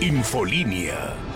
Infolínea.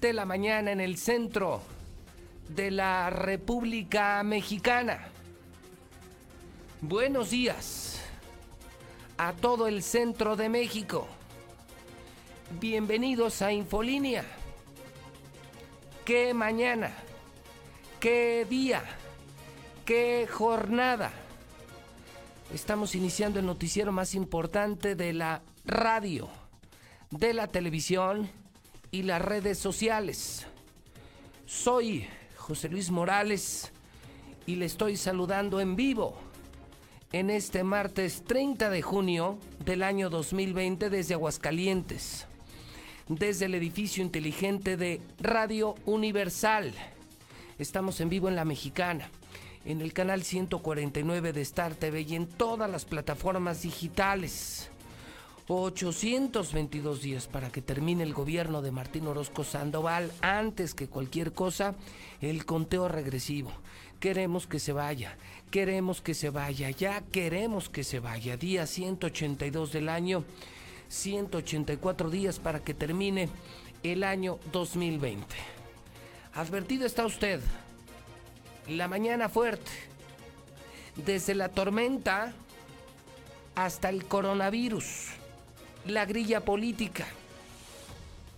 de la mañana en el centro de la República Mexicana. Buenos días a todo el centro de México. Bienvenidos a Infolínea. ¿Qué mañana? ¿Qué día? ¿Qué jornada? Estamos iniciando el noticiero más importante de la radio, de la televisión y las redes sociales. Soy José Luis Morales y le estoy saludando en vivo en este martes 30 de junio del año 2020 desde Aguascalientes, desde el edificio inteligente de Radio Universal. Estamos en vivo en La Mexicana, en el canal 149 de Star TV y en todas las plataformas digitales. 822 días para que termine el gobierno de Martín Orozco Sandoval. Antes que cualquier cosa, el conteo regresivo. Queremos que se vaya, queremos que se vaya, ya queremos que se vaya. Día 182 del año, 184 días para que termine el año 2020. Advertido está usted. La mañana fuerte. Desde la tormenta hasta el coronavirus la grilla política,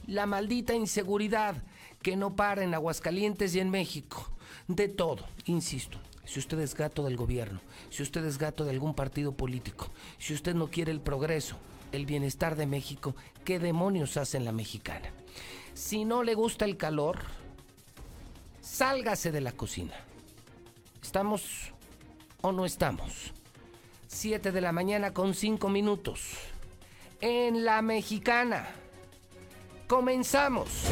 la maldita inseguridad que no para en Aguascalientes y en México. De todo, insisto. Si usted es gato del gobierno, si usted es gato de algún partido político, si usted no quiere el progreso, el bienestar de México, ¿qué demonios hace en la mexicana? Si no le gusta el calor, sálgase de la cocina. ¿Estamos o no estamos? 7 de la mañana con 5 minutos en la mexicana. Comenzamos.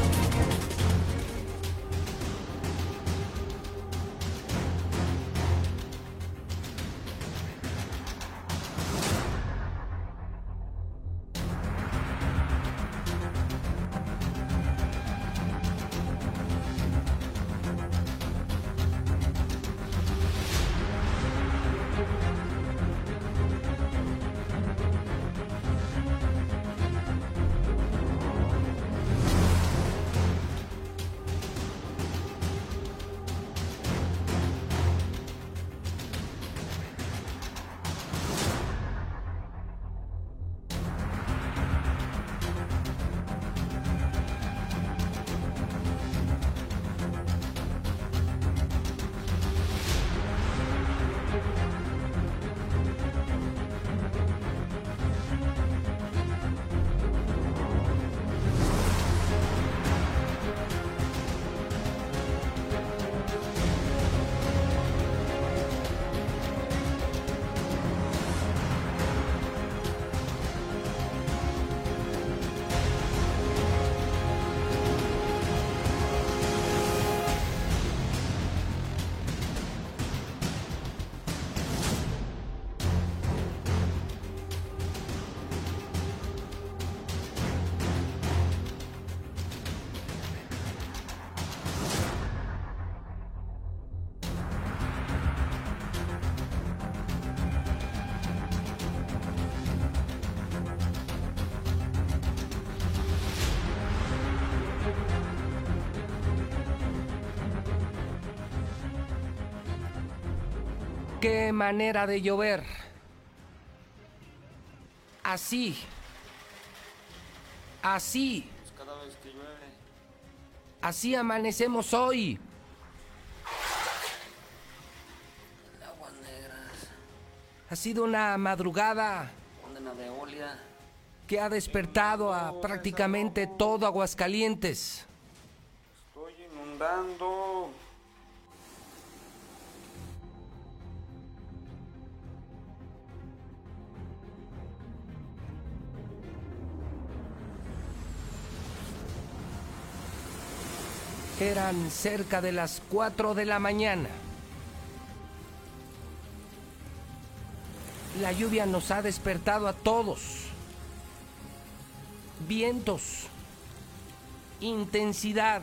Qué manera de llover. Así. Así. Pues cada vez que llueve. Así amanecemos hoy. Aguas negras. Ha sido una madrugada Condena de Olia. que ha despertado a prácticamente todo Aguascalientes. Estoy inundando. Eran cerca de las 4 de la mañana. La lluvia nos ha despertado a todos. Vientos, intensidad,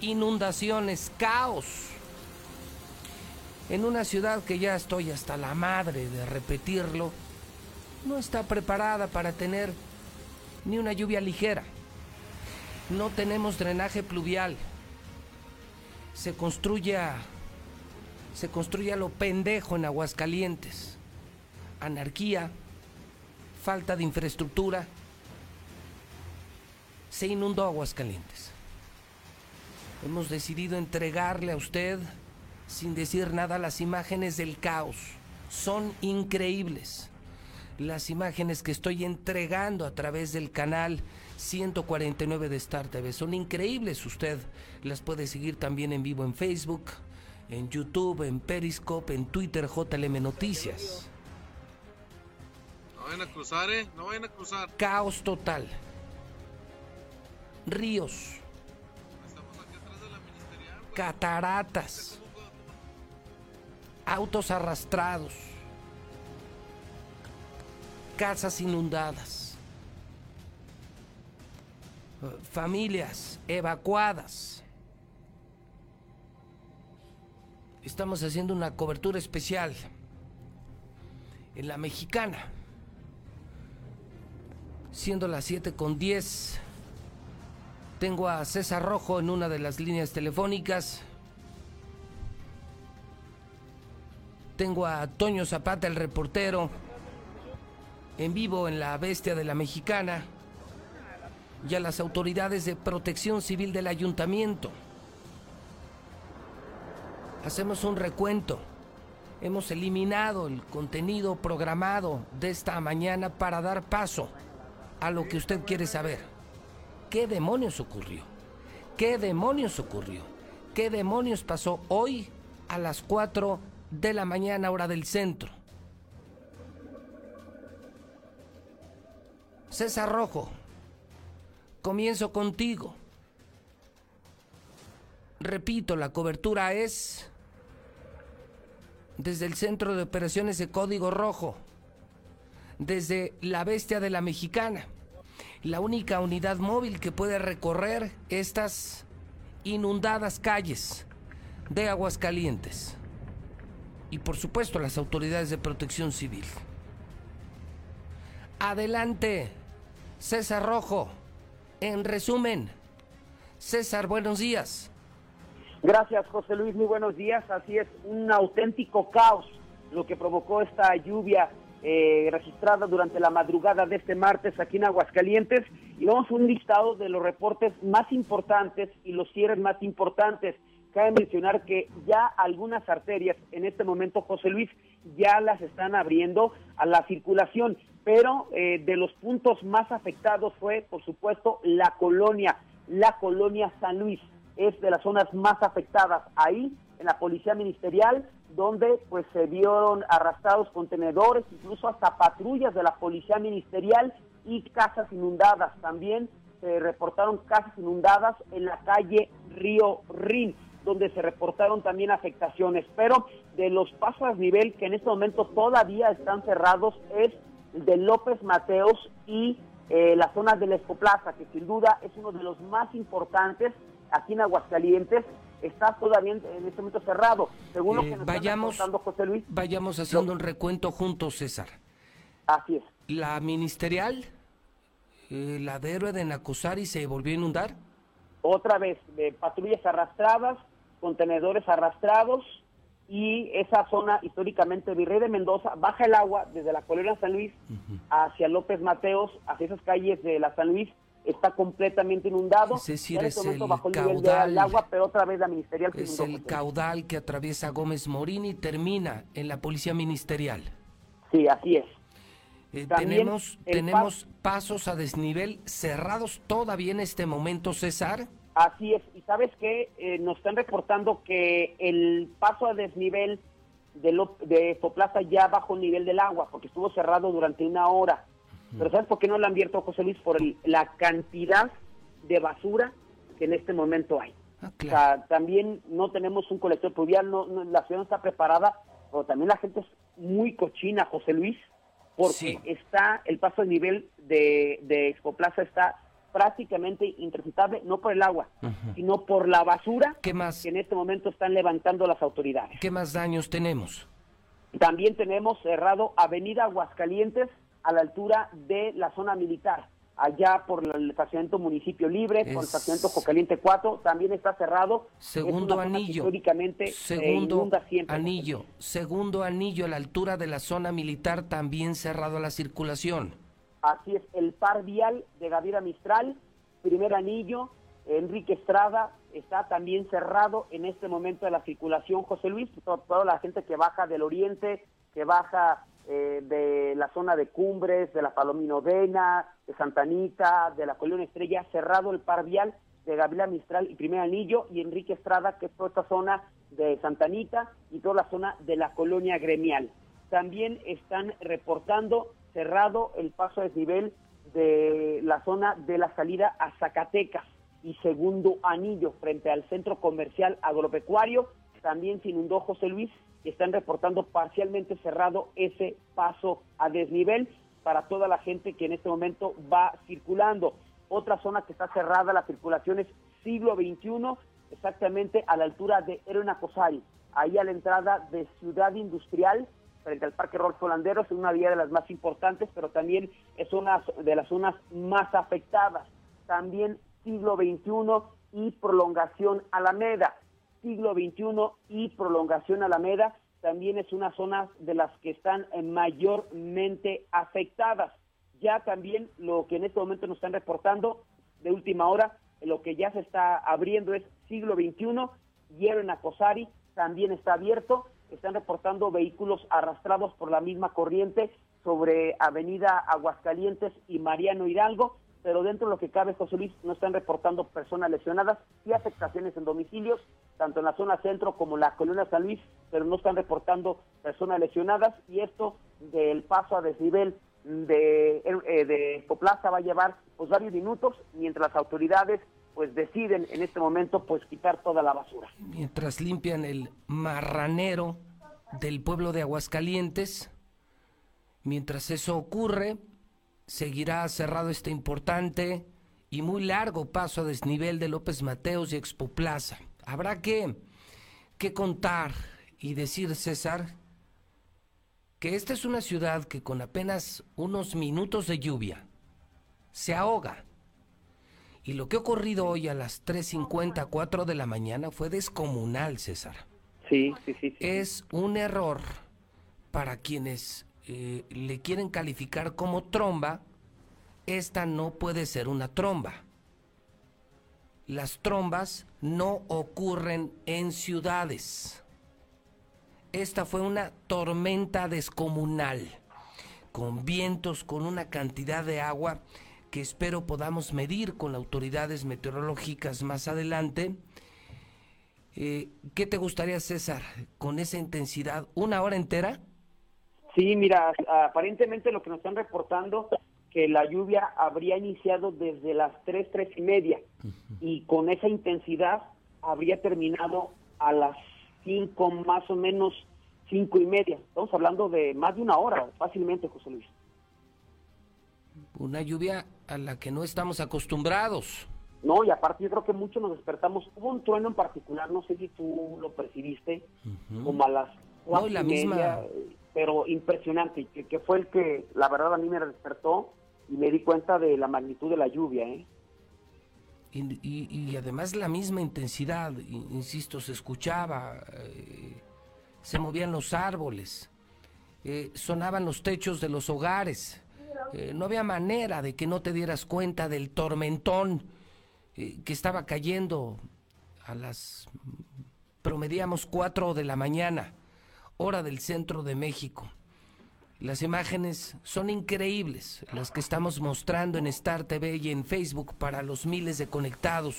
inundaciones, caos. En una ciudad que ya estoy hasta la madre de repetirlo, no está preparada para tener ni una lluvia ligera. No tenemos drenaje pluvial. Se construye a, se construye a lo pendejo en Aguascalientes. Anarquía, falta de infraestructura. Se inundó Aguascalientes. Hemos decidido entregarle a usted, sin decir nada, las imágenes del caos. Son increíbles. Las imágenes que estoy entregando a través del canal 149 de Star TV son increíbles. Usted las puede seguir también en vivo en Facebook, en YouTube, en Periscope, en Twitter, JLM Noticias. No vayan a cruzar, ¿eh? No vayan a cruzar. Caos total. Ríos, cataratas, autos arrastrados, casas inundadas, familias evacuadas. Estamos haciendo una cobertura especial en la mexicana, siendo las 7 con 10. Tengo a César Rojo en una de las líneas telefónicas. Tengo a Toño Zapata, el reportero, en vivo en la Bestia de la Mexicana. Y a las autoridades de protección civil del ayuntamiento. Hacemos un recuento. Hemos eliminado el contenido programado de esta mañana para dar paso a lo que usted quiere saber. ¿Qué demonios ocurrió? ¿Qué demonios ocurrió? ¿Qué demonios pasó hoy a las 4 de la mañana hora del centro? César Rojo, comienzo contigo. Repito, la cobertura es desde el Centro de Operaciones de Código Rojo, desde la Bestia de la Mexicana la única unidad móvil que puede recorrer estas inundadas calles de Aguascalientes. Y por supuesto las autoridades de protección civil. Adelante, César Rojo. En resumen, César, buenos días. Gracias, José Luis. Muy buenos días. Así es, un auténtico caos lo que provocó esta lluvia eh, registrada durante la madrugada de este martes aquí en Aguascalientes. Y vamos a un listado de los reportes más importantes y los cierres más importantes. Cabe mencionar que ya algunas arterias en este momento, José Luis, ya las están abriendo a la circulación, pero eh, de los puntos más afectados fue, por supuesto, la colonia, la colonia San Luis, es de las zonas más afectadas. Ahí, en la policía ministerial, donde pues se vieron arrastrados contenedores, incluso hasta patrullas de la policía ministerial y casas inundadas. También se reportaron casas inundadas en la calle Río Rin donde se reportaron también afectaciones, pero de los pasos a nivel que en este momento todavía están cerrados es el de López Mateos y eh, la zona de la Escoplaza, que sin duda es uno de los más importantes aquí en Aguascalientes, está todavía en, este momento cerrado. Según lo Eh, que nos vayamos, está José Luis, vayamos haciendo un recuento juntos, César. así es. La ministerial, eh, la de héroe de Nacosari, se volvió a inundar. Otra vez, eh, patrullas arrastradas, contenedores arrastrados, y esa zona históricamente Virrey de Mendoza baja el agua desde la colonia San Luis hacia López Mateos, hacia esas calles de la San Luis está completamente inundado. Es decir, es el nivel caudal. agua, pero otra vez la ministerial Es inundó, el caudal que atraviesa Gómez Morín y termina en la policía ministerial. Sí, así es. Eh, tenemos tenemos pasos a desnivel cerrados todavía en este momento, César. Así es, y sabes que nos están reportando que el paso a desnivel de, Lo- de Foplaza ya bajo el nivel del agua, porque estuvo cerrado durante una hora. Pero ¿sabes por qué no lo han abierto, José Luis? Por el- la cantidad de basura que en este momento hay. Ah, O sea, también no tenemos un colector pluvial, no, no- la ciudad no está preparada, pero también la gente es muy cochina, José Luis, porque Sí. está, el paso de nivel de, de Expo Plaza está prácticamente intransitable, no por el agua, sino por la basura ¿Qué más? que en este momento están levantando las autoridades. ¿Qué más daños tenemos? También tenemos cerrado Avenida Aguascalientes a la altura de la zona militar, allá por el estacionamiento Municipio Libre, por el Es- estacionamiento Jocaliente 4, también está cerrado. Es Segundo que anillo. Históricamente eh, Segundo siempre. anillo. Segundo anillo a la altura de la zona militar también cerrado a la circulación. Así es, el par vial de Gaviera Mistral, primer anillo, Enrique Estrada, está también cerrado en este momento de la circulación, José Luis, to- toda la gente que baja del oriente, que baja eh, de la zona de Cumbres, de la Palominovena, de Santa Anita, de la Colonia Estrella, cerrado el par vial de Gabriela Mistral y Primer Anillo, y Enrique Estrada, que es toda esta zona de Santa Anita y toda la zona de la Colonia Gremial. También están reportando cerrado el paso a desnivel de la zona de la salida a Zacatecas y segundo anillo frente al centro comercial agropecuario. También se inundó José Luis y están reportando parcialmente cerrado ese paso a desnivel para toda la gente que en este momento va circulando. Otra zona que está cerrada la circulación es siglo XXI, exactamente a la altura de Erona Cosari, ahí a la entrada de Ciudad Industrial, frente al Parque Rolfo Landeros, es una vía de las más importantes, pero también es una de las zonas más afectadas. También siglo XXI y prolongación Alameda. Siglo XXI y prolongación Alameda también es una zona de las que están eh, mayormente afectadas. Ya también lo que en este momento nos están reportando de última hora, lo que ya se está abriendo es siglo XXI, Hierro en Acosari también está abierto, están reportando vehículos arrastrados por la misma corriente sobre Avenida Aguascalientes y Mariano Hidalgo, pero dentro de lo que cabe, José Luis, no están reportando personas lesionadas y afectaciones en domicilios, tanto en la zona centro como en la colonia San Luis, pero no están reportando personas lesionadas y esto del paso a desnivel de, eh, de Coplaza va a llevar pues varios minutos mientras las autoridades pues deciden en este momento pues quitar toda la basura. Mientras limpian el marranero del pueblo de Aguascalientes, mientras eso ocurre, seguirá cerrado este importante y muy largo paso a desnivel de López Mateos y Expo Plaza. Habrá que, que contar y decir, César, que esta es una ciudad que con apenas unos minutos de lluvia se ahoga. Y lo que ha ocurrido hoy a las 3.50, 4 de la mañana fue descomunal, César. Sí, sí, sí. sí. Es un error para quienes eh, le quieren calificar como tromba. Esta no puede ser una tromba. Las trombas no ocurren en ciudades. Esta fue una tormenta descomunal, con vientos, con una cantidad de agua que espero podamos medir con autoridades meteorológicas más adelante. Eh, ¿Qué te gustaría, César, con esa intensidad? ¿Una hora entera? Sí, mira, aparentemente lo que nos están reportando que la lluvia habría iniciado desde las 3, 3 y media y con esa intensidad habría terminado a las 5 más o menos 5 y media. Estamos hablando de más de una hora fácilmente, José Luis. Una lluvia a la que no estamos acostumbrados. No, y aparte yo creo que muchos nos despertamos. Hubo un trueno en particular, no sé si tú lo percibiste, como a las cuatro No, y la media, misma- pero impresionante, que, que fue el que la verdad a mí me despertó y me di cuenta de la magnitud de la lluvia, ¿eh? Y, y- y además la misma intensidad, insisto, se escuchaba. eh, se movían los árboles, eh, sonaban los techos de los hogares. Eh, no había manera de que no te dieras cuenta del tormentón eh, que estaba cayendo a las, promediamos 4 de la mañana, hora del centro de México. Las imágenes son increíbles, las que estamos mostrando en Star TV y en Facebook para los miles de conectados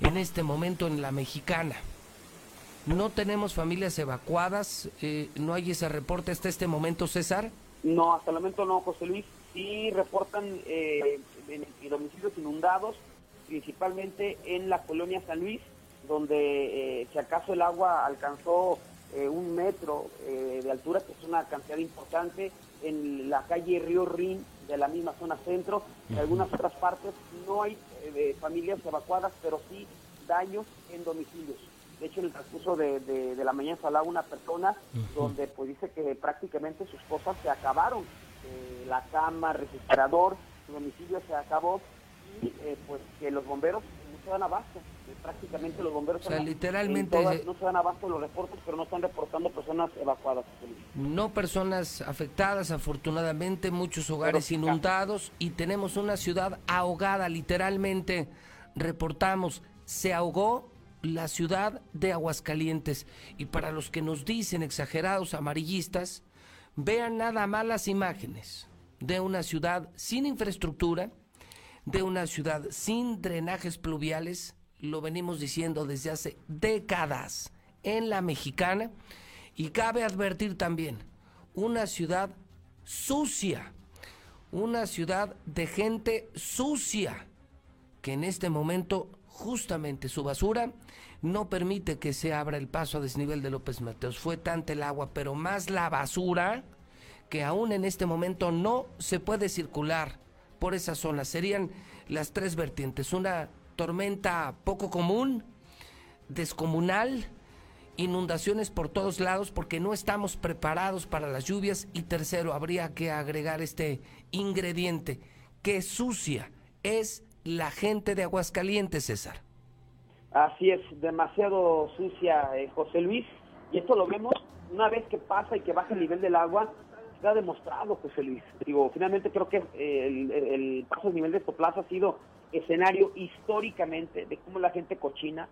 en este momento en la mexicana. No tenemos familias evacuadas, eh, no hay ese reporte hasta este momento, César. No, hasta el momento no, José Luis. Sí reportan eh, domicilios inundados, principalmente en la colonia San Luis, donde eh, si acaso el agua alcanzó eh, un metro eh, de altura, que es una cantidad importante, en la calle Río Rin de la misma zona centro, en algunas otras partes no hay familias evacuadas, pero sí daños en domicilios. De hecho, en el transcurso de, de- de la mañana se hablaba una persona donde pues dice que prácticamente sus cosas se acabaron. Eh, la cama, refrigerador, su domicilio se acabó y eh, pues que los bomberos no se dan abasto. Eh, prácticamente los bomberos O sea, en- en literalmente- todas- no se dan abasto los reportes, pero no están reportando personas evacuadas. No personas afectadas, afortunadamente, muchos hogares sí, inundados y tenemos una ciudad ahogada, literalmente. Reportamos, se ahogó la ciudad de Aguascalientes. Y para los que nos dicen exagerados amarillistas, vean nada más las imágenes de una ciudad sin infraestructura, de una ciudad sin drenajes pluviales, lo venimos diciendo desde hace décadas en la mexicana, y cabe advertir también, una ciudad sucia, una ciudad de gente sucia, que en este momento justamente su basura no permite que se abra el paso a desnivel de López Mateos. Fue tanta el agua, pero más la basura, que aún en este momento no se puede circular por esa zona. Serían las tres vertientes. Una tormenta poco común, descomunal, inundaciones por todos lados porque no estamos preparados para las lluvias y tercero, habría que agregar este ingrediente que sucia es la gente de Aguascalientes, César. Así es, demasiado sucia, eh, José Luis. Y esto lo vemos una vez que pasa y que baja el nivel del agua, está demostrado, José Luis. Digo, finalmente creo que eh, el, paso del nivel de Estoplaza ha sido escenario históricamente de cómo la gente cochina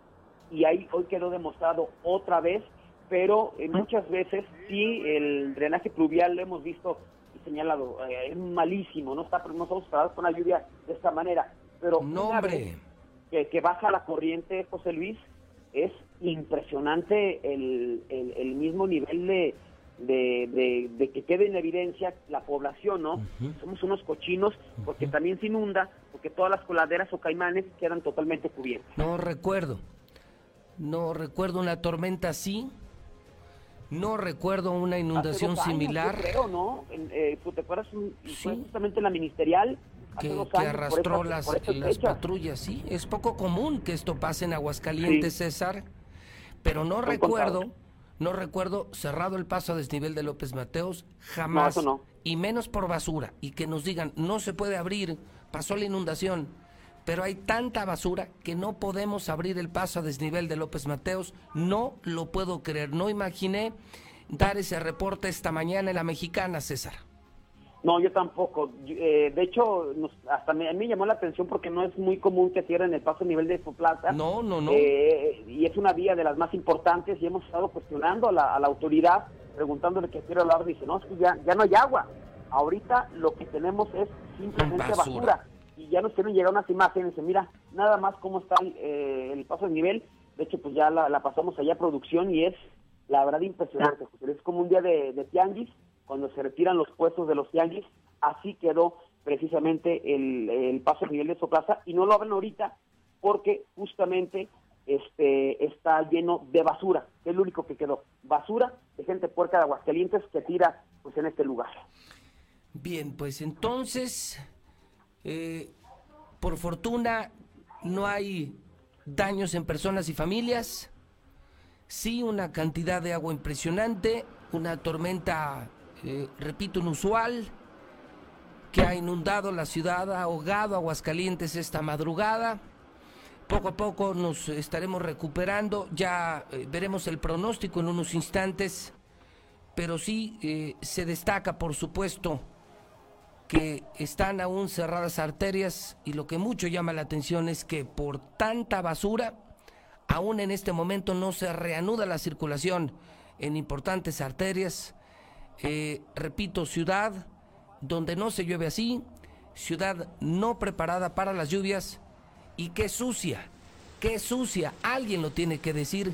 y ahí hoy quedó demostrado otra vez, pero eh, muchas veces sí el drenaje pluvial lo hemos visto y señalado, eh, es malísimo, no está no estamos preparados con una lluvia de esta manera, pero No, una hombre. vez que, que baja la corriente, José Luis, es impresionante el, el, el mismo nivel de, de, de- de que quede en evidencia la población, ¿no? Somos unos cochinos porque también se inunda, porque todas las coladeras o caimanes quedan totalmente cubiertas. No recuerdo. No recuerdo una tormenta así. No recuerdo una inundación años, similar yo creo, ¿no? Eh, ¿tú ¿Te acuerdas? Fue Sí. justamente la ministerial. Que, arrastró las, las patrullas. Sí, es poco común que esto pase en Aguascalientes, Sí. César. Pero no Son recuerdo, contados. no recuerdo cerrado el paso a desnivel de López Mateos, jamás. No, eso no. Y menos por basura. Y que nos digan, no se puede abrir, pasó la inundación. Pero hay tanta basura que no podemos abrir el paso a desnivel de López Mateos. No lo puedo creer. No imaginé dar ese reporte esta mañana en la mexicana, César. No, yo tampoco. Eh, de hecho, nos- hasta me, a mí me llamó la atención porque no es muy común que cierren el paso a nivel de Plaza. No, no, no. Eh, y es una vía de las más importantes y hemos estado cuestionando a la, a la autoridad, preguntándole qué quiere hablar. Dice, no, es que ya, ya no hay agua. Ahorita lo que tenemos es simplemente Basura. basura. Y ya nos quieren llegar unas imágenes. Dice, mira, nada más cómo está el, eh, el paso de nivel. De hecho, pues ya la, la pasamos allá a producción y es la verdad impresionante. José. Es como un día de, de tianguis, cuando se retiran los puestos de los tianguis. Así quedó precisamente el, el paso nivel de Soplaza. Y no lo abren ahorita porque justamente este está lleno de basura, que es lo único que quedó. Basura de gente puerca de Aguascalientes que tira pues en este lugar. Bien, pues entonces, eh, por fortuna, no hay daños en personas y familias. Sí, una cantidad de agua impresionante, una tormenta, eh, repito, inusual, que ha inundado la ciudad, ha ahogado Aguascalientes esta madrugada. Poco a poco nos estaremos recuperando, ya eh, veremos el pronóstico en unos instantes, pero sí eh, se destaca, por supuesto, que están aún cerradas arterias y lo que mucho llama la atención es que por tanta basura, aún en este momento no se reanuda la circulación en importantes arterias. Eh, repito, ciudad donde no se llueve así, ciudad no preparada para las lluvias y qué sucia, qué sucia, alguien lo tiene que decir,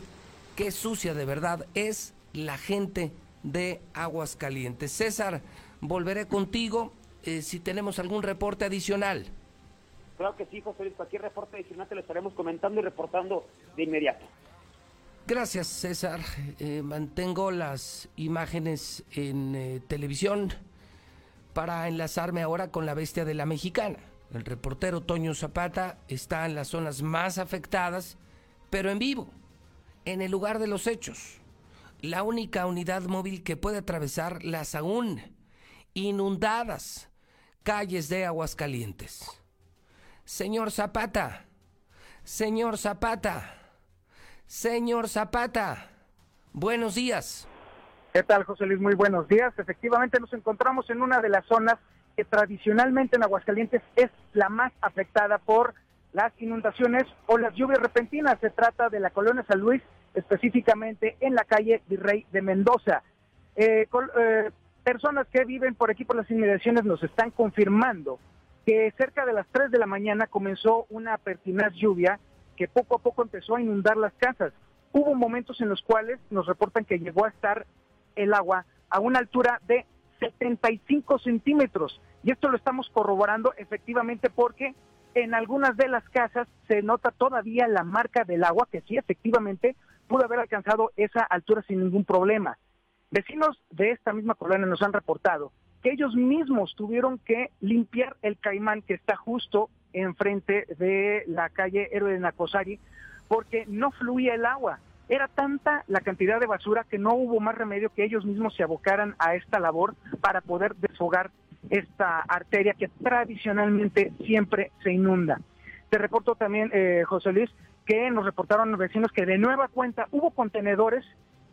qué sucia de verdad es la gente de Aguascalientes. César, volveré contigo eh, si tenemos algún reporte adicional. Claro que sí, José Luis, cualquier reporte adicional te lo estaremos comentando y reportando de inmediato. Gracias, César. Eh, mantengo las imágenes en eh, televisión para enlazarme ahora con la bestia de la mexicana. El reportero Toño Zapata está en las zonas más afectadas, pero en vivo, en el lugar de los hechos. La única unidad móvil que puede atravesar las aún inundadas calles de Aguascalientes. Señor Zapata, señor Zapata, señor Zapata, buenos días. ¿Qué tal, José Luis? Muy buenos días. Efectivamente, nos encontramos en una de las zonas que tradicionalmente en Aguascalientes es la más afectada por las inundaciones o las lluvias repentinas. Se trata de la colonia San Luis, específicamente en la calle Virrey de Mendoza. Eh, eh, personas que viven por aquí por las inmediaciones nos están confirmando que cerca de las 3 de la mañana comenzó una pertinaz lluvia que poco a poco empezó a inundar las casas. Hubo momentos en los cuales nos reportan que llegó a estar el agua a una altura de 75 centímetros. Y esto lo estamos corroborando efectivamente porque en algunas de las casas se nota todavía la marca del agua que sí efectivamente pudo haber alcanzado esa altura sin ningún problema. Vecinos de esta misma colonia nos han reportado que ellos mismos tuvieron que limpiar el caimán que está justo enfrente de la calle Héroe de Nacosari porque no fluía el agua. Era tanta la cantidad de basura que no hubo más remedio que ellos mismos se abocaran a esta labor para poder desfogar esta arteria que tradicionalmente siempre se inunda. Te reporto también, eh, José Luis, que nos reportaron los vecinos que de nueva cuenta hubo contenedores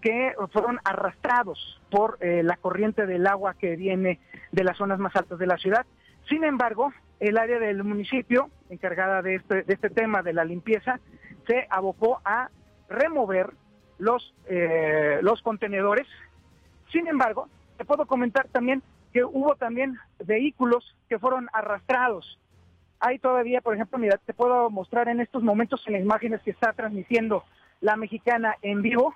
que fueron arrastrados por eh, la corriente del agua que viene de las zonas más altas de la ciudad. Sin embargo, el área del municipio encargada de este, de este tema de la limpieza se abocó a remover los, eh, los contenedores. Sin embargo, te puedo comentar también que hubo también vehículos que fueron arrastrados. Hay todavía, por ejemplo, mira, te puedo mostrar en estos momentos en las imágenes que está transmitiendo la mexicana en vivo,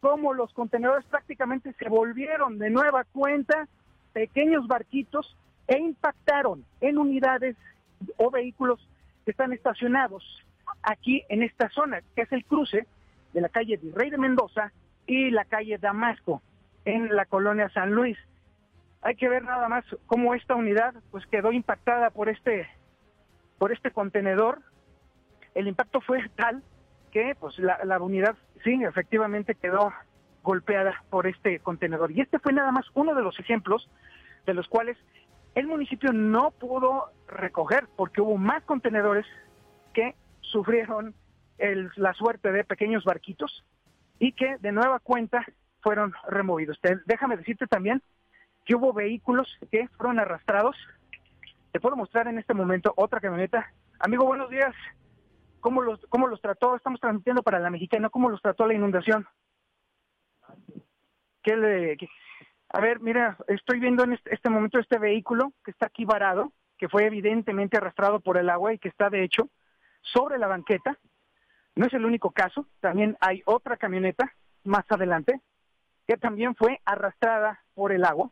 cómo los contenedores prácticamente se volvieron de nueva cuenta pequeños barquitos e impactaron en unidades o vehículos que están estacionados aquí en esta zona, que es el cruce de la calle Virrey de Mendoza y la calle Damasco, en la colonia San Luis. Hay que ver nada más cómo esta unidad pues quedó impactada por este por este contenedor. El impacto fue tal que pues la, la unidad sí efectivamente quedó golpeada por este contenedor. Y este fue nada más uno de los ejemplos de los cuales el municipio no pudo recoger porque hubo más contenedores que sufrieron la suerte de pequeños barquitos y que de nueva cuenta fueron removidos. déjame decirte también que hubo vehículos que fueron arrastrados. Te puedo mostrar en este momento otra camioneta. Amigo, buenos días. ¿Cómo los, cómo los trató? Estamos transmitiendo para la mexicana. ¿Cómo los trató la inundación? ¿Qué le, A ver, mira, estoy viendo en este, este momento este vehículo que está aquí varado, que fue evidentemente arrastrado por el agua y que está de hecho sobre la banqueta. No es el único caso, también hay otra camioneta más adelante que también fue arrastrada por el agua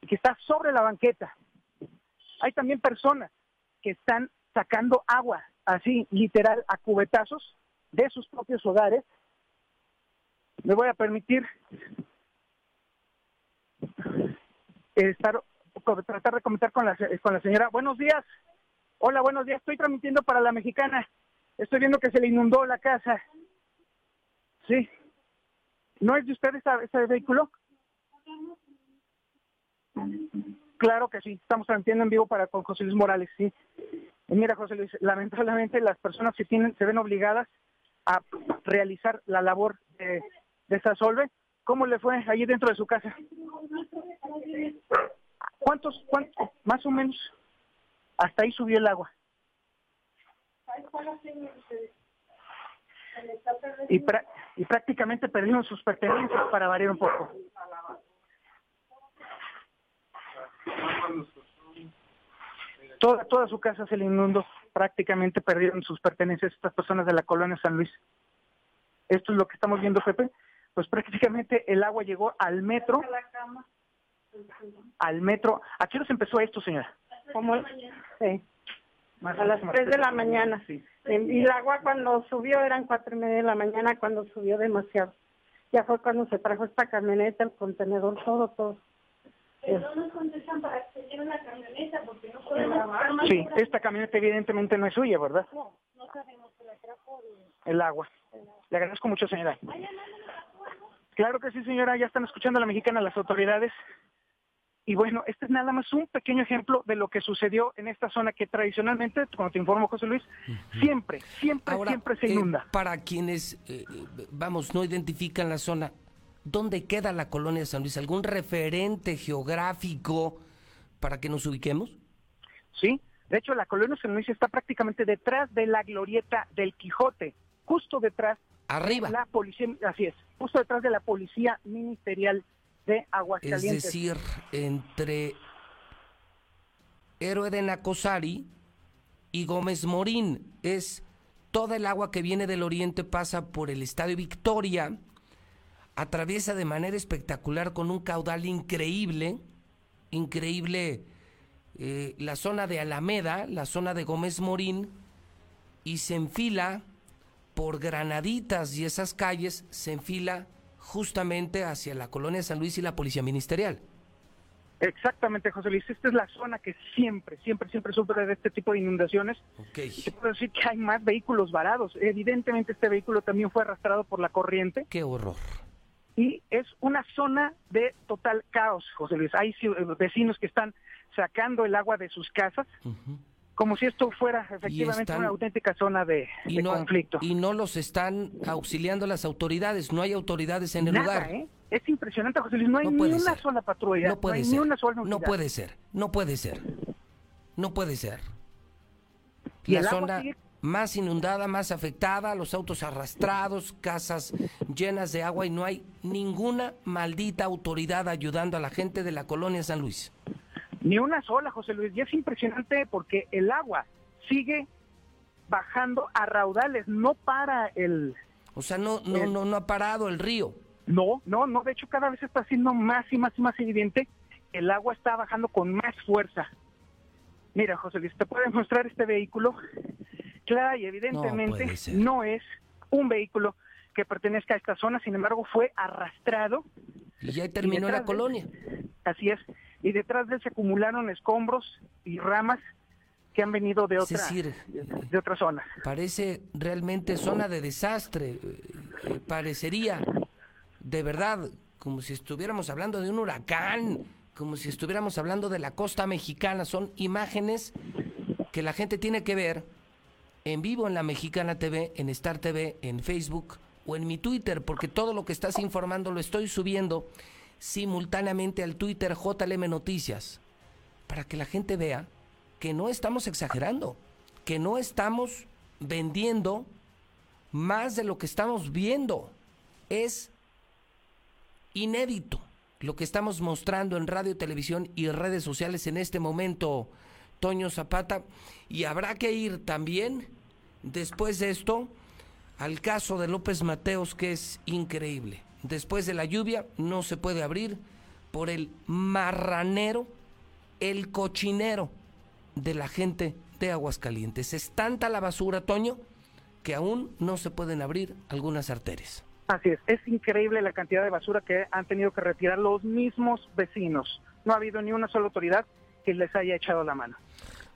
y que está sobre la banqueta. Hay también personas que están sacando agua, así literal, a cubetazos de sus propios hogares. Me voy a permitir estar, tratar de comentar con la, con la señora. Buenos días. Hola, buenos días. Estoy transmitiendo para la mexicana. Estoy viendo que se le inundó la casa. Sí. ¿No es de usted ese vehículo? Claro que sí. Estamos transmitiendo en vivo para con José Luis Morales, sí. Y mira, José Luis, lamentablemente las personas se tienen, se ven obligadas a realizar la labor de, de Sasolve. ¿Cómo le fue allí dentro de su casa? ¿Cuántos, cuántos, más o menos? Hasta ahí subió el agua. Y, y prácticamente perdieron sus pertenencias para variar un poco. Toda, toda su casa se le inundó, prácticamente perdieron sus pertenencias estas personas de la colonia San Luis. Esto es lo que estamos viendo, Pepe. Pues prácticamente el agua llegó al metro. Al metro. ¿A qué hora se empezó esto, señora? como sí, Más a las más 3 de la mañana. Sí. Y el agua cuando subió eran cuatro y media de la mañana cuando subió demasiado. Ya fue cuando se trajo esta camioneta, el contenedor, todo, todo. Sí, esta camioneta evidentemente no es suya, ¿verdad? El agua. Le agradezco mucho, señora. Claro que sí, señora. Ya están escuchando a la mexicana las autoridades. Y bueno, este es nada más un pequeño ejemplo de lo que sucedió en esta zona que tradicionalmente, como te informo, José Luis, siempre, siempre, Ahora, siempre se eh, inunda. para quienes, eh, vamos, no identifican la zona, ¿dónde queda la colonia de San Luis? ¿Algún referente geográfico para que nos ubiquemos? ¿sí? De hecho, la colonia San Luis está prácticamente detrás de la glorieta del Quijote, justo detrás Arriba. la policía, así es, justo detrás de la policía ministerial de Es Aguascalientes. decir, entre Héroe de Nacosari y Gómez Morín. Es toda el agua que viene del oriente pasa por el Estadio Victoria, atraviesa de manera espectacular con un caudal increíble, increíble eh, la zona de Alameda, la zona de Gómez Morín, y se enfila por Granaditas y esas calles, se enfila justamente hacia la colonia San Luis y la Policía Ministerial. Exactamente, José Luis. Esta es la zona que siempre, siempre, siempre sufre de este tipo de inundaciones. Ok. Te puedo decir que hay más vehículos varados. Evidentemente este vehículo también fue arrastrado por la corriente Qué horror. y es una zona de total caos, José Luis. Hay ciu- vecinos que están sacando el agua de sus casas Ujú. Como si esto fuera efectivamente están- una auténtica zona de, Y de no, conflicto. y no los están auxiliando las autoridades, no hay autoridades en el Nada, lugar. ¿eh? Es impresionante, José Luis. No hay No ni una ser. sola patrulla. No puede hay ser. ni una sola no puede ser. No puede ser. No puede ser. Y La zona sigue- más inundada, más afectada, los autos arrastrados, casas llenas de agua y no hay ninguna maldita autoridad ayudando a la gente de la colonia San Luis. Ni una sola, José Luis. Y es impresionante porque el agua sigue bajando a raudales, no para el... O sea, no, no, no, no ha parado el río. No, no, no. De hecho, cada vez está siendo más y más y más evidente. El agua está bajando con más fuerza. Mira, José Luis, te puedo mostrar este vehículo. Clara y evidentemente no es un vehículo que pertenezca a esta zona, sin embargo fue arrastrado Y ya terminó la de- colonia. Así es. Y detrás de él se acumularon escombros y ramas que han venido de otra, decir, de otra zona. Parece realmente zona de desastre. eh, eh, parecería, de verdad, como si estuviéramos hablando de un huracán, como si estuviéramos hablando de la costa mexicana. Son imágenes que la gente tiene que ver en vivo en la Mexicana TV, en Star TV, en Facebook o en mi Twitter, porque todo lo que estás informando lo estoy subiendo simultáneamente al Twitter JLM Noticias, para que la gente vea que no estamos exagerando, que no estamos vendiendo más de lo que estamos viendo. Es inédito lo que estamos mostrando en radio, televisión y redes sociales en este momento, Toño Zapata. Y habrá que ir también, después de esto, al caso de López Mateos, que es increíble. Después de la lluvia no se puede abrir por el marranero, el cochinero de la gente de Aguascalientes. Es tanta la basura, Toño, que aún no se pueden abrir algunas arterias. Así es, es increíble la cantidad de basura que han tenido que retirar los mismos vecinos. No ha habido ni una sola autoridad que les haya echado la mano.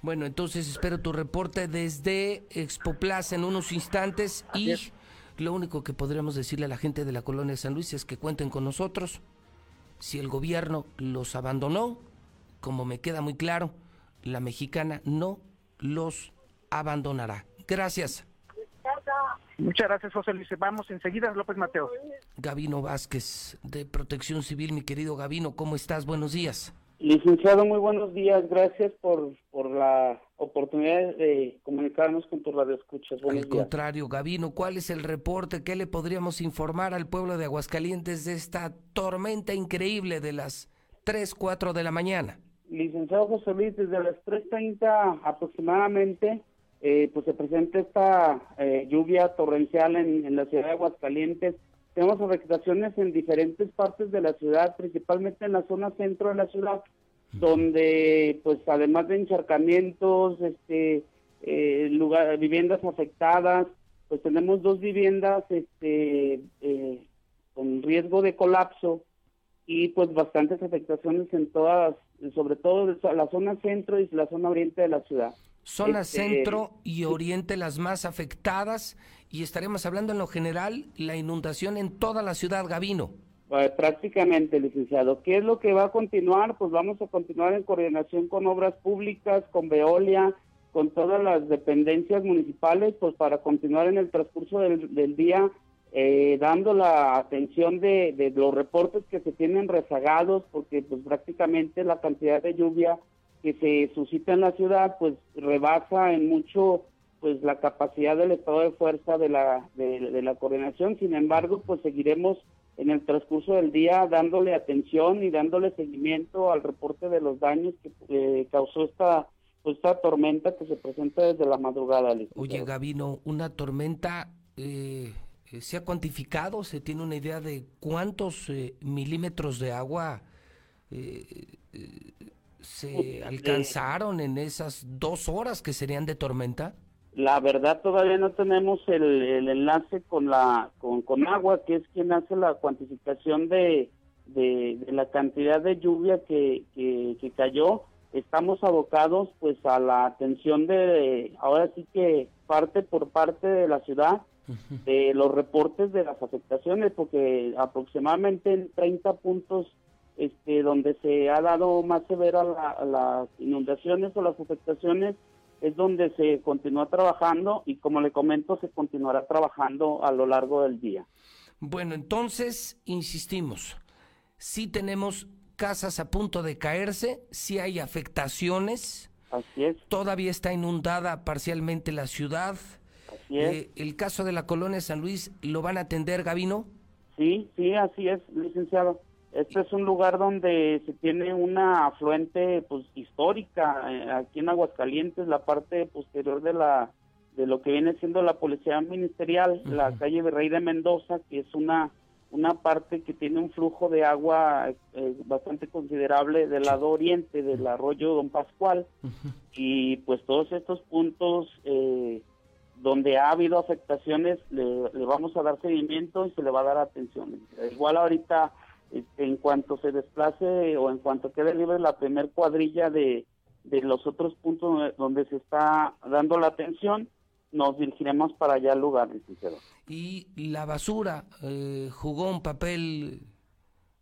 Bueno, entonces espero tu reporte desde Expo Plaza en unos instantes y es. Lo único que podremos decirle a la gente de la colonia de San Luis es que cuenten con nosotros. Si el gobierno los abandonó, como me queda muy claro, la mexicana no los abandonará. Gracias. Muchas gracias, José Luis. Vamos enseguida, López Mateo. Gabino Vázquez, de Protección Civil, mi querido Gabino, ¿cómo estás? Buenos días. Licenciado, muy buenos días. Gracias por, por la oportunidad de comunicarnos con tu radio escuchas. Buenos Al días. contrario, Gabino, ¿cuál es el reporte? ¿Qué le podríamos informar al pueblo de Aguascalientes de esta tormenta increíble de las 3, 4 de la mañana? Licenciado José Luis, desde las 3.30 aproximadamente, eh, pues se presenta esta eh, lluvia torrencial en, en la ciudad de Aguascalientes. Tenemos afectaciones en diferentes partes de la ciudad, principalmente en la zona centro de la ciudad, donde pues además de encharcamientos, este, eh, lugar, viviendas afectadas, pues tenemos dos viviendas este, eh, con riesgo de colapso y pues bastantes afectaciones en todas, sobre todo la zona centro y la zona oriente de la ciudad. Zona Este, centro y oriente las más afectadas y estaremos hablando en lo general la inundación en toda la ciudad, Gabino. Eh, prácticamente, licenciado. ¿Qué es lo que va a continuar? Pues vamos a continuar en coordinación con obras públicas, con Veolia, con todas las dependencias municipales, pues para continuar en el transcurso del, del día eh, dando la atención de, de los reportes que se tienen rezagados, porque pues prácticamente la cantidad de lluvia que se suscita en la ciudad, pues rebasa en mucho pues la capacidad del estado de fuerza de la de, la coordinación. Sin embargo, pues seguiremos en el transcurso del día dándole atención y dándole seguimiento al reporte de los daños que eh, causó esta pues, esta tormenta que se presenta desde la madrugada. Oye, Gabino, una tormenta eh, eh, se ha cuantificado, se tiene una idea de cuántos eh, milímetros de agua eh, se alcanzaron en esas dos horas que serían de tormenta. La verdad todavía no tenemos el, el enlace con la con, con agua, que es quien hace la cuantificación de, de, de la cantidad de lluvia que, que, que cayó. Estamos abocados pues a la atención de, ahora sí que parte por parte de la ciudad, de los reportes de las afectaciones, porque aproximadamente en 30 puntos este, donde se ha dado más severa la- las inundaciones o las afectaciones, es donde se continúa trabajando y como le comento, se continuará trabajando a lo largo del día. Bueno, entonces, insistimos, sí tenemos casas a punto de caerse, sí hay afectaciones, Así es, todavía está inundada parcialmente la ciudad. así es. Eh, el caso de la colonia San Luis, ¿lo van a atender, Gabino? Sí, sí, así es, licenciado. Este es un lugar donde se tiene una afluente pues histórica eh, aquí en Aguascalientes, la parte posterior de la de lo que viene siendo la policía ministerial, la calle Virrey de Mendoza, que es una una parte que tiene un flujo de agua eh, bastante considerable del lado oriente del arroyo Don Pascual. Y pues todos estos puntos eh, donde ha habido afectaciones le, le vamos a dar seguimiento y se le va a dar atención. Igual ahorita, en cuanto se desplace o en cuanto quede libre la primer cuadrilla de, de los otros puntos donde, donde se está dando la atención, nos dirigiremos para allá al lugar, licenciado. Y la basura eh, jugó un papel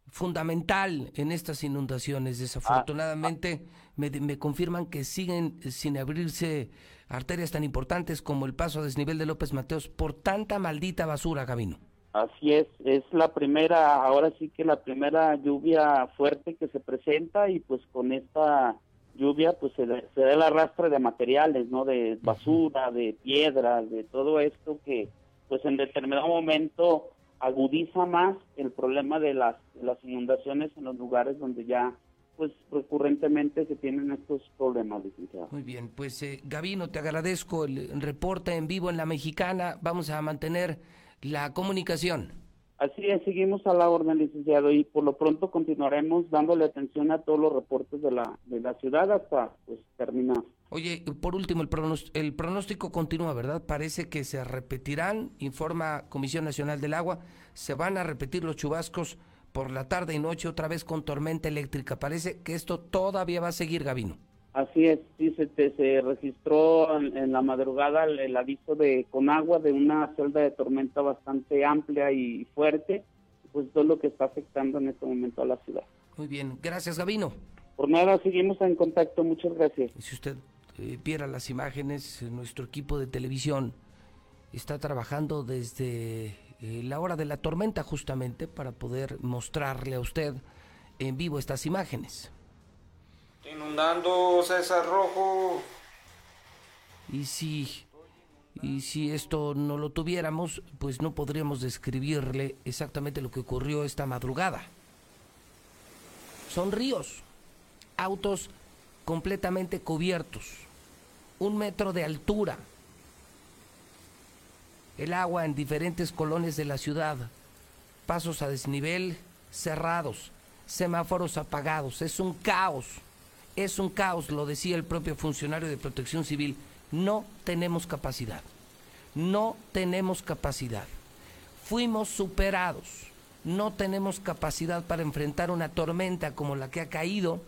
fundamental en estas inundaciones. Desafortunadamente, me, me confirman que siguen sin abrirse arterias tan importantes como el paso a desnivel de López Mateos por tanta maldita basura, Gabino. Así es, es la primera, ahora sí que la primera lluvia fuerte que se presenta y pues con esta lluvia pues se, da- se da el arrastre de materiales, ¿no? De basura, de piedras, de todo esto que pues en determinado momento agudiza más el problema de las, de las inundaciones en los lugares donde ya pues recurrentemente se tienen estos problemas, licenciado. Muy bien, pues eh, Gabino, te agradezco el reporte en vivo en La Mexicana. Vamos a mantener la comunicación. Así es, seguimos a la orden, licenciado, y por lo pronto continuaremos dándole atención a todos los reportes de la, de la ciudad hasta pues terminar. Oye, por último, el, pronos- el pronóstico continúa, ¿verdad? Parece que se repetirán, informa Comisión Nacional del Agua, se van a repetir los chubascos por la tarde y noche otra vez con tormenta eléctrica. Parece que esto todavía va a seguir, Gabino. Así es, sí, se, te- se registró en, en la madrugada el, el aviso de con agua de una celda de tormenta bastante amplia y fuerte, pues todo lo que está afectando en este momento a la ciudad. Muy bien, gracias, Gabino. Por nada, seguimos en contacto, muchas gracias. Si usted eh, viera las imágenes, nuestro equipo de televisión está trabajando desde eh, la hora de la tormenta justamente para poder mostrarle a usted en vivo estas imágenes. Inundando César Rojo. Y si, y si esto no lo tuviéramos, pues no podríamos describirle exactamente lo que ocurrió esta madrugada. Son ríos, autos completamente cubiertos, un metro de altura, el agua en diferentes colonias de la ciudad, pasos a desnivel cerrados, semáforos apagados, es un caos, es un caos, lo decía el propio funcionario de protección civil, no tenemos capacidad, no tenemos capacidad, fuimos superados, no tenemos capacidad para enfrentar una tormenta como la que ha caído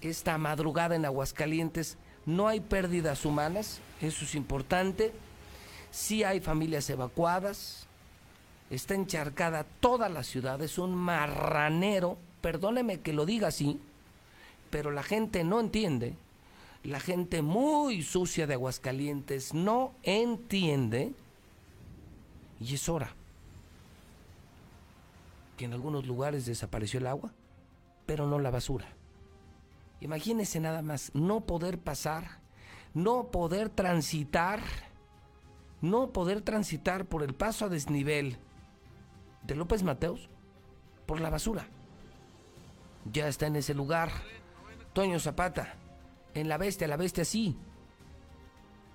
esta madrugada en Aguascalientes, no hay pérdidas humanas, eso es importante, sí hay familias evacuadas, está encharcada toda la ciudad, es un marranero, perdóneme que lo diga así, pero la gente no entiende, la gente muy sucia de Aguascalientes no entiende, y es hora que en algunos lugares desapareció el agua, pero no la basura. Imagínese nada más no poder pasar, no poder transitar, no poder transitar por el paso a desnivel de López Mateos por la basura. Ya está en ese lugar. Toño Zapata, en la bestia, la bestia sí.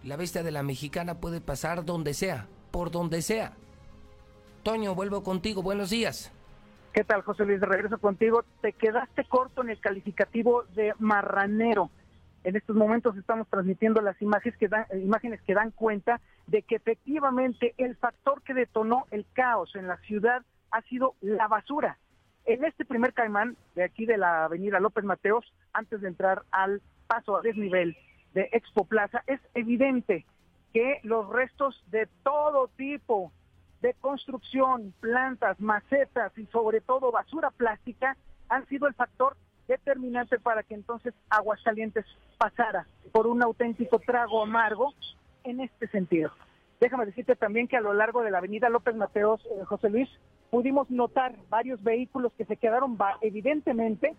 La bestia de la mexicana puede pasar donde sea, por donde sea. Toño, vuelvo contigo, buenos días. ¿Qué tal, José Luis? De regreso contigo. Te quedaste corto en el calificativo de marranero. En estos momentos estamos transmitiendo las imágenes que dan, imágenes que dan cuenta de que efectivamente el factor que detonó el caos en la ciudad ha sido la basura. En este primer caimán de aquí de la avenida López Mateos, antes de entrar al paso a desnivel de Expo Plaza, es evidente que los restos de todo tipo de construcción, plantas, macetas y sobre todo basura plástica han sido el factor determinante para que entonces Aguascalientes pasara por un auténtico trago amargo en este sentido. Déjame decirte también que a lo largo de la avenida López Mateos, eh, José Luis, pudimos notar varios vehículos que se quedaron evidentemente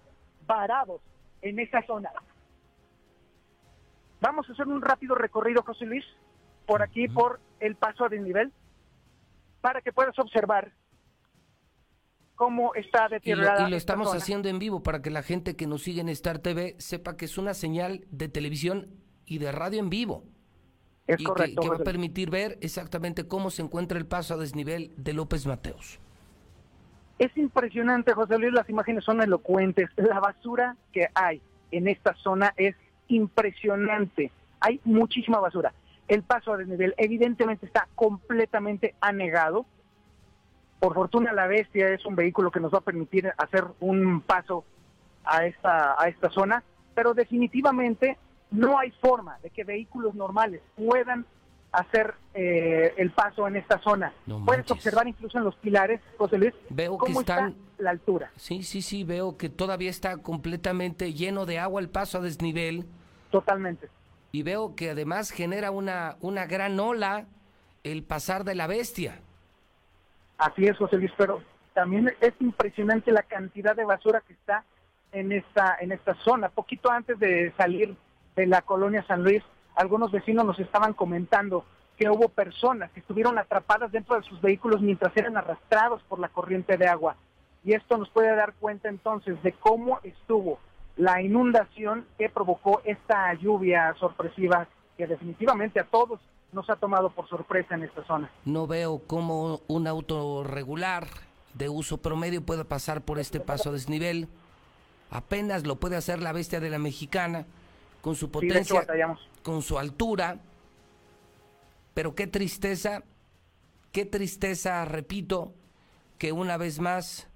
varados en esa zona. Vamos a hacer un rápido recorrido, José Luis, por aquí, por el paso a desnivel para que puedas observar cómo está deteriorada. Y lo, y lo estamos haciendo en vivo para que la gente que nos sigue en Star TV sepa que es una señal de televisión y de radio en vivo. Es y correcto. que, que va a permitir ver exactamente cómo se encuentra el paso a desnivel de López Mateos. Es impresionante, José Luis, las imágenes son elocuentes. La basura que hay en esta zona es impresionante. Hay muchísima basura. El paso a desnivel evidentemente está completamente anegado. Por fortuna la bestia es un vehículo que nos va a permitir hacer un paso a esta, a esta zona, pero definitivamente no hay forma de que vehículos normales puedan hacer eh, el paso en esta zona. No Puedes observar incluso en los pilares, José Luis, Veo que están- está la altura. Sí, sí, sí, veo que todavía está completamente lleno de agua el paso a desnivel Totalmente. y veo que además genera una, una gran ola el pasar de la bestia. Así es, José Luis, pero también es impresionante la cantidad de basura que está en esta, en esta zona. Poquito antes de salir de la colonia San Luis, algunos vecinos nos estaban comentando que hubo personas que estuvieron atrapadas dentro de sus vehículos mientras eran arrastrados por la corriente de agua. Y esto nos puede dar cuenta entonces de cómo estuvo la inundación que provocó esta lluvia sorpresiva que definitivamente a todos nos ha tomado por sorpresa en esta zona. No veo cómo un auto regular de uso promedio puede pasar por este paso a desnivel. Apenas lo puede hacer la bestia de la mexicana con su Sí, de hecho potencia, batallamos. Con su altura. Pero qué tristeza, qué tristeza, repito, que una vez más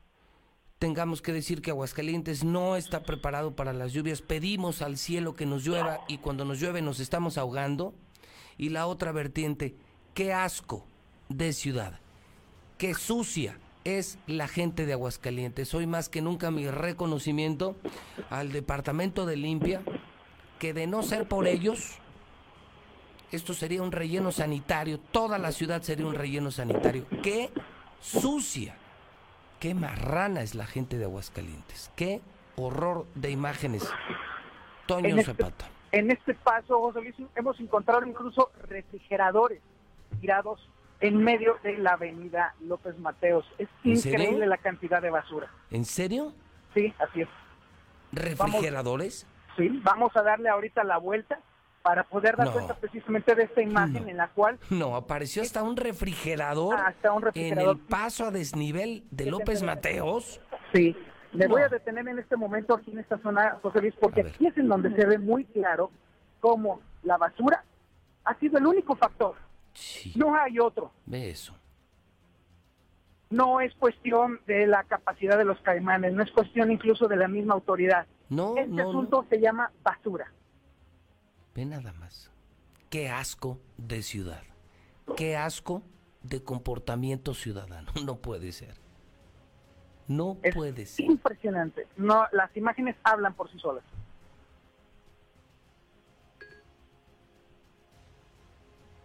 tengamos que decir que Aguascalientes no está preparado para las lluvias. Pedimos al cielo que nos llueva y cuando nos llueve nos estamos ahogando. Y la otra vertiente, qué asco de ciudad, qué sucia es la gente de Aguascalientes. Hoy más que nunca mi reconocimiento al Departamento de Limpia, que de no ser por ellos, esto sería un relleno sanitario, toda la ciudad sería un relleno sanitario. ¡Qué sucia! ¡Qué marrana es la gente de Aguascalientes! ¡Qué horror de imágenes! Toño En este- Zapata. En este paso, José Luis, hemos encontrado incluso refrigeradores tirados en medio de la avenida López Mateos. Es increíble la cantidad de basura. ¿En serio? Sí, así es. ¿Refrigeradores? Sí, vamos a darle ahorita la vuelta para poder dar No. cuenta precisamente de esta imagen No. en la cual No, apareció hasta un refrigerador, Hasta un refrigerador. en el paso a desnivel de López Mateos. Sí, me No. voy a detener en este momento aquí en esta zona, José Luis, porque aquí es en donde se ve muy claro cómo la basura ha sido el único factor. Sí, No hay otro. ve eso. No es cuestión de la capacidad de los caimanes, no es cuestión incluso de la misma autoridad. No, este no, no. asunto se llama basura. Ve nada más. Qué asco de ciudad. Qué asco de comportamiento ciudadano. No puede ser. No Es puede ser. impresionante. No, las imágenes hablan por sí solas.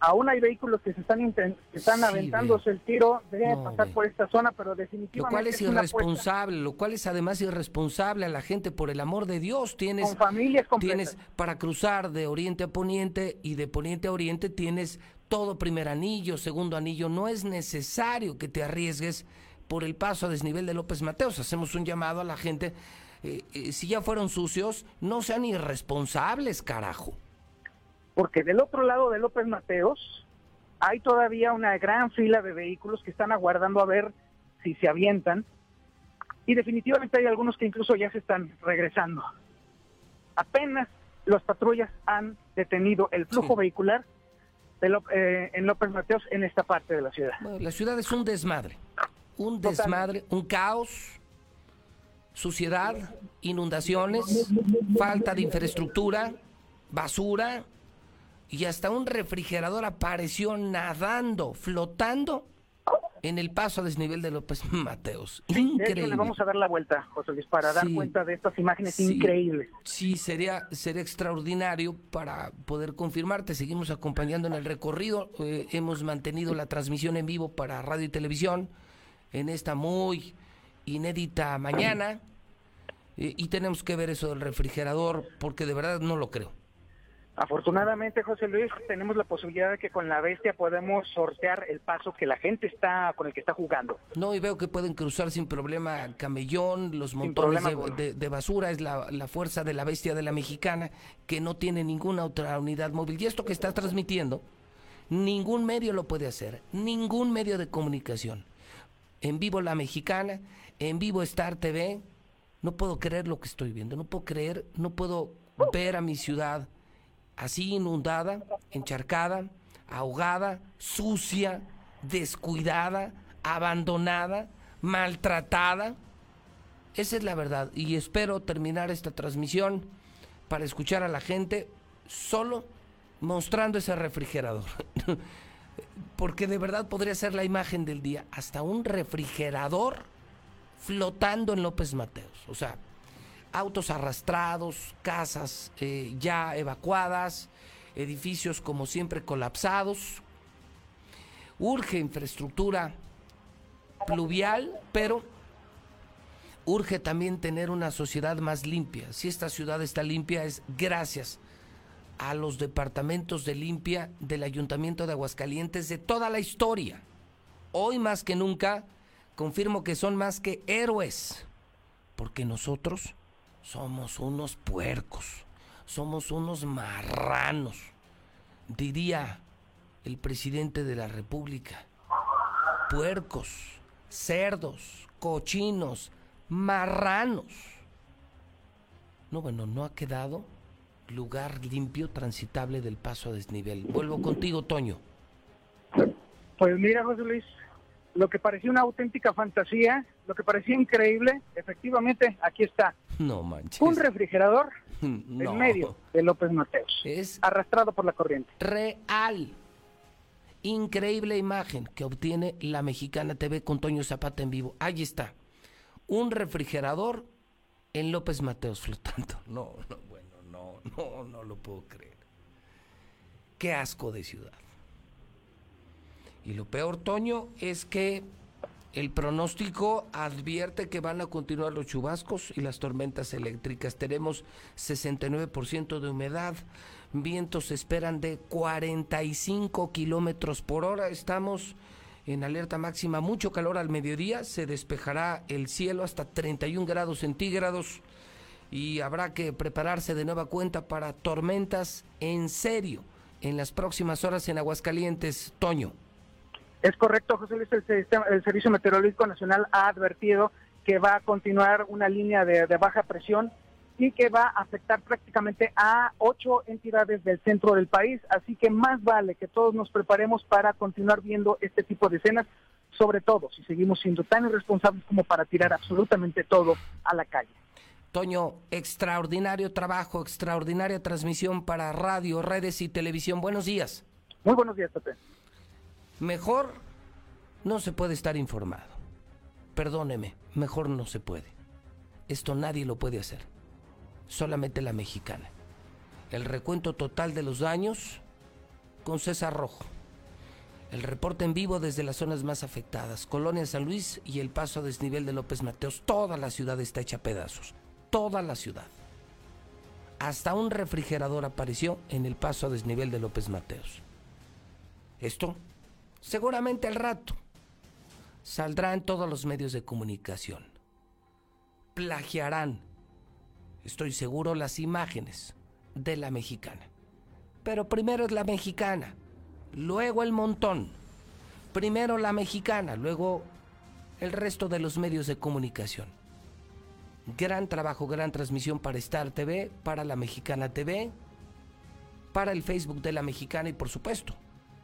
Aún hay vehículos que se están que están Sí, aventándose el tiro de No, pasar por esta zona, pero Lo definitivamente cual es irresponsable, lo cual es además irresponsable a la gente, por el amor de Dios. Tienes, con familias completas. tienes para cruzar de oriente a poniente y de poniente a oriente tienes todo primer anillo, segundo anillo. No es necesario que te arriesgues por el paso a desnivel de López Mateos. Hacemos un llamado a la gente. eh, eh, si ya fueron sucios, no sean irresponsables, carajo. Porque del otro lado de López Mateos hay todavía una gran fila de vehículos que están aguardando a ver si se avientan y definitivamente hay algunos que incluso ya se están regresando. Apenas las patrullas han detenido el flujo Sí. vehicular de Ló- eh, en López Mateos en esta parte de la ciudad. Bueno, la ciudad es un desmadre. Un desmadre, un caos, suciedad, inundaciones, falta de infraestructura, basura y hasta un refrigerador apareció nadando, flotando en el paso a desnivel de López Mateos. De hecho, Increíble. le vamos a dar la vuelta, José Luis, para dar Sí. cuenta de estas imágenes Sí. increíbles. Sí, sería, sería extraordinario para poder confirmarte. Seguimos acompañando en el recorrido. Eh, hemos mantenido la transmisión en vivo para radio y televisión en esta muy inédita mañana. Eh, y tenemos que ver eso del refrigerador porque de verdad no lo creo. Afortunadamente, José Luis, tenemos la posibilidad de que con la bestia podemos sortear el paso que la gente está con el que está jugando. No, y veo que pueden cruzar sin problema Camellón, los montones de, alguno. de- de basura, es la, la fuerza de la bestia de la mexicana, que no tiene ninguna otra unidad móvil. Y esto que está transmitiendo, ningún medio lo puede hacer, ningún medio de comunicación. En vivo la mexicana, en vivo Star TV, no puedo creer lo que estoy viendo, no puedo creer, no puedo ver a mi ciudad así inundada, encharcada, ahogada, sucia, descuidada, abandonada, maltratada. Esa es la verdad. Y espero terminar esta transmisión para escuchar a la gente solo mostrando ese refrigerador. Porque de verdad podría ser la imagen del día. Hasta un refrigerador flotando en López Mateos. O sea, autos arrastrados, casas eh, ya evacuadas, edificios como siempre colapsados. Urge infraestructura pluvial, pero urge también tener una sociedad más limpia. Si esta ciudad está limpia es gracias a los departamentos de limpia del Ayuntamiento de Aguascalientes de toda la historia. Hoy más que nunca confirmo que son más que héroes, porque nosotros somos unos puercos, somos unos marranos, diría el presidente de la República. Puercos, cerdos, cochinos, marranos. No, bueno, no ha quedado lugar limpio, transitable del paso a desnivel. Vuelvo contigo, Toño. Pues mira, José Luis, lo que parecía una auténtica fantasía, lo que parecía increíble, efectivamente, aquí está. No manches. Un refrigerador No. en medio de López Mateos, Es arrastrado por la corriente. real. Increíble imagen que obtiene la Mexicana TV con Toño Zapata en vivo. Ahí está. Un refrigerador en López Mateos flotando. No, no, bueno, no, no, no lo puedo creer. Qué asco de ciudad. Y lo peor, Toño, es que el pronóstico advierte que van a continuar los chubascos y las tormentas eléctricas. Tenemos 69% de humedad, vientos esperan de 45 kilómetros por hora. Estamos en alerta máxima, mucho calor al mediodía, se despejará el cielo hasta 31 grados centígrados y habrá que prepararse de nueva cuenta para tormentas en serio en las próximas horas en Aguascalientes, Toño. Es correcto, José Luis, el, el Servicio Meteorológico Nacional ha advertido que va a continuar una línea de, baja presión y que va a afectar prácticamente a ocho entidades del centro del país. Así que más vale que todos nos preparemos para continuar viendo este tipo de escenas, sobre todo si seguimos siendo tan irresponsables como para tirar absolutamente todo a la calle. Toño, extraordinario trabajo, extraordinaria transmisión para radio, redes y televisión. Buenos días. Muy buenos días, Pepe. Mejor no se puede estar informado. Perdóneme, mejor no se puede. Esto nadie lo puede hacer. Solamente la mexicana. El recuento total de los daños con César Rojo. El reporte en vivo desde las zonas más afectadas, Colonia San Luis y el paso a desnivel de López Mateos. Toda la ciudad está hecha a pedazos. Toda la ciudad. Hasta un refrigerador apareció en el paso a desnivel de López Mateos. Esto seguramente al rato, saldrá en todos los medios de comunicación. Plagiarán, estoy seguro, las imágenes de la mexicana. Pero primero es la mexicana, luego el montón. Primero la mexicana, luego el resto de los medios de comunicación. Gran trabajo, gran transmisión para Star TV, para la Mexicana TV, para el Facebook de la Mexicana y por supuesto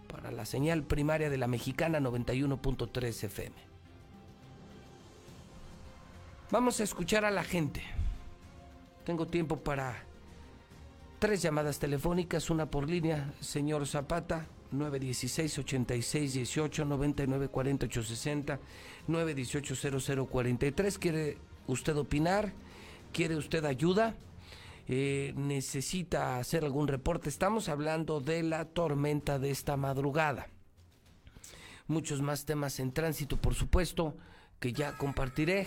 para la señal primaria de la mexicana 91.3 FM. Vamos a escuchar a la gente. Tengo tiempo para tres llamadas telefónicas, una por línea, señor Zapata, 916 86 18 99 48 60 918 0043. ¿Quiere usted opinar? ¿Quiere usted ayuda? Eh, necesita hacer algún reporte. Estamos hablando de la tormenta de esta madrugada. Muchos más temas en tránsito, por supuesto, que ya compartiré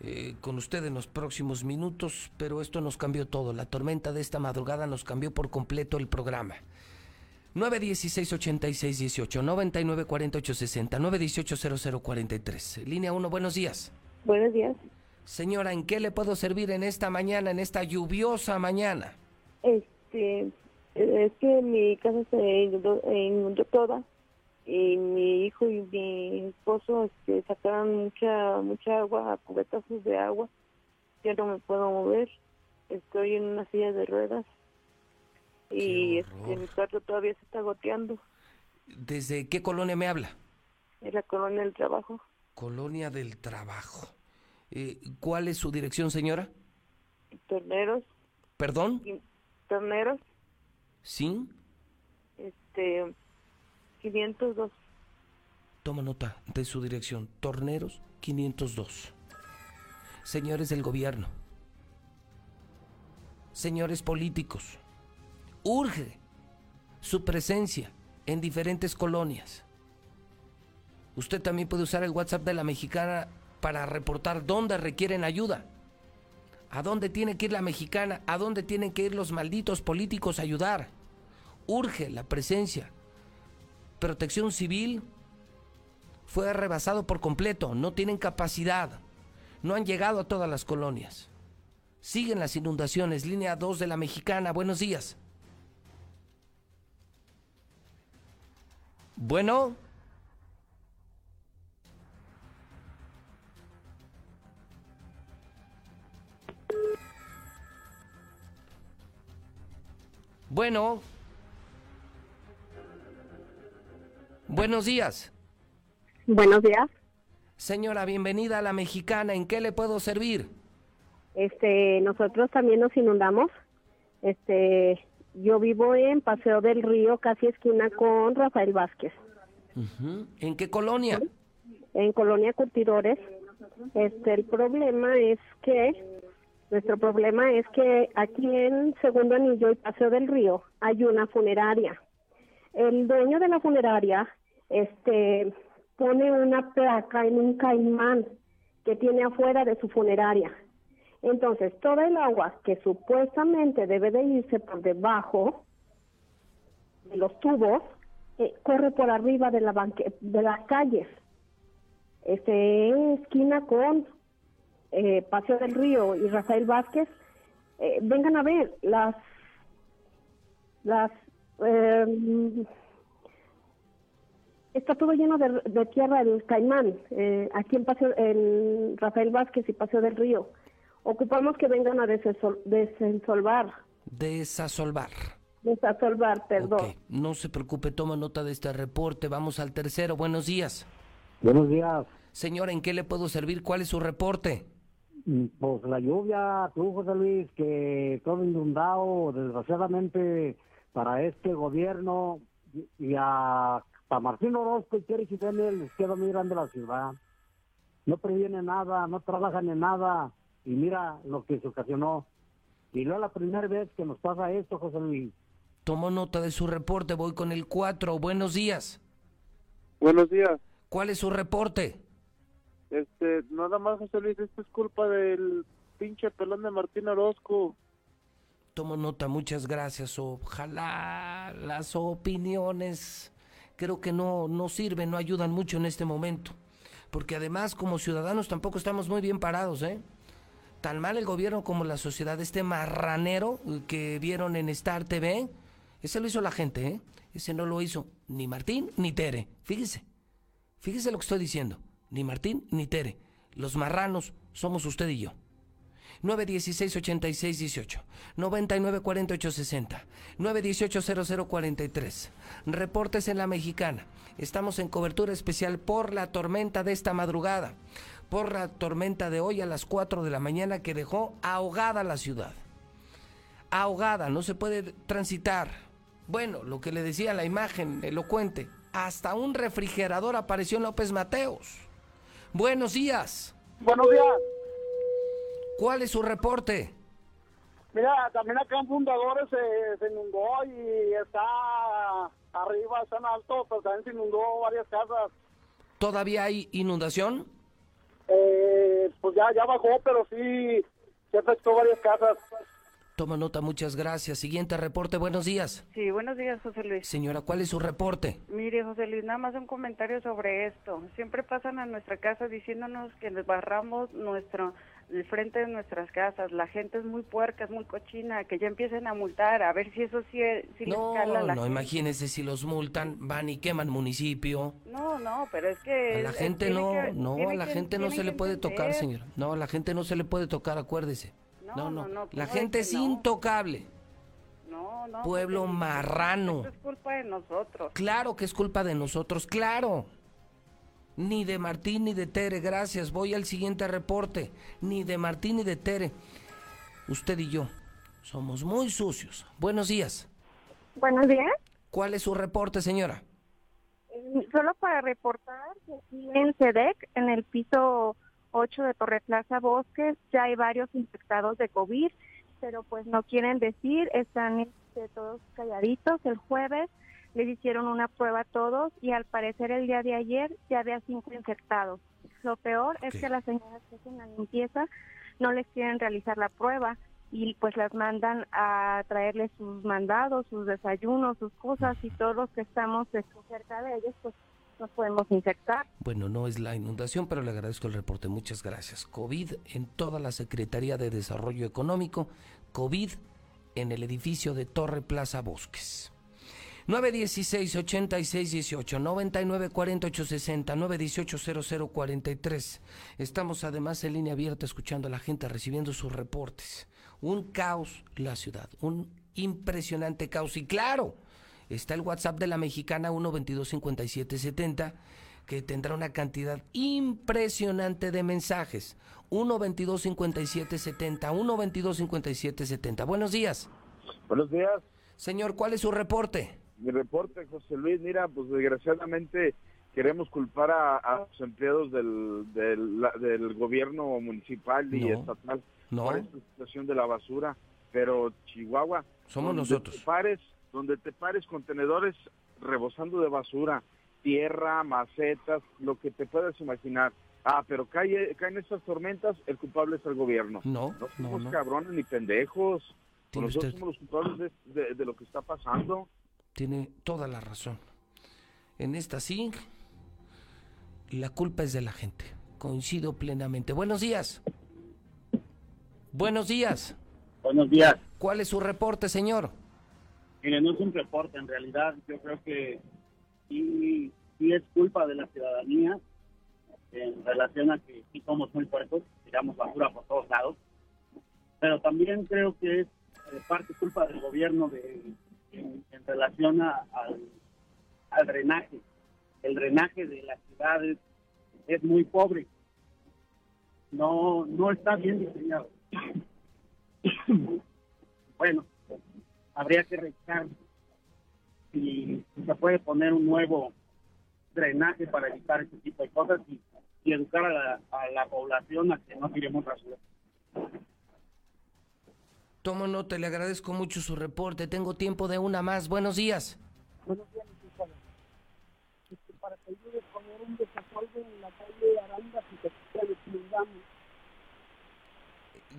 eh, con usted en los próximos minutos, pero esto nos cambió todo. La tormenta de esta madrugada nos cambió por completo el programa. 916 86 18 99 48 60 918 0043. Línea 1, buenos días. Buenos días. Señora, ¿en qué le puedo servir en esta mañana, en esta lluviosa mañana? Este, es que mi casa se inundó, toda y mi hijo y mi esposo este, sacaron mucha mucha agua, cubetazos de agua. Yo no me puedo mover. Estoy en una silla de ruedas y este, mi cuarto todavía se está goteando. ¿Desde qué colonia me habla? Es la colonia del trabajo. Colonia del trabajo. Eh, ¿Cuál es su dirección, señora? Torneros. ¿Perdón? Torneros. ¿Sí? Este, 502. Toma nota de su dirección. Torneros 502. Señores del gobierno. Señores políticos. Urge su presencia en diferentes colonias. Usted también puede usar el WhatsApp de la mexicana para reportar dónde requieren ayuda. ¿A dónde tiene que ir la mexicana? ¿A dónde tienen que ir los malditos políticos a ayudar? Urge la presencia. Protección civil fue rebasado por completo, no tienen capacidad, no han llegado a todas las colonias. Siguen las inundaciones, línea 2 de la mexicana, buenos días. Bueno. Bueno. Buenos días. Buenos días. Señora, bienvenida a la mexicana. ¿En qué le puedo servir? Este, nosotros también nos inundamos. Este, yo vivo en Paseo del Río, casi esquina con Rafael Vázquez. ¿En qué colonia? En Colonia Curtidores. Este, el problema es que nuestro problema es que aquí en Segundo Anillo y Paseo del Río hay una funeraria el dueño de la funeraria este pone una placa en un caimán que tiene afuera de su funeraria. Entonces, toda el agua que supuestamente debe de irse por debajo de los tubos eh, corre por arriba de la banque de las calles. Este esquina con eh, Paseo del Río y Rafael Vázquez. Eh, vengan a ver las las eh, está todo lleno de, de tierra del Caimán, eh, aquí en Paseo, en Rafael Vázquez y Paseo del Río. Ocupamos que vengan a desensol- desensolvar, Desasolvar. desasolvar, perdón. No se preocupe, toma nota de este reporte. Vamos al tercero. Buenos días. Buenos días. Señora, ¿en qué le puedo servir? ¿Cuál es su reporte? Pues la lluvia, tú, José Luis, que todo inundado, desgraciadamente, para este gobierno y- a, a Martín Orozco y Kerry Jiménez les queda muy grande la ciudad. No previene nada, no trabajan en nada, y mira lo que se ocasionó. Y no es la primera vez que nos pasa esto, José Luis. Tomo nota de su reporte. Voy con el 4. Buenos días. Buenos días. ¿Cuál es su reporte? Este, nada más, José Luis, esto es culpa del pinche pelón de Martín Orozco. Tomo nota, muchas gracias. Ojalá las opiniones creo que no, no sirven, no ayudan mucho en este momento. Porque además como ciudadanos tampoco estamos muy bien parados, ¿eh? Tan mal el gobierno como la sociedad. Este marranero que vieron en Star TV, ese lo hizo la gente, ¿eh? Ese no lo hizo ni Martín ni Tere. Fíjese, fíjese lo que estoy diciendo. Ni Martín ni Tere. Los marranos somos usted y yo. 916-8618, 994860, 918-0043. Reportes en la mexicana. Estamos en cobertura especial por la tormenta de esta madrugada, por la tormenta de hoy a las 4 de la mañana que dejó ahogada la ciudad. Ahogada, no se puede transitar. Bueno, lo que le decía la imagen elocuente, hasta un refrigerador apareció en López Mateos. Buenos días. Buenos días. ¿Cuál es su reporte? Mira, también acá en Fundadores se, se inundó y está arriba, está en alto, pero también se inundó varias casas. ¿Todavía hay inundación? Eh, pues ya, ya bajó, pero sí se afectó varias casas. Toma nota, muchas gracias. Siguiente reporte, buenos días. Sí, buenos días, José Luis. Señora, ¿cuál es su reporte? Mire, José Luis, nada más un comentario sobre esto. Siempre pasan a nuestra casa diciéndonos que les barramos nuestro el frente de nuestras casas. La gente es muy puerca, es muy cochina, que ya empiecen a multar, a ver si eso sí, sí les No, cala la no, gente. imagínese si los multan, van y queman municipio. No, no, pero es que... A la gente no, que- no, a la gente no se le puede tocar, señora. No, a la gente no se le puede tocar, acuérdese. No, no, no, la ¿cómo gente es intocable. No, no. Pueblo marrano. es culpa de nosotros. Claro que es culpa de nosotros, claro. Ni de Martín ni de Tere, gracias. Voy al siguiente reporte. Ni de Martín ni de Tere. Usted y yo somos muy sucios. Buenos días. Buenos días. ¿Cuál es su reporte, señora? Eh, Solo para reportar que aquí en SEDEC, en el piso 8 de Torre Plaza Bosques, ya hay varios infectados de COVID, pero pues no quieren decir, están este, todos calladitos. El jueves les hicieron una prueba a todos y al parecer el día de ayer ya había cinco infectados. Lo peor es que las señoras que hacen la limpieza no les quieren realizar la prueba y pues las mandan a traerles sus mandados, sus desayunos, sus cosas y todos los que estamos este, cerca de ellos pues nos podemos infectar. Bueno, no es la inundación, pero le agradezco el reporte. Muchas gracias. COVID en toda la Secretaría de Desarrollo Económico. COVID en el edificio de Torre Plaza Bosques. 916-8618, 994860, 918-0043. Estamos además en línea abierta escuchando a la gente, recibiendo sus reportes. Un caos la ciudad, un impresionante caos. Y claro, está el WhatsApp de la mexicana 122-5770 que tendrá una cantidad impresionante de mensajes. 122-5770, 122-5770. Buenos días. Buenos días. Señor, ¿cuál es su reporte? Mi reporte, José Luis, mira, pues desgraciadamente queremos culpar a, a los empleados del, del, la- del gobierno municipal y No. estatal No. por esta situación de la basura, pero Chihuahua, Somos nosotros. Pares, donde te pares contenedores rebosando de basura, tierra, macetas, lo que te puedas imaginar. Ah, pero cae, caen estas tormentas, el culpable es el gobierno. No, No somos no. cabrones ni pendejos. Nosotros usted- somos los culpables de, de- de lo que está pasando. Tiene toda la razón. En esta sí, la culpa es de la gente. Coincido plenamente. Buenos días. Buenos días. Buenos días. ¿Cuál es su reporte, señor? Mire, no es un reporte, en realidad yo creo que sí, es culpa de la ciudadanía en relación a que sí somos muy puercos, tiramos basura por todos lados, pero también creo que es eh, parte culpa del gobierno de, en, relación al drenaje. El drenaje de las ciudades es muy pobre, no, no está bien diseñado. bueno, habría que revisar si se puede poner un nuevo drenaje para evitar ese tipo de cosas y, y educar a la, a la población a que no tiremos basura. Tomo nota, le agradezco mucho su reporte. Tengo tiempo de una más. Buenos días. Buenos días. Este, para que ayude a poner un desasolve en la calle Arandas y que le chingamos.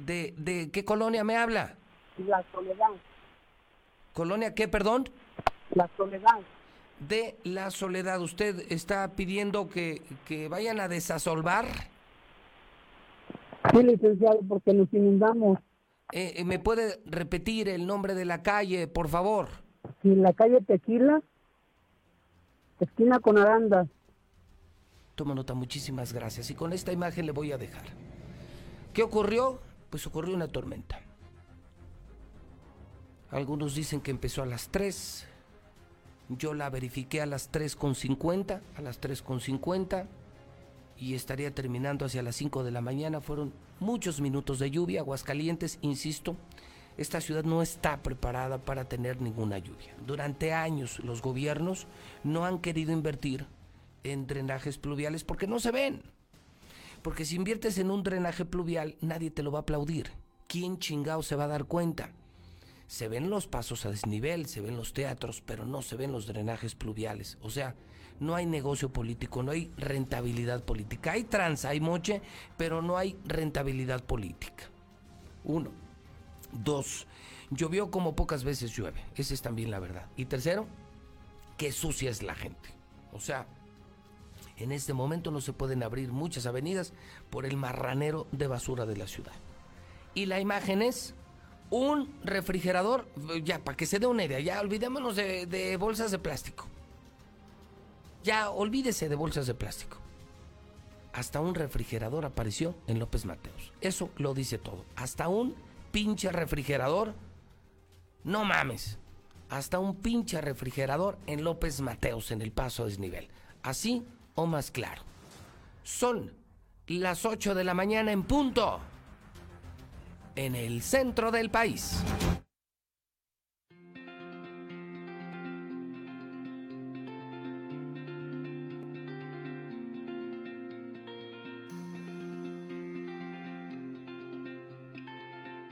¿De, ¿De qué colonia me habla? La soledad, ¿Colonia qué, perdón? la soledad. De la soledad. ¿Usted está pidiendo que, que vayan a desasolvar? Sí, licenciado, porque nos inundamos. Eh, eh, ¿Me puede repetir el nombre de la calle, por favor? Sí, la calle Tequila, esquina con Arandas. Toma nota, muchísimas gracias. Y con esta imagen le voy a dejar. ¿Qué ocurrió? Pues ocurrió una tormenta. Algunos dicen que empezó a las 3. Yo la verifiqué a las 3.50, a las 3.50 y estaría terminando hacia las 5 de la mañana. Fueron muchos minutos de lluvia. Aguascalientes, insisto, esta ciudad no está preparada para tener ninguna lluvia. Durante años los gobiernos no han querido invertir en drenajes pluviales porque no se ven. Porque si inviertes en un drenaje pluvial, nadie te lo va a aplaudir. ¿Quién chingado se va a dar cuenta? Se ven los pasos a desnivel, se ven los teatros, pero no se ven los drenajes pluviales. O sea, no hay negocio político, no hay rentabilidad política. Hay tranza, hay moche, pero no hay rentabilidad política. Uno. Dos. Llovió como pocas veces llueve. Esa es también la verdad. Y tercero, que sucia es la gente. O sea, en este momento no se pueden abrir muchas avenidas por el marranero de basura de la ciudad. Y la imagen es un refrigerador, ya para que se dé una idea, ya olvidémonos de, bolsas de plástico. Ya olvídese de bolsas de plástico. Hasta un refrigerador apareció en López Mateos. Eso lo dice todo. Hasta un pinche refrigerador. No mames. Hasta un pinche refrigerador en López Mateos, en el paso a desnivel. Así o más claro. Son las 8 de la mañana en punto. En el centro del país.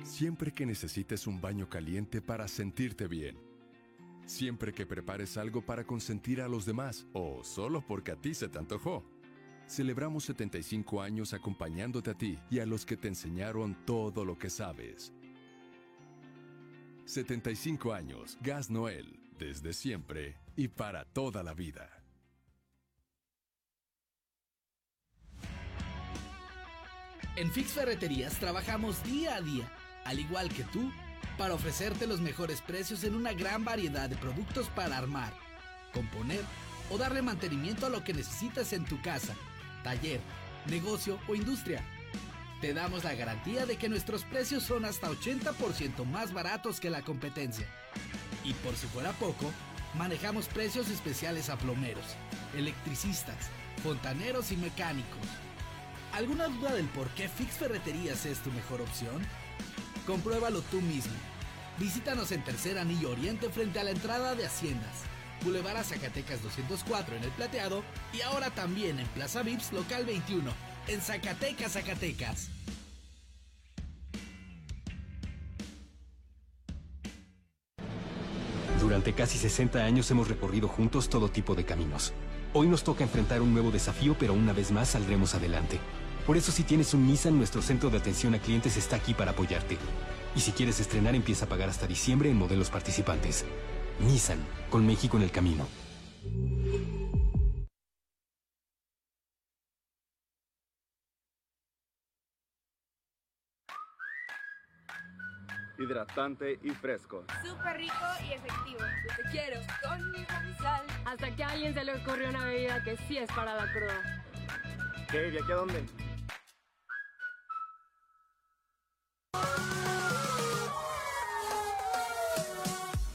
Siempre que necesites un baño caliente para sentirte bien. Siempre que prepares algo para consentir a los demás o solo porque a ti se te antojó. Celebramos 75 años acompañándote a ti y a los que te enseñaron todo lo que sabes. 75 años, Gas Noel, desde siempre y para toda la vida. En Fix Ferreterías trabajamos día a día, al igual que tú, para ofrecerte los mejores precios en una gran variedad de productos para armar, componer o darle mantenimiento a lo que necesitas en tu casa, taller, negocio o industria. Te damos la garantía de que nuestros precios son hasta 80% más baratos que la competencia. Y por si fuera poco, manejamos precios especiales a plomeros, electricistas, fontaneros y mecánicos. ¿Alguna duda del por qué Fix Ferreterías es tu mejor opción? Compruébalo tú mismo. Visítanos en Tercer Anillo Oriente frente a la entrada de Haciendas. Boulevard a Zacatecas 204 en El Plateado y ahora también en Plaza Vips Local 21 en Zacatecas, Zacatecas. Durante casi 60 años hemos recorrido juntos todo tipo de caminos. Hoy nos toca enfrentar un nuevo desafío, pero una vez más saldremos adelante. Por eso si tienes un Nissan, nuestro centro de atención a clientes está aquí para apoyarte. Y si quieres estrenar, empieza a pagar hasta diciembre en modelos participantes. Nissan, con México en el camino. hidratante y fresco. Súper rico y efectivo. Te quiero con mi sal. Hasta que a alguien se le ocurrió una bebida que sí es para la cruda. ¿Qué? ¿Y aquí a dónde?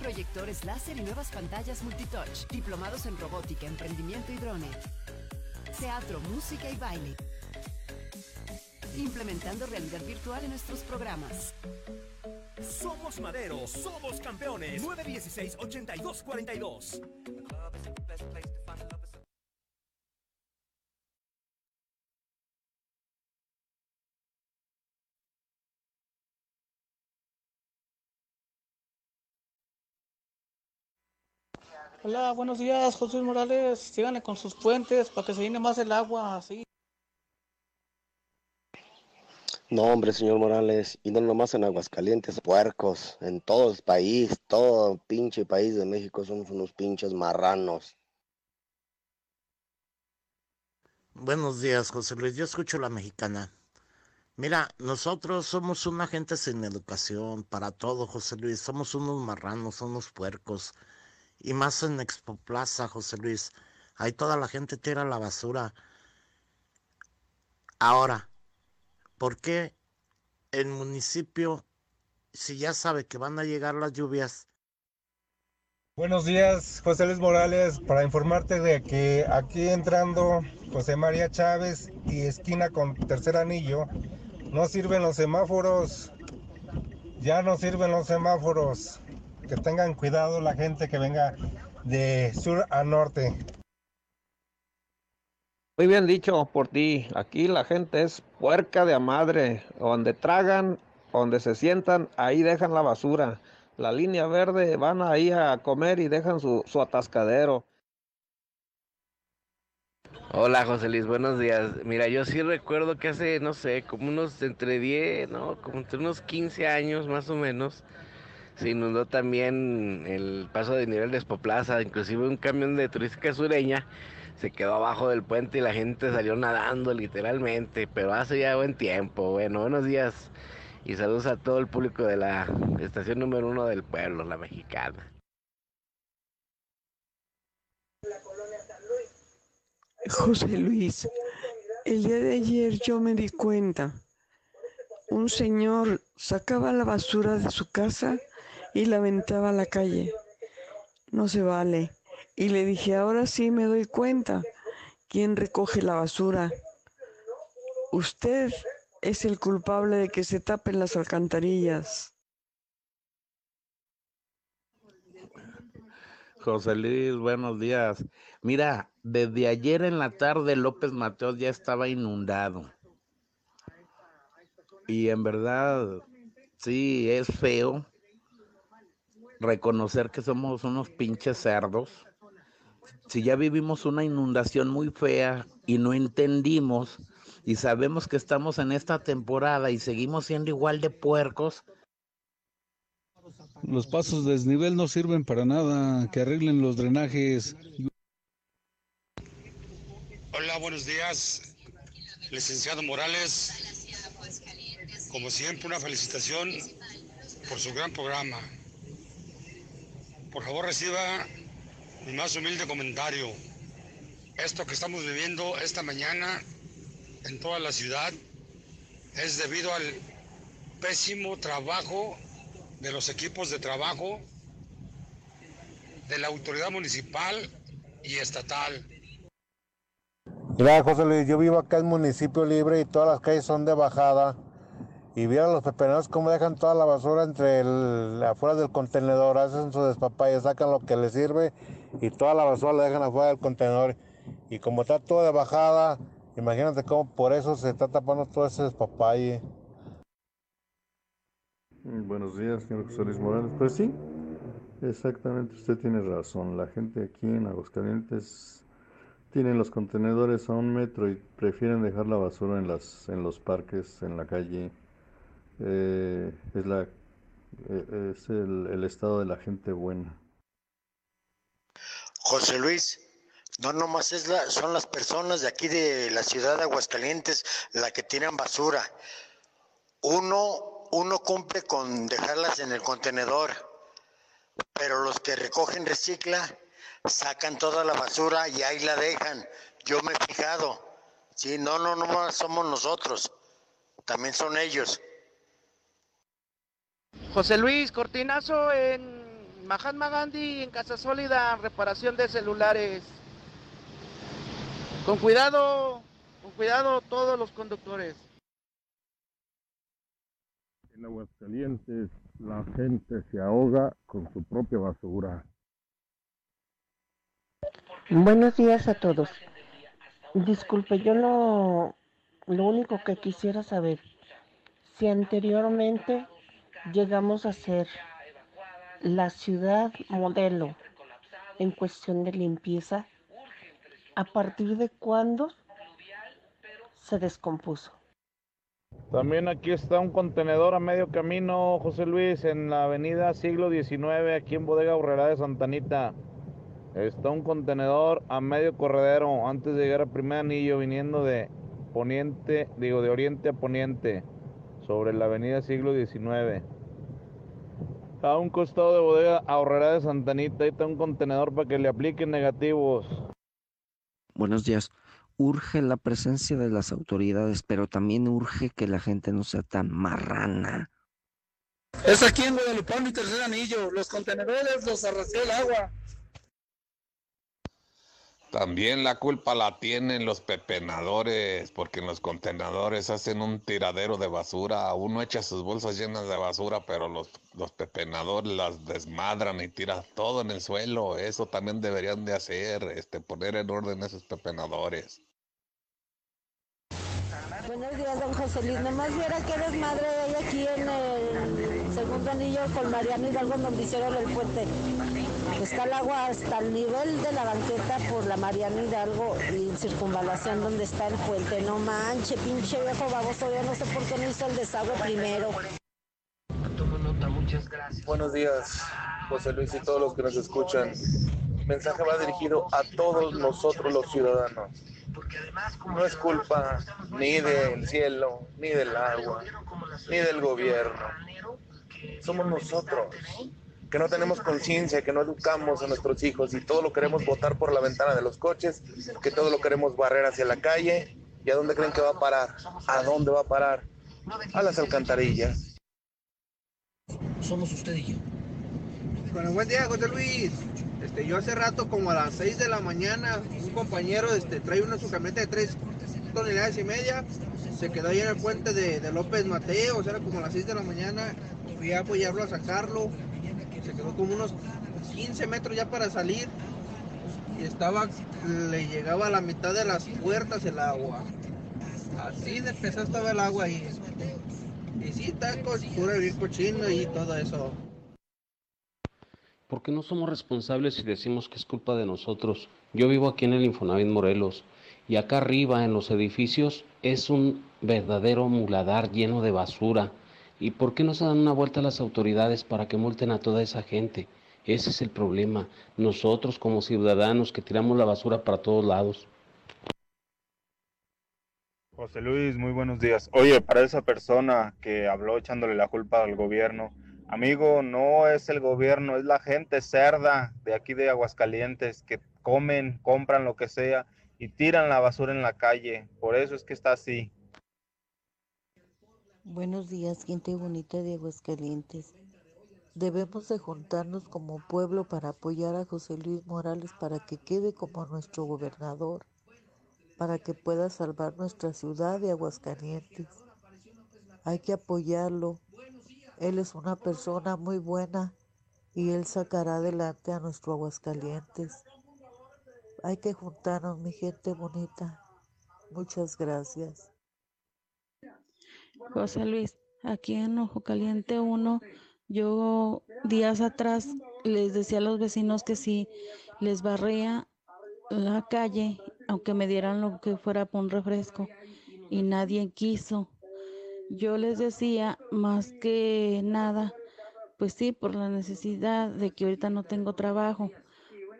Proyectores láser y nuevas pantallas multitouch. Diplomados en robótica, emprendimiento y drone. Teatro, música y baile. Implementando realidad virtual en nuestros programas. Somos Madero, somos campeones. 916-8242. Hola, buenos días, José Morales. Síganle con sus puentes para que se llene más el agua, así. No, hombre, señor Morales, y no nomás en Aguascalientes, puercos, en todo el país, todo pinche país de México somos unos pinches marranos. Buenos días, José Luis. Yo escucho la mexicana. Mira, nosotros somos una gente sin educación para todo, José Luis. Somos unos marranos, unos puercos. Y más en Expo Plaza, José Luis. Ahí toda la gente tira la basura. Ahora, ¿por qué el municipio, si ya sabe que van a llegar las lluvias, Buenos días, José Luis Morales, para informarte de que aquí entrando José María Chávez y esquina con tercer anillo, no sirven los semáforos, ya no sirven los semáforos, que tengan cuidado la gente que venga de sur a norte. Muy bien dicho por ti. Aquí la gente es puerca de a madre. Donde tragan, donde se sientan, ahí dejan la basura. La línea verde van ahí a comer y dejan su, su atascadero. Hola José Luis, buenos días. Mira, yo sí recuerdo que hace, no sé, como unos entre 10, ¿no? Como entre unos 15 años más o menos, se inundó también el paso de nivel de Espoplaza, inclusive un camión de turística sureña se quedó abajo del puente y la gente salió nadando literalmente, pero hace ya buen tiempo. Bueno, buenos días y saludos a todo el público de la estación número uno del pueblo, la mexicana. José Luis, el día de ayer yo me di cuenta, un señor sacaba la basura de su casa y la aventaba a la calle. No se vale. Y le dije, ahora sí me doy cuenta, ¿quién recoge la basura? Usted es el culpable de que se tapen las alcantarillas. José Luis, buenos días. Mira, desde ayer en la tarde López Mateos ya estaba inundado. Y en verdad, sí, es feo reconocer que somos unos pinches cerdos. Si ya vivimos una inundación muy fea y no entendimos y sabemos que estamos en esta temporada y seguimos siendo igual de puercos, Los pasos de desnivel no sirven para nada, que arreglen los drenajes. Hola, buenos días, licenciado Morales. Como siempre, una felicitación por su gran programa. Por favor, reciba mi más humilde comentario. Esto que estamos viviendo esta mañana en toda la ciudad es debido al pésimo trabajo de los equipos de trabajo de la autoridad municipal y estatal. Mira, José Luis, yo vivo acá en municipio libre y todas las calles son de bajada. Y vieron los pepeneros cómo dejan toda la basura entre el, afuera del contenedor, hacen su despapaya, sacan lo que les sirve y toda la basura la dejan afuera del contenedor. Y como está todo de bajada, imagínate cómo por eso se está tapando todo ese despapalle. Buenos días, señor José Luis Morales. Pues sí, exactamente, usted tiene razón. La gente aquí en Aguascalientes tienen los contenedores a un metro y prefieren dejar la basura en, las, en los parques, en la calle. Eh, es la, eh, es el, estado de la gente buena. José Luis, no nomás es la, son las personas de aquí de la ciudad de Aguascalientes la que tiran basura. Uno, uno cumple con dejarlas en el contenedor, pero los que recogen recicla sacan toda la basura y ahí la dejan. Yo me he fijado. Sí, no, no, no somos nosotros, también son ellos. José Luis, cortinazo en Mahatma Gandhi, en Casa Sólida, reparación de celulares. Con cuidado, con cuidado todos los conductores. En Aguascalientes la gente se ahoga con su propia basura. Buenos días a todos. Disculpe, yo lo, lo único que quisiera saber, si anteriormente llegamos a ser la ciudad modelo en cuestión de limpieza, ¿a partir de cuándo se descompuso? También aquí está un contenedor a medio camino, José Luis, en la avenida Siglo XIX, aquí en Bodega Urrera de Santanita. Está un contenedor a medio corredero antes de llegar al primer anillo, viniendo de poniente, digo, de oriente a poniente, sobre la avenida Siglo XIX. A un costado de Bodega Ahorrera de Santanita, ahí está un contenedor para que le apliquen negativos. Buenos días. Urge la presencia de las autoridades, pero también urge que la gente no sea tan marrana. Es aquí en Guadalupán, mi tercer anillo. Los contenedores los arrastró el agua. También la culpa la tienen los pepenadores, porque en los contenedores hacen un tiradero de basura. Uno echa sus bolsas llenas de basura, pero los, los pepenadores las desmadran y tiran todo en el suelo. Eso también deberían de hacer, este, poner en orden esos pepenadores. Buenos días, don José Luis. Nomás viera qué desmadre hay aquí en el segundo anillo con Mariano Hidalgo donde hicieron el puente. Está el agua hasta el nivel de la banqueta por la Mariano Hidalgo y circunvalación donde está el puente. No manche, pinche viejo baboso. Yo no sé por qué no hizo el desagüe primero. Buenos días, José Luis y todos los que nos escuchan. El mensaje va dirigido a todos nosotros los ciudadanos. No es culpa ni del cielo, ni del agua, ni del gobierno. Somos nosotros, que no tenemos conciencia, que no educamos a nuestros hijos y todo lo queremos botar por la ventana de los coches, que todo lo queremos barrer hacia la calle. ¿Y a dónde creen que va a parar? ¿A dónde va a parar? A las alcantarillas. Somos usted y yo. Bueno, buen día, José Luis. Este, yo hace rato, como a las 6 de la mañana, un compañero este, trae una su camioneta de 3 toneladas y media, se quedó ahí en el puente de, de López Mateo, o sea, era como a las 6 de la mañana, fui a apoyarlo a sacarlo, se quedó como unos 15 metros ya para salir, y estaba, le llegaba a la mitad de las puertas el agua. Así de pesado estaba el agua ahí. Y sí, tacos, pura bien cochino y todo eso. porque no somos responsables si decimos que es culpa de nosotros? Yo vivo aquí en el Infonavit Morelos y acá arriba en los edificios es un verdadero muladar lleno de basura. ¿Y por qué no se dan una vuelta a las autoridades para que multen a toda esa gente? Ese es el problema. Nosotros como ciudadanos que tiramos la basura para todos lados. José Luis, muy buenos días. Oye, para esa persona que habló echándole la culpa al gobierno, amigo, no es el gobierno, es la gente cerda de aquí de Aguascalientes que comen, compran lo que sea y tiran la basura en la calle. Por eso es que está así. Buenos días, gente bonita de Aguascalientes. Debemos de juntarnos como pueblo para apoyar a José Luis Morales para que quede como nuestro gobernador, para que pueda salvar nuestra ciudad de Aguascalientes. Hay que apoyarlo. Él es una persona muy buena y él sacará adelante a nuestro Aguascalientes. Hay que juntarnos, mi gente bonita. Muchas gracias. José Luis, aquí en Ojo Caliente 1, yo días atrás les decía a los vecinos que si les barría la calle, aunque me dieran lo que fuera por un refresco, y nadie quiso. Yo les decía más que nada, pues sí, por la necesidad de que ahorita no tengo trabajo,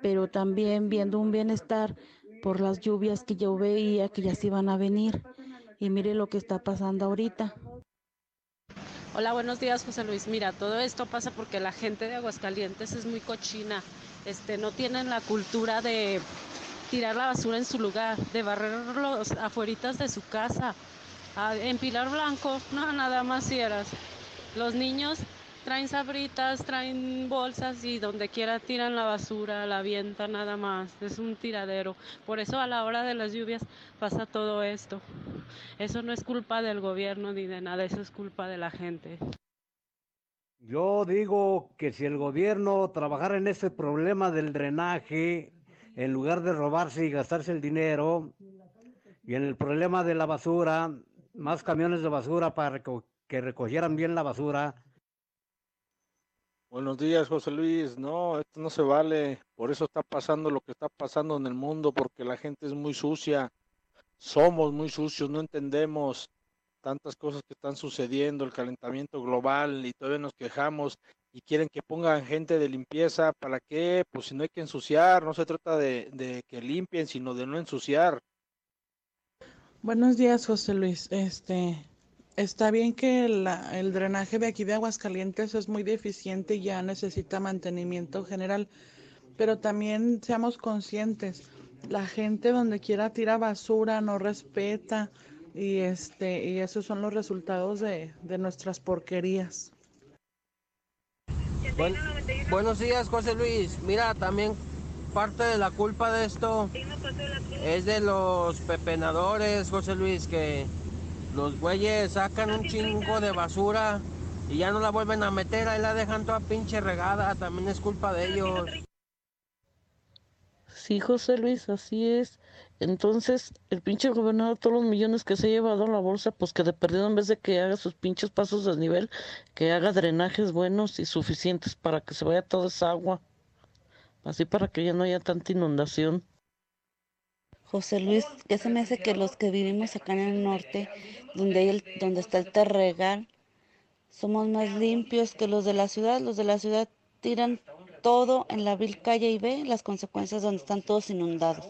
pero también viendo un bienestar por las lluvias que yo veía que ya se iban a venir. Y mire lo que está pasando ahorita. Hola, buenos días, José Luis. Mira, todo esto pasa porque la gente de Aguascalientes es muy cochina. Este, no tienen la cultura de tirar la basura en su lugar, de barrer los afueritas de su casa, en Pilar Blanco, no, nada más fieras. Los niños traen sabritas, traen bolsas y donde quiera tiran la basura, la avientan nada más. Es un tiradero. Por eso a la hora de las lluvias pasa todo esto. Eso no es culpa del gobierno ni de nada, eso es culpa de la gente. Yo digo que si el gobierno trabajara en ese problema del drenaje, en lugar de robarse y gastarse el dinero, y en el problema de la basura, más camiones de basura para que recogieran bien la basura, Buenos días, José Luis. No, esto no se vale. Por eso está pasando lo que está pasando en el mundo, porque la gente es muy sucia. Somos muy sucios, no entendemos tantas cosas que están sucediendo, el calentamiento global y todavía nos quejamos y quieren que pongan gente de limpieza. ¿Para qué? Pues si no hay que ensuciar, no se trata de, de que limpien, sino de no ensuciar. Buenos días, José Luis. Este, Está bien que el drenaje de aquí de Aguascalientes es muy deficiente y ya necesita mantenimiento general, pero también seamos conscientes, la gente donde quiera tira basura, no respeta y este y esos son los resultados de, nuestras porquerías. buenos días, José Luis. Mira, también parte de la culpa de esto es de los pepenadores, José Luis, que los güeyes sacan un chingo de basura y ya no la vuelven a meter, ahí la dejan toda pinche regada, también es culpa de ellos. Sí, José Luis, así es. Entonces, el pinche gobernador, todos los millones que se ha llevado a la bolsa, pues que de perdido en vez de que haga sus pinches pasos de nivel, que haga drenajes buenos y suficientes para que se vaya toda esa agua. Así para que ya no haya tanta inundación. José Luis, ¿qué se me hace que los que vivimos acá en el norte, donde, el, donde está el terregal, somos más limpios que los de la ciudad. Los de la ciudad tiran todo en la vil calle y ve las consecuencias donde están todos inundados.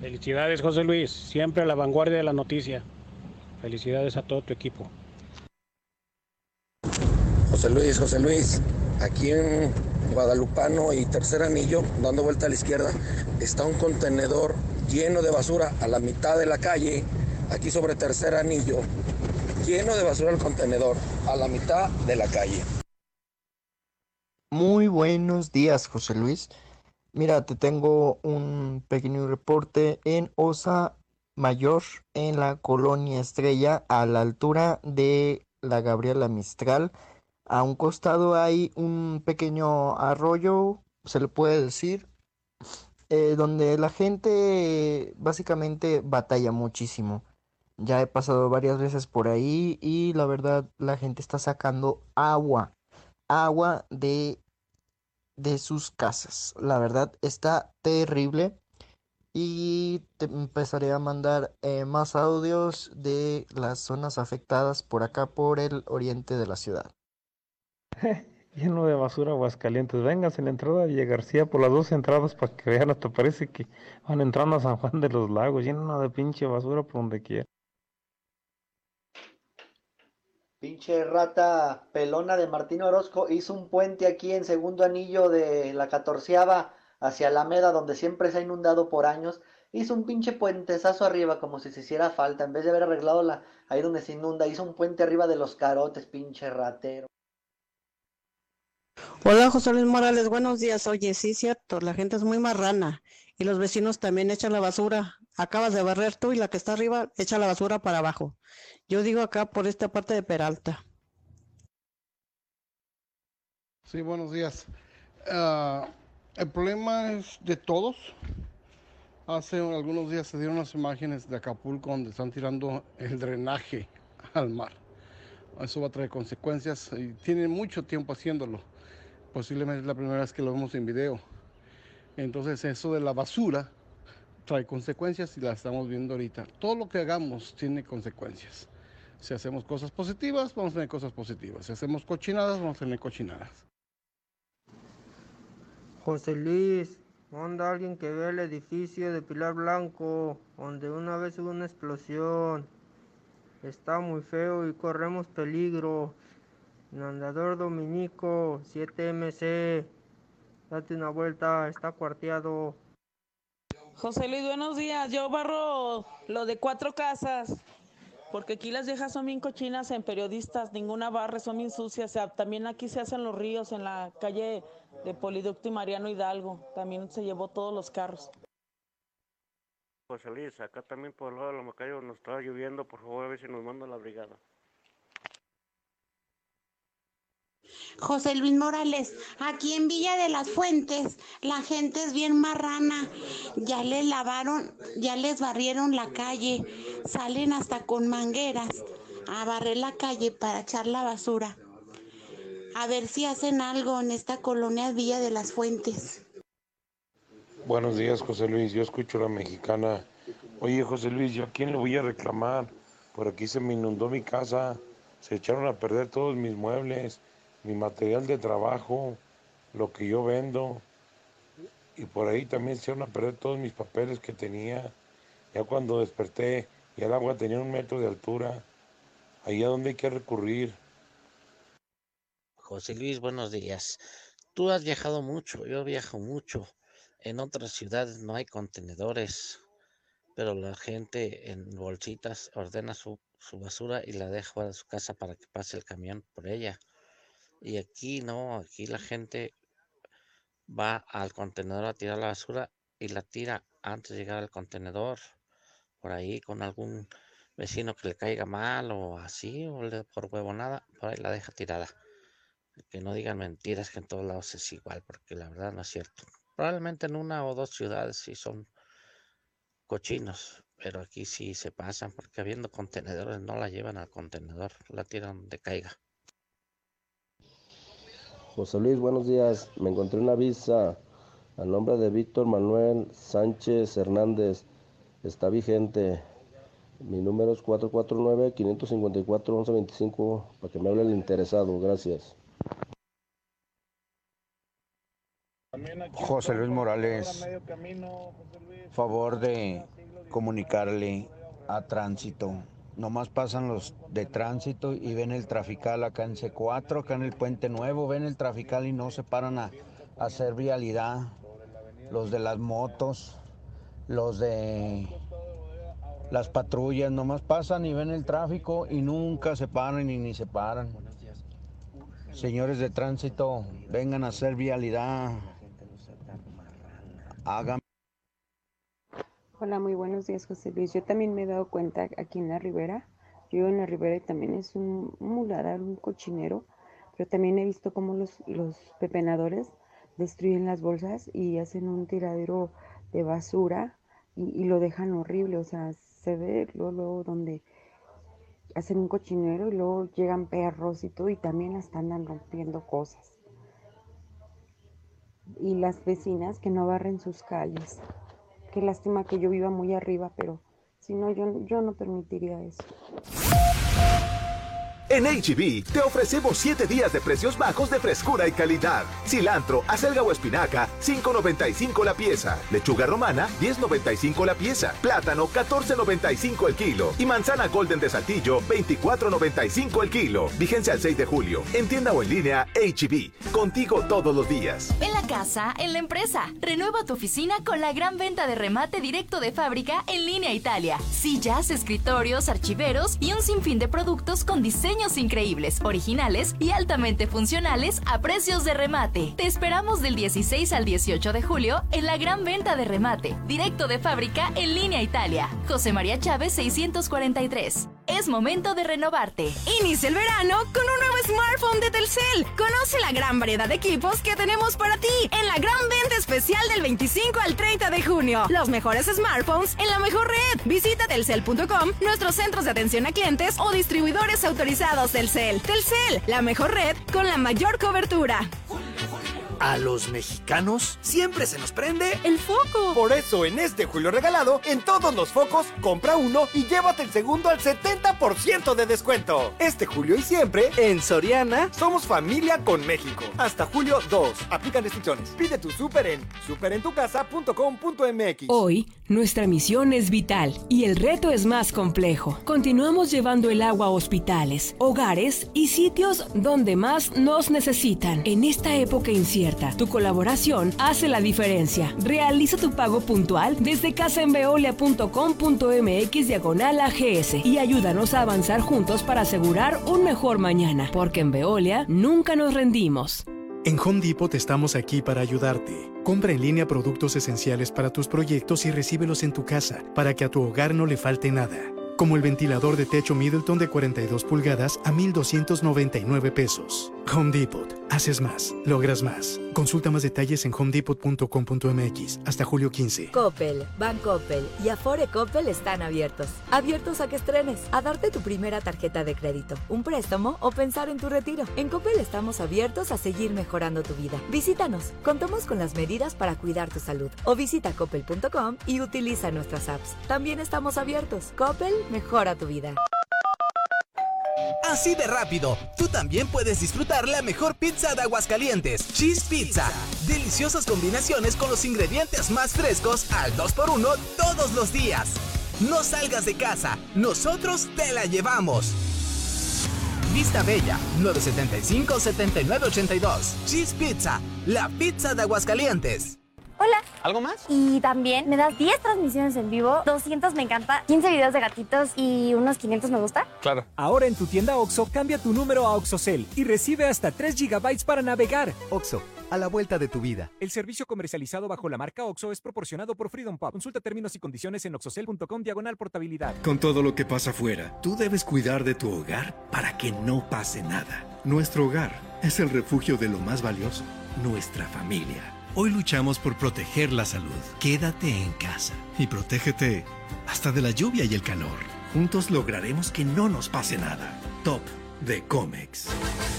Felicidades, José Luis, siempre a la vanguardia de la noticia. Felicidades a todo tu equipo. José Luis, José Luis, aquí en Guadalupano y Tercer Anillo, dando vuelta a la izquierda, está un contenedor lleno de basura a la mitad de la calle, aquí sobre Tercer Anillo, lleno de basura el contenedor a la mitad de la calle. Muy buenos días, José Luis. Mira, te tengo un pequeño reporte en Osa Mayor, en la colonia Estrella, a la altura de la Gabriela Mistral. A un costado hay un pequeño arroyo, se le puede decir, eh, donde la gente básicamente batalla muchísimo. Ya he pasado varias veces por ahí y la verdad la gente está sacando agua, agua de, de sus casas. La verdad está terrible y empezaré a mandar eh, más audios de las zonas afectadas por acá por el oriente de la ciudad. lleno de basura Aguascalientes. Vénganse en la entrada de Villa García por las dos entradas para que vean, hasta parece que van entrando a San Juan de los Lagos, lleno de pinche basura por donde quiera. Pinche rata pelona de Martín Orozco hizo un puente aquí en segundo anillo de la catorceava hacia Alameda, donde siempre se ha inundado por años. Hizo un pinche puentezazo arriba, como si se hiciera falta. En vez de haber arreglado la, ahí donde se inunda, hizo un puente arriba de los carotes, pinche ratero. Hola José Luis Morales, buenos días. Oye, sí, cierto, la gente es muy marrana y los vecinos también echan la basura. Acabas de barrer tú y la que está arriba echa la basura para abajo. Yo digo acá por esta parte de Peralta. Sí, buenos días. Ah, el problema es de todos. Hace algunos días se dieron unas imágenes de Acapulco donde están tirando el drenaje al mar. Eso va a traer consecuencias y tienen mucho tiempo haciéndolo. Posiblemente es la primera vez que lo vemos en video. Entonces eso de la basura trae consecuencias y la estamos viendo ahorita. Todo lo que hagamos tiene consecuencias. Si hacemos cosas positivas, vamos a tener cosas positivas. Si hacemos cochinadas, vamos a tener cochinadas. José Luis, manda alguien que vea el edificio de Pilar Blanco, donde una vez hubo una explosión. Está muy feo y corremos peligro. Andador Dominico, 7MC. Date una vuelta, está cuarteado. José Luis, buenos días. Yo barro lo de cuatro casas, porque aquí las viejas son bien cochinas en periodistas, ninguna barra, son bien sucias. O sea, también aquí se hacen los ríos, en la calle de Poliducto y Mariano Hidalgo. También se llevó todos los carros. José Luis, acá también por el lado de la Macayo nos estaba lloviendo, por favor a ver si nos manda la brigada. José Luis Morales, aquí en Villa de las Fuentes, la gente es bien marrana. Ya les lavaron, ya les barrieron la calle. Salen hasta con mangueras a barrer la calle para echar la basura. A ver si hacen algo en esta colonia Villa de las Fuentes. Buenos días, José Luis. Yo escucho a la mexicana. Oye, José Luis, ¿yo a quién le voy a reclamar? Por aquí se me inundó mi casa. Se echaron a perder todos mis muebles mi material de trabajo, lo que yo vendo. Y por ahí también se iban a perder todos mis papeles que tenía. Ya cuando desperté, ya el agua tenía un metro de altura. Ahí a dónde hay que recurrir. José Luis, buenos días. Tú has viajado mucho, yo viajo mucho. En otras ciudades no hay contenedores, pero la gente en bolsitas ordena su, su basura y la deja de su casa para que pase el camión por ella. Y aquí no, aquí la gente va al contenedor a tirar la basura y la tira antes de llegar al contenedor. Por ahí con algún vecino que le caiga mal o así, o le, por huevonada, por ahí la deja tirada. Que no digan mentiras que en todos lados es igual, porque la verdad no es cierto. Probablemente en una o dos ciudades sí son cochinos, pero aquí sí se pasan, porque habiendo contenedores no la llevan al contenedor, la tiran donde caiga. José Luis, buenos días. Me encontré una visa a nombre de Víctor Manuel Sánchez Hernández. Está vigente. Mi número es 449-554-1125 para que me hable el interesado. Gracias. José Luis Morales, favor de comunicarle a tránsito. Nomás pasan los de tránsito y ven el trafical acá en C4, acá en el Puente Nuevo, ven el trafical y no se paran a, hacer vialidad. Los de las motos, los de las patrullas, nomás pasan y ven el tráfico y nunca se paran y ni se paran. Señores de tránsito, vengan a hacer vialidad. Hagan Hola, muy buenos días, José Luis. Yo también me he dado cuenta aquí en la ribera. Yo en la ribera y también es un muladar, un cochinero, pero también he visto cómo los, los pepenadores destruyen las bolsas y hacen un tiradero de basura y, lo dejan horrible. O sea, se ve luego, luego donde hacen un cochinero y luego llegan perros y todo y también hasta andan rompiendo cosas. Y las vecinas que no barren sus calles. Qué lástima que yo viva muy arriba, pero si no, yo, yo no permitiría eso. En HB te ofrecemos 7 días de precios bajos de frescura y calidad. Cilantro, acelga o espinaca, 5.95 la pieza. Lechuga romana, 10.95 la pieza. Plátano, 14.95 el kilo. Y manzana golden de saltillo, 24.95 el kilo. Vigencia al 6 de julio. En tienda o en línea, HB. Contigo todos los días. En la casa, en la empresa. Renueva tu oficina con la gran venta de remate directo de fábrica en línea Italia. Sillas, escritorios, archiveros y un sinfín de productos con diseño Increíbles, originales y altamente funcionales a precios de remate. Te esperamos del 16 al 18 de julio en la gran venta de remate, directo de fábrica en línea Italia. José María Chávez 643. Es momento de renovarte. Inicia el verano con un nuevo smartphone de Telcel. Conoce la gran variedad de equipos que tenemos para ti en la gran venta especial del 25 al 30 de junio. Los mejores smartphones en la mejor red. Visita telcel.com, nuestros centros de atención a clientes o distribuidores autorizados Telcel. Telcel, la mejor red con la mayor cobertura. A los mexicanos siempre se nos prende el foco. Por eso en este julio regalado, en todos los focos, compra uno y llévate el segundo al 70% de descuento. Este julio y siempre, en Soriana, somos familia con México. Hasta julio 2. Aplican restricciones. Pide tu súper en superentucasa.com.mx. Hoy, nuestra misión es vital y el reto es más complejo. Continuamos llevando el agua a hospitales, hogares y sitios donde más nos necesitan. En esta época incierta, tu colaboración hace la diferencia. Realiza tu pago puntual desde casaenveolia.com.mx diagonal AGS y ayúdanos a avanzar juntos para asegurar un mejor mañana, porque en Veolia nunca nos rendimos. En Home Depot estamos aquí para ayudarte. Compra en línea productos esenciales para tus proyectos y recíbelos en tu casa para que a tu hogar no le falte nada como el ventilador de techo Middleton de 42 pulgadas a 1,299 pesos. Home Depot. Haces más, logras más. Consulta más detalles en homedepot.com.mx hasta julio 15. Coppel, Bancoppel y Afore Coppel están abiertos. Abiertos a que estrenes, a darte tu primera tarjeta de crédito, un préstamo o pensar en tu retiro. En Coppel estamos abiertos a seguir mejorando tu vida. Visítanos. Contamos con las medidas para cuidar tu salud. O visita coppel.com y utiliza nuestras apps. También estamos abiertos. Coppel mejora tu vida. Así de rápido, tú también puedes disfrutar la mejor pizza de Aguascalientes, Cheese Pizza. Deliciosas combinaciones con los ingredientes más frescos al 2x1 todos los días. No salgas de casa, nosotros te la llevamos. Vista Bella, 975-7982. Cheese Pizza, la pizza de Aguascalientes. Hola. ¿Algo más? Y también me das 10 transmisiones en vivo, 200 me encanta, 15 videos de gatitos y unos 500 me gusta. Claro. Ahora en tu tienda OXO, cambia tu número a OXOCEL y recibe hasta 3 GB para navegar. OXO, a la vuelta de tu vida. El servicio comercializado bajo la marca OXO es proporcionado por Freedom Pop. Consulta términos y condiciones en oxocel.com diagonal portabilidad. Con todo lo que pasa afuera, tú debes cuidar de tu hogar para que no pase nada. Nuestro hogar es el refugio de lo más valioso, nuestra familia. Hoy luchamos por proteger la salud. Quédate en casa y protégete hasta de la lluvia y el calor. Juntos lograremos que no nos pase nada. Top de Comex.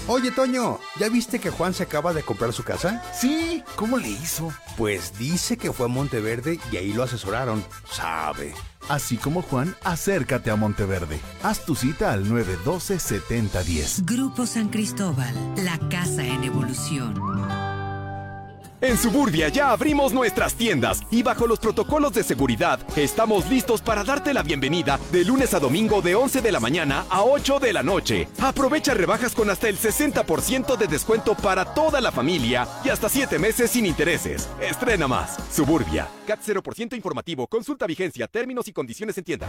Oye, Toño, ¿ya viste que Juan se acaba de comprar su casa? Sí, ¿cómo le hizo? Pues dice que fue a Monteverde y ahí lo asesoraron. Sabe. Así como Juan, acércate a Monteverde. Haz tu cita al 912-7010. Grupo San Cristóbal, la casa en evolución. En Suburbia ya abrimos nuestras tiendas y bajo los protocolos de seguridad estamos listos para darte la bienvenida de lunes a domingo de 11 de la mañana a 8 de la noche. Aprovecha rebajas con hasta el 60% de descuento para toda la familia y hasta 7 meses sin intereses. Estrena más. Suburbia. CAT 0% informativo. Consulta vigencia, términos y condiciones en tienda.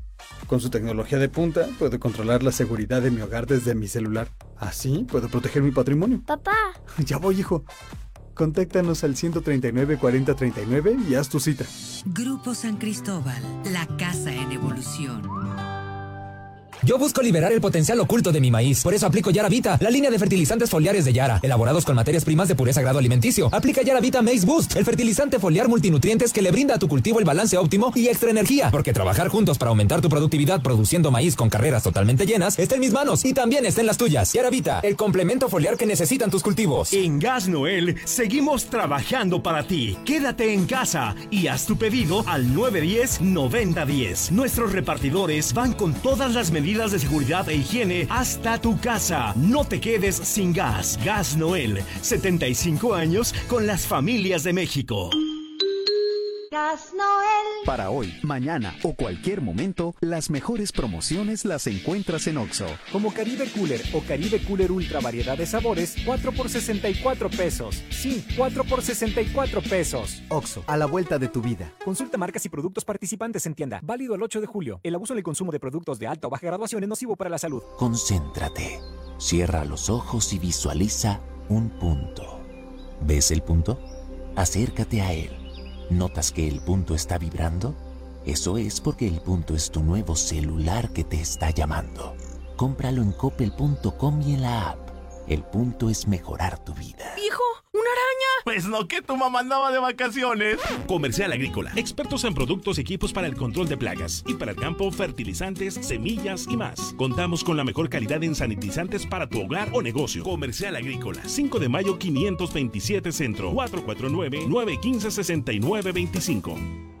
Con su tecnología de punta, puedo controlar la seguridad de mi hogar desde mi celular. Así puedo proteger mi patrimonio. Papá. Ya voy, hijo. Contáctanos al 139 4039 y haz tu cita. Grupo San Cristóbal, la casa en evolución. Yo busco liberar el potencial oculto de mi maíz. Por eso aplico Yara Vita, la línea de fertilizantes foliares de Yara, elaborados con materias primas de pureza grado alimenticio. Aplica Yara Vita Maize Boost, el fertilizante foliar multinutrientes que le brinda a tu cultivo el balance óptimo y extra energía. Porque trabajar juntos para aumentar tu productividad produciendo maíz con carreras totalmente llenas está en mis manos y también está en las tuyas. Yara Vita, el complemento foliar que necesitan tus cultivos. En Gas Noel seguimos trabajando para ti. Quédate en casa y haz tu pedido al 910-9010. Nuestros repartidores van con todas las medidas de seguridad e higiene hasta tu casa. No te quedes sin gas. Gas Noel, 75 años con las familias de México. Gas Noel. Para hoy, mañana o cualquier momento, las mejores promociones las encuentras en Oxo. Como Caribe Cooler o Caribe Cooler Ultra variedad de sabores, 4 por 64 pesos. Sí, 4 por 64 pesos. Oxo, a la vuelta de tu vida. Consulta marcas y productos participantes en tienda. Válido el 8 de julio. El abuso en el consumo de productos de alta o baja graduación es nocivo para la salud. Concéntrate. Cierra los ojos y visualiza un punto. ¿Ves el punto? Acércate a él ¿Notas que el punto está vibrando? Eso es porque el punto es tu nuevo celular que te está llamando. Cómpralo en coppel.com y en la app. El punto es mejorar tu vida. ¡Hijo! ¡Una araña! Pues no, que tu mamá andaba de vacaciones. Comercial Agrícola. Expertos en productos y equipos para el control de plagas. Y para el campo, fertilizantes, semillas y más. Contamos con la mejor calidad en sanitizantes para tu hogar o negocio. Comercial Agrícola. 5 de mayo 527 Centro. 449-915-6925.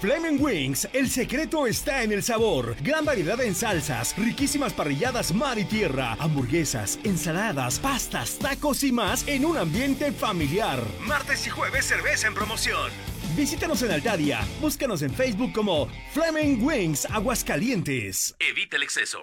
Flaming Wings, el secreto está en el sabor. Gran variedad en salsas, riquísimas parrilladas mar y tierra, hamburguesas, ensaladas, pastas, tacos y más en un ambiente familiar. Martes y jueves cerveza en promoción. Visítanos en Altadia. Búscanos en Facebook como Flaming Wings Aguascalientes. Evita el exceso.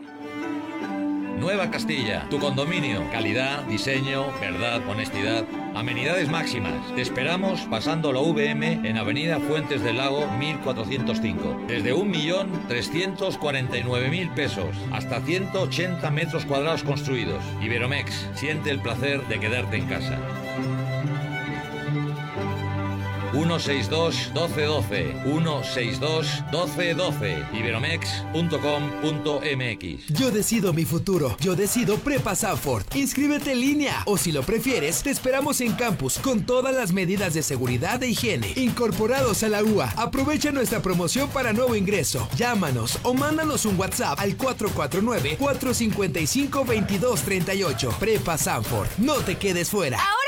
Nueva Castilla, tu condominio. Calidad, diseño, verdad, honestidad. Amenidades máximas. Te esperamos pasando la VM en Avenida Fuentes del Lago 1405. Desde 1.349.000 pesos hasta 180 metros cuadrados construidos. Iberomex, siente el placer de quedarte en casa. 162-1212. 162-1212. Iberomex.com.mx. Yo decido mi futuro. Yo decido Prepa Sanford. Inscríbete en línea. O si lo prefieres, te esperamos en campus con todas las medidas de seguridad e higiene. Incorporados a la UA. Aprovecha nuestra promoción para nuevo ingreso. Llámanos o mándanos un WhatsApp al 449-455-2238. Prepa Sanford. No te quedes fuera. Ahora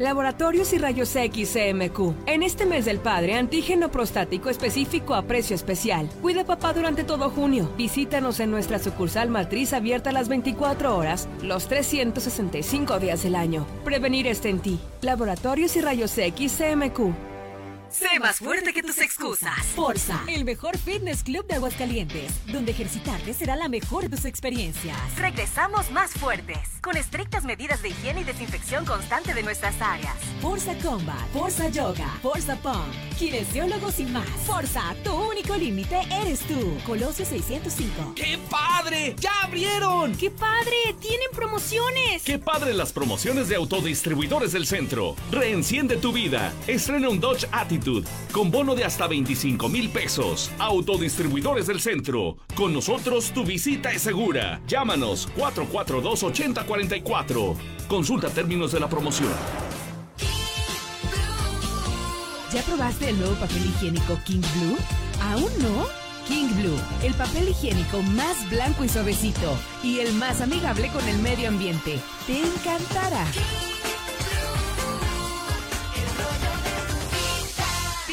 Laboratorios y Rayos X CMQ. En este mes del padre, antígeno prostático específico a precio especial. Cuida papá durante todo junio. Visítanos en nuestra sucursal matriz abierta las 24 horas, los 365 días del año. Prevenir está en ti. Laboratorios y Rayos X CMQ. Sé más fuerte que tus excusas. Forza, el mejor fitness club de Aguascalientes, donde ejercitarte será la mejor de tus experiencias. Regresamos más fuertes, con estrictas medidas de higiene y desinfección constante de nuestras áreas. Forza Combat, Forza Yoga, Forza Punk, kinesiólogos y más. Forza, tu único límite eres tú. Colosio 605. ¡Qué padre! ¡Ya abrieron! ¡Qué padre! ¡Tienen promociones! ¡Qué padre las promociones de autodistribuidores del centro! Reenciende tu vida. Estrena un Dodge Attitude con bono de hasta 25 mil pesos. Autodistribuidores del centro. Con nosotros tu visita es segura. Llámanos 442-8044. Consulta términos de la promoción. ¿Ya probaste el nuevo papel higiénico King Blue? ¿Aún no? King Blue, el papel higiénico más blanco y suavecito y el más amigable con el medio ambiente. Te encantará.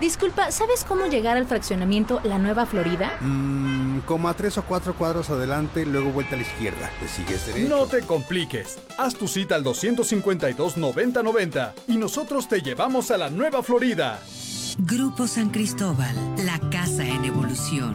Disculpa, ¿sabes cómo llegar al fraccionamiento La Nueva Florida? Mmm, como a tres o cuatro cuadros adelante, luego vuelta a la izquierda. ¿Te sigues derecho? No te compliques. Haz tu cita al 252-9090 y nosotros te llevamos a La Nueva Florida. Grupo San Cristóbal, la casa en evolución.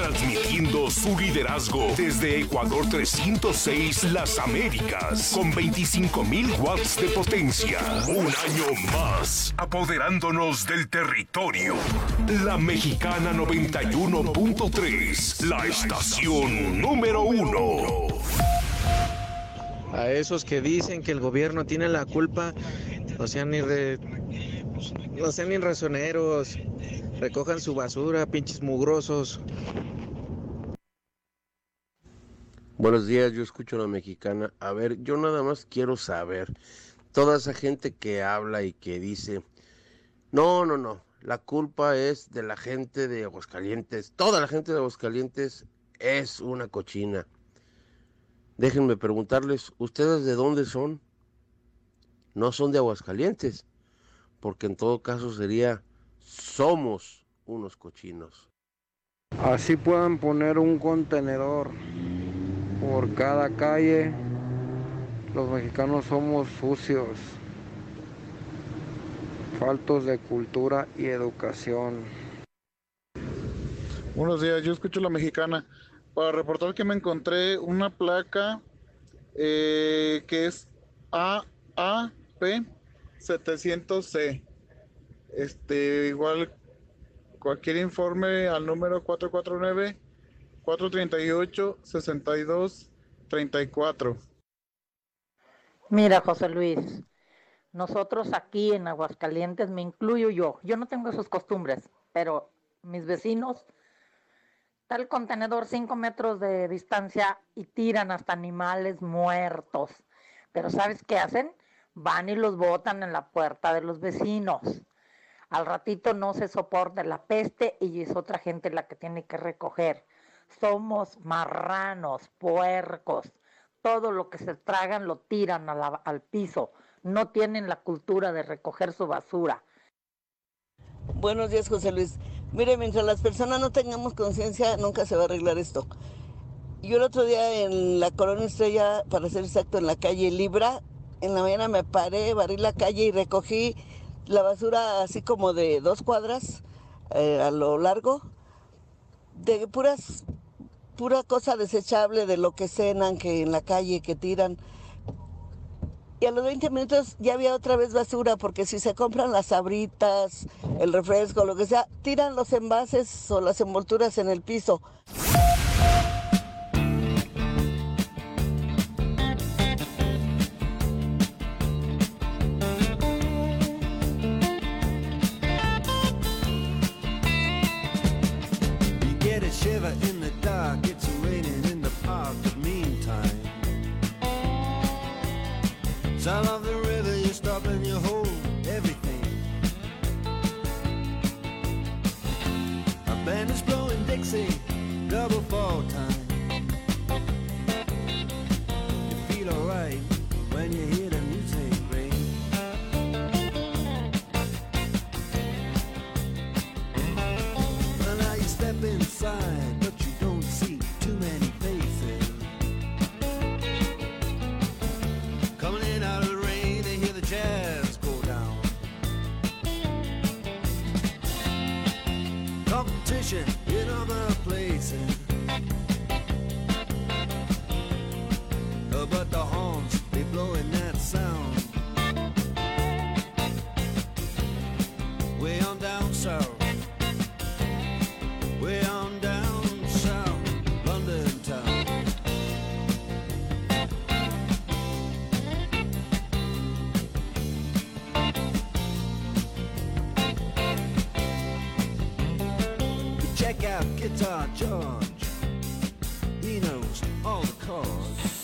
Transmitiendo su liderazgo desde Ecuador 306 Las Américas con 25.000 watts de potencia. Un año más, apoderándonos del territorio. La Mexicana 91.3, la estación número uno. A esos que dicen que el gobierno tiene la culpa, no sean ni re- no sean ni razoneros, recojan su basura, pinches mugrosos. Buenos días, yo escucho a la mexicana. A ver, yo nada más quiero saber, toda esa gente que habla y que dice, no, no, no, la culpa es de la gente de Aguascalientes, toda la gente de Aguascalientes es una cochina. Déjenme preguntarles, ¿ustedes de dónde son? No son de Aguascalientes, porque en todo caso sería, somos unos cochinos. Así puedan poner un contenedor por cada calle. Los mexicanos somos sucios, faltos de cultura y educación. Buenos días, yo escucho la mexicana. Para reportar que me encontré una placa eh, que es AAP 700C. Este, igual cualquier informe al número 449 438 62 34. Mira, José Luis, nosotros aquí en Aguascalientes, me incluyo yo, yo no tengo esas costumbres, pero mis vecinos, el contenedor 5 metros de distancia y tiran hasta animales muertos. Pero ¿sabes qué hacen? Van y los botan en la puerta de los vecinos. Al ratito no se soporta la peste y es otra gente la que tiene que recoger. Somos marranos, puercos. Todo lo que se tragan lo tiran al piso. No tienen la cultura de recoger su basura. Buenos días, José Luis. Mire, mientras las personas no tengamos conciencia, nunca se va a arreglar esto. Yo el otro día en la Colonia Estrella, para ser exacto, en la calle Libra, en la mañana me paré, barrí la calle y recogí la basura así como de dos cuadras eh, a lo largo, de puras, pura cosa desechable de lo que cenan, que en la calle, que tiran. Y a los 20 minutos ya había otra vez basura, porque si se compran las sabritas, el refresco, lo que sea, tiran los envases o las envolturas en el piso. Competition in other places. But the horns,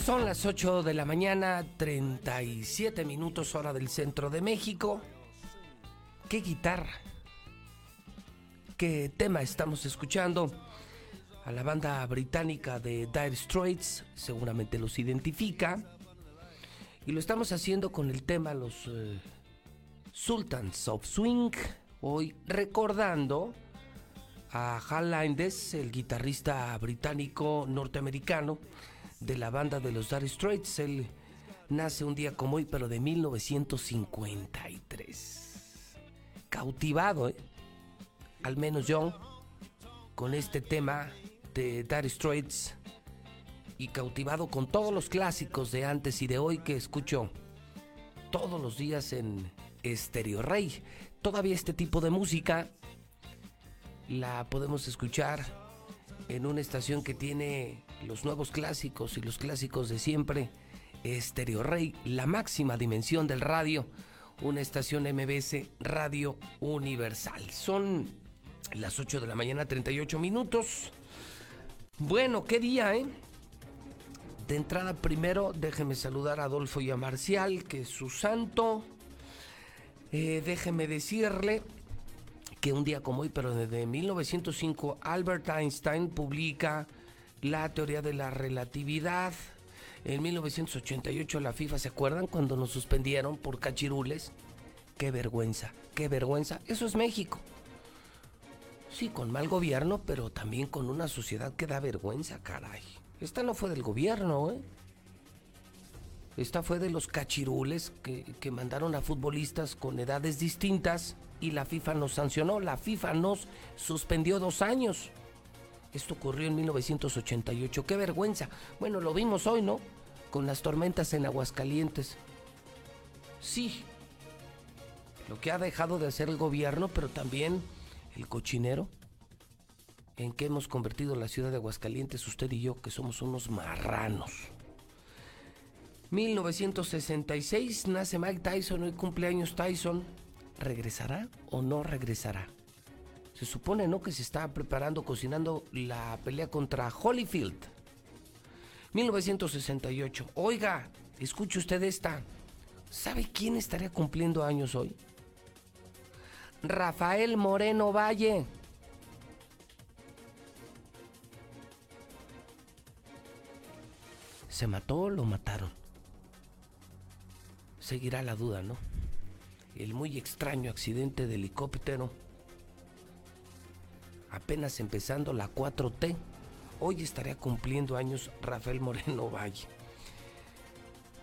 Son las 8 de la mañana, 37 minutos hora del centro de México. ¿Qué guitarra? ¿Qué tema estamos escuchando? A la banda británica de Dire Straits, seguramente los identifica. Y lo estamos haciendo con el tema Los eh, Sultans of Swing. Hoy recordando a Hal Lindes, el guitarrista británico norteamericano de la banda de los Dire Straits. Él nace un día como hoy, pero de 1953. Cautivado, ¿eh? al menos yo, con este tema de Dire Straits y cautivado con todos los clásicos de antes y de hoy que escucho todos los días en Stereo Rey. Todavía este tipo de música la podemos escuchar en una estación que tiene los nuevos clásicos y los clásicos de siempre. Stereo Rey, la máxima dimensión del radio, una estación MBS Radio Universal. Son las 8 de la mañana, 38 minutos. Bueno, qué día, ¿eh? De entrada, primero, déjeme saludar a Adolfo y a Marcial, que es su santo. Eh, déjeme decirle que un día como hoy, pero desde 1905, Albert Einstein publica la teoría de la relatividad. En 1988 la FIFA, ¿se acuerdan cuando nos suspendieron por cachirules? Qué vergüenza, qué vergüenza. Eso es México. Sí, con mal gobierno, pero también con una sociedad que da vergüenza, caray. Esta no fue del gobierno, ¿eh? Esta fue de los cachirules que, que mandaron a futbolistas con edades distintas y la FIFA nos sancionó. La FIFA nos suspendió dos años. Esto ocurrió en 1988. ¡Qué vergüenza! Bueno, lo vimos hoy, ¿no? Con las tormentas en Aguascalientes. Sí. Lo que ha dejado de hacer el gobierno, pero también el cochinero. En que hemos convertido la ciudad de Aguascalientes, usted y yo, que somos unos marranos. 1966 nace Mike Tyson, hoy cumpleaños Tyson. ¿Regresará o no regresará? Se supone, ¿no? Que se está preparando, cocinando la pelea contra Holyfield. 1968. Oiga, escuche usted esta. ¿Sabe quién estaría cumpliendo años hoy? Rafael Moreno Valle. ¿Se mató o lo mataron? Seguirá la duda, ¿no? El muy extraño accidente de helicóptero. Apenas empezando la 4T. Hoy estaría cumpliendo años Rafael Moreno Valle.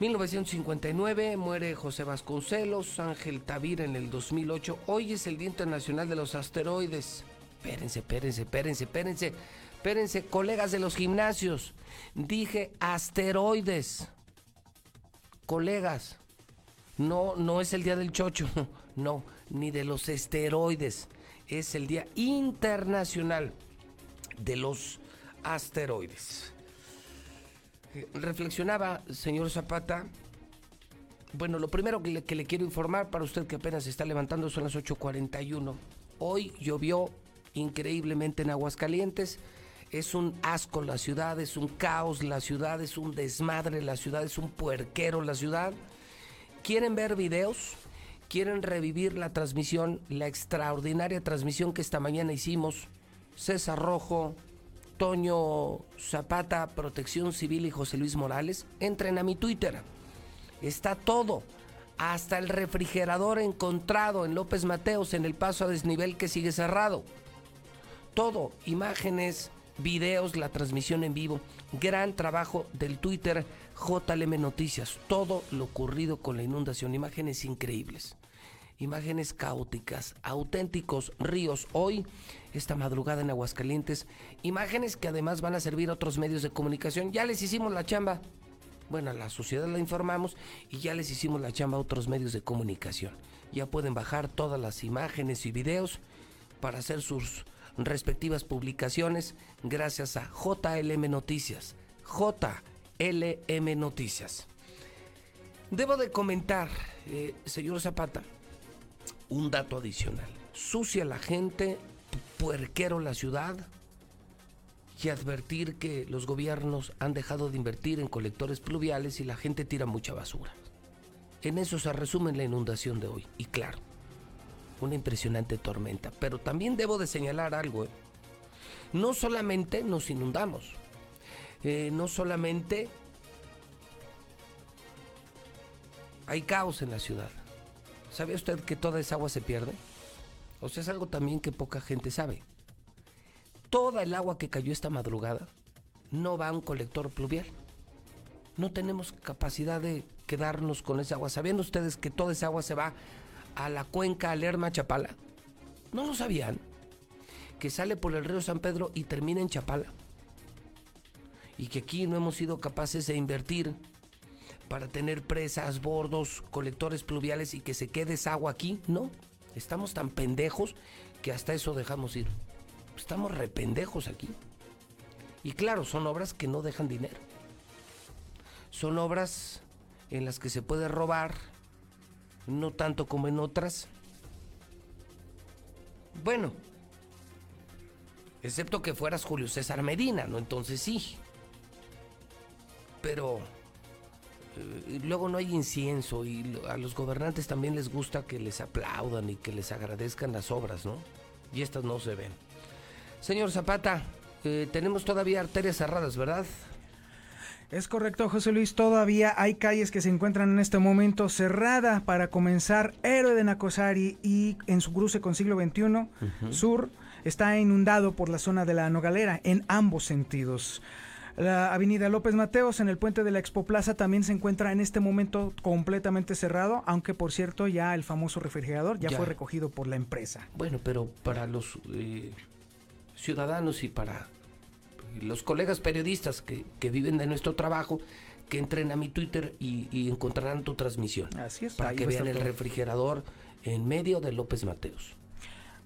1959 muere José Vasconcelos, Ángel Tavira en el 2008. Hoy es el Día Internacional de los Asteroides. Espérense, espérense, espérense, espérense, espérense, colegas de los gimnasios. Dije asteroides. Colegas, no, no es el día del chocho, no, ni de los esteroides. Es el Día Internacional de los Asteroides. Reflexionaba, señor Zapata. Bueno, lo primero que le, que le quiero informar para usted que apenas se está levantando son las 8.41. Hoy llovió increíblemente en Aguascalientes. Es un asco la ciudad, es un caos la ciudad, es un desmadre la ciudad, es un puerquero la ciudad. ¿Quieren ver videos? ¿Quieren revivir la transmisión, la extraordinaria transmisión que esta mañana hicimos? César Rojo, Toño Zapata, Protección Civil y José Luis Morales. Entren a mi Twitter. Está todo. Hasta el refrigerador encontrado en López Mateos en el paso a desnivel que sigue cerrado. Todo. Imágenes, videos, la transmisión en vivo. Gran trabajo del Twitter JLM Noticias. Todo lo ocurrido con la inundación. Imágenes increíbles. Imágenes caóticas, auténticos ríos. Hoy, esta madrugada en Aguascalientes. Imágenes que además van a servir a otros medios de comunicación. Ya les hicimos la chamba. Bueno, a la sociedad la informamos y ya les hicimos la chamba a otros medios de comunicación. Ya pueden bajar todas las imágenes y videos para hacer sus respectivas publicaciones gracias a JLM Noticias. JLM Noticias. Debo de comentar, eh, señor Zapata, un dato adicional. Sucia la gente, puerquero la ciudad. y advertir que los gobiernos han dejado de invertir en colectores pluviales y la gente tira mucha basura. En eso se resume la inundación de hoy. Y claro, una impresionante tormenta. Pero también debo de señalar algo. ¿eh? No solamente nos inundamos, eh, no solamente hay caos en la ciudad. ¿Sabe usted que toda esa agua se pierde? O sea, es algo también que poca gente sabe. Toda el agua que cayó esta madrugada no va a un colector pluvial. No tenemos capacidad de quedarnos con esa agua. ¿Sabían ustedes que toda esa agua se va a la cuenca Lerma Chapala? ¿No lo sabían? Que sale por el río San Pedro y termina en Chapala. Y que aquí no hemos sido capaces de invertir para tener presas, bordos, colectores pluviales y que se quede esa agua aquí. No, estamos tan pendejos que hasta eso dejamos ir. Estamos rependejos aquí. Y claro, son obras que no dejan dinero. Son obras en las que se puede robar, no tanto como en otras. Bueno, excepto que fueras Julio César Medina, ¿no? Entonces sí. Pero eh, luego no hay incienso y a los gobernantes también les gusta que les aplaudan y que les agradezcan las obras, ¿no? Y estas no se ven. Señor Zapata, eh, tenemos todavía arterias cerradas, ¿verdad? Es correcto, José Luis. Todavía hay calles que se encuentran en este momento cerrada para comenzar. Héroe de Nacosari y en su cruce con siglo XXI Sur está inundado por la zona de la Nogalera en ambos sentidos. La avenida López Mateos en el puente de la Expo Plaza también se encuentra en este momento completamente cerrado, aunque por cierto ya el famoso refrigerador ya, Ya. fue recogido por la empresa. Bueno, pero para los eh, ciudadanos y para los colegas periodistas que, que viven de nuestro trabajo, que entren a mi Twitter y, y encontrarán tu transmisión. Así es. Para que vean el todo. refrigerador en medio de López Mateos.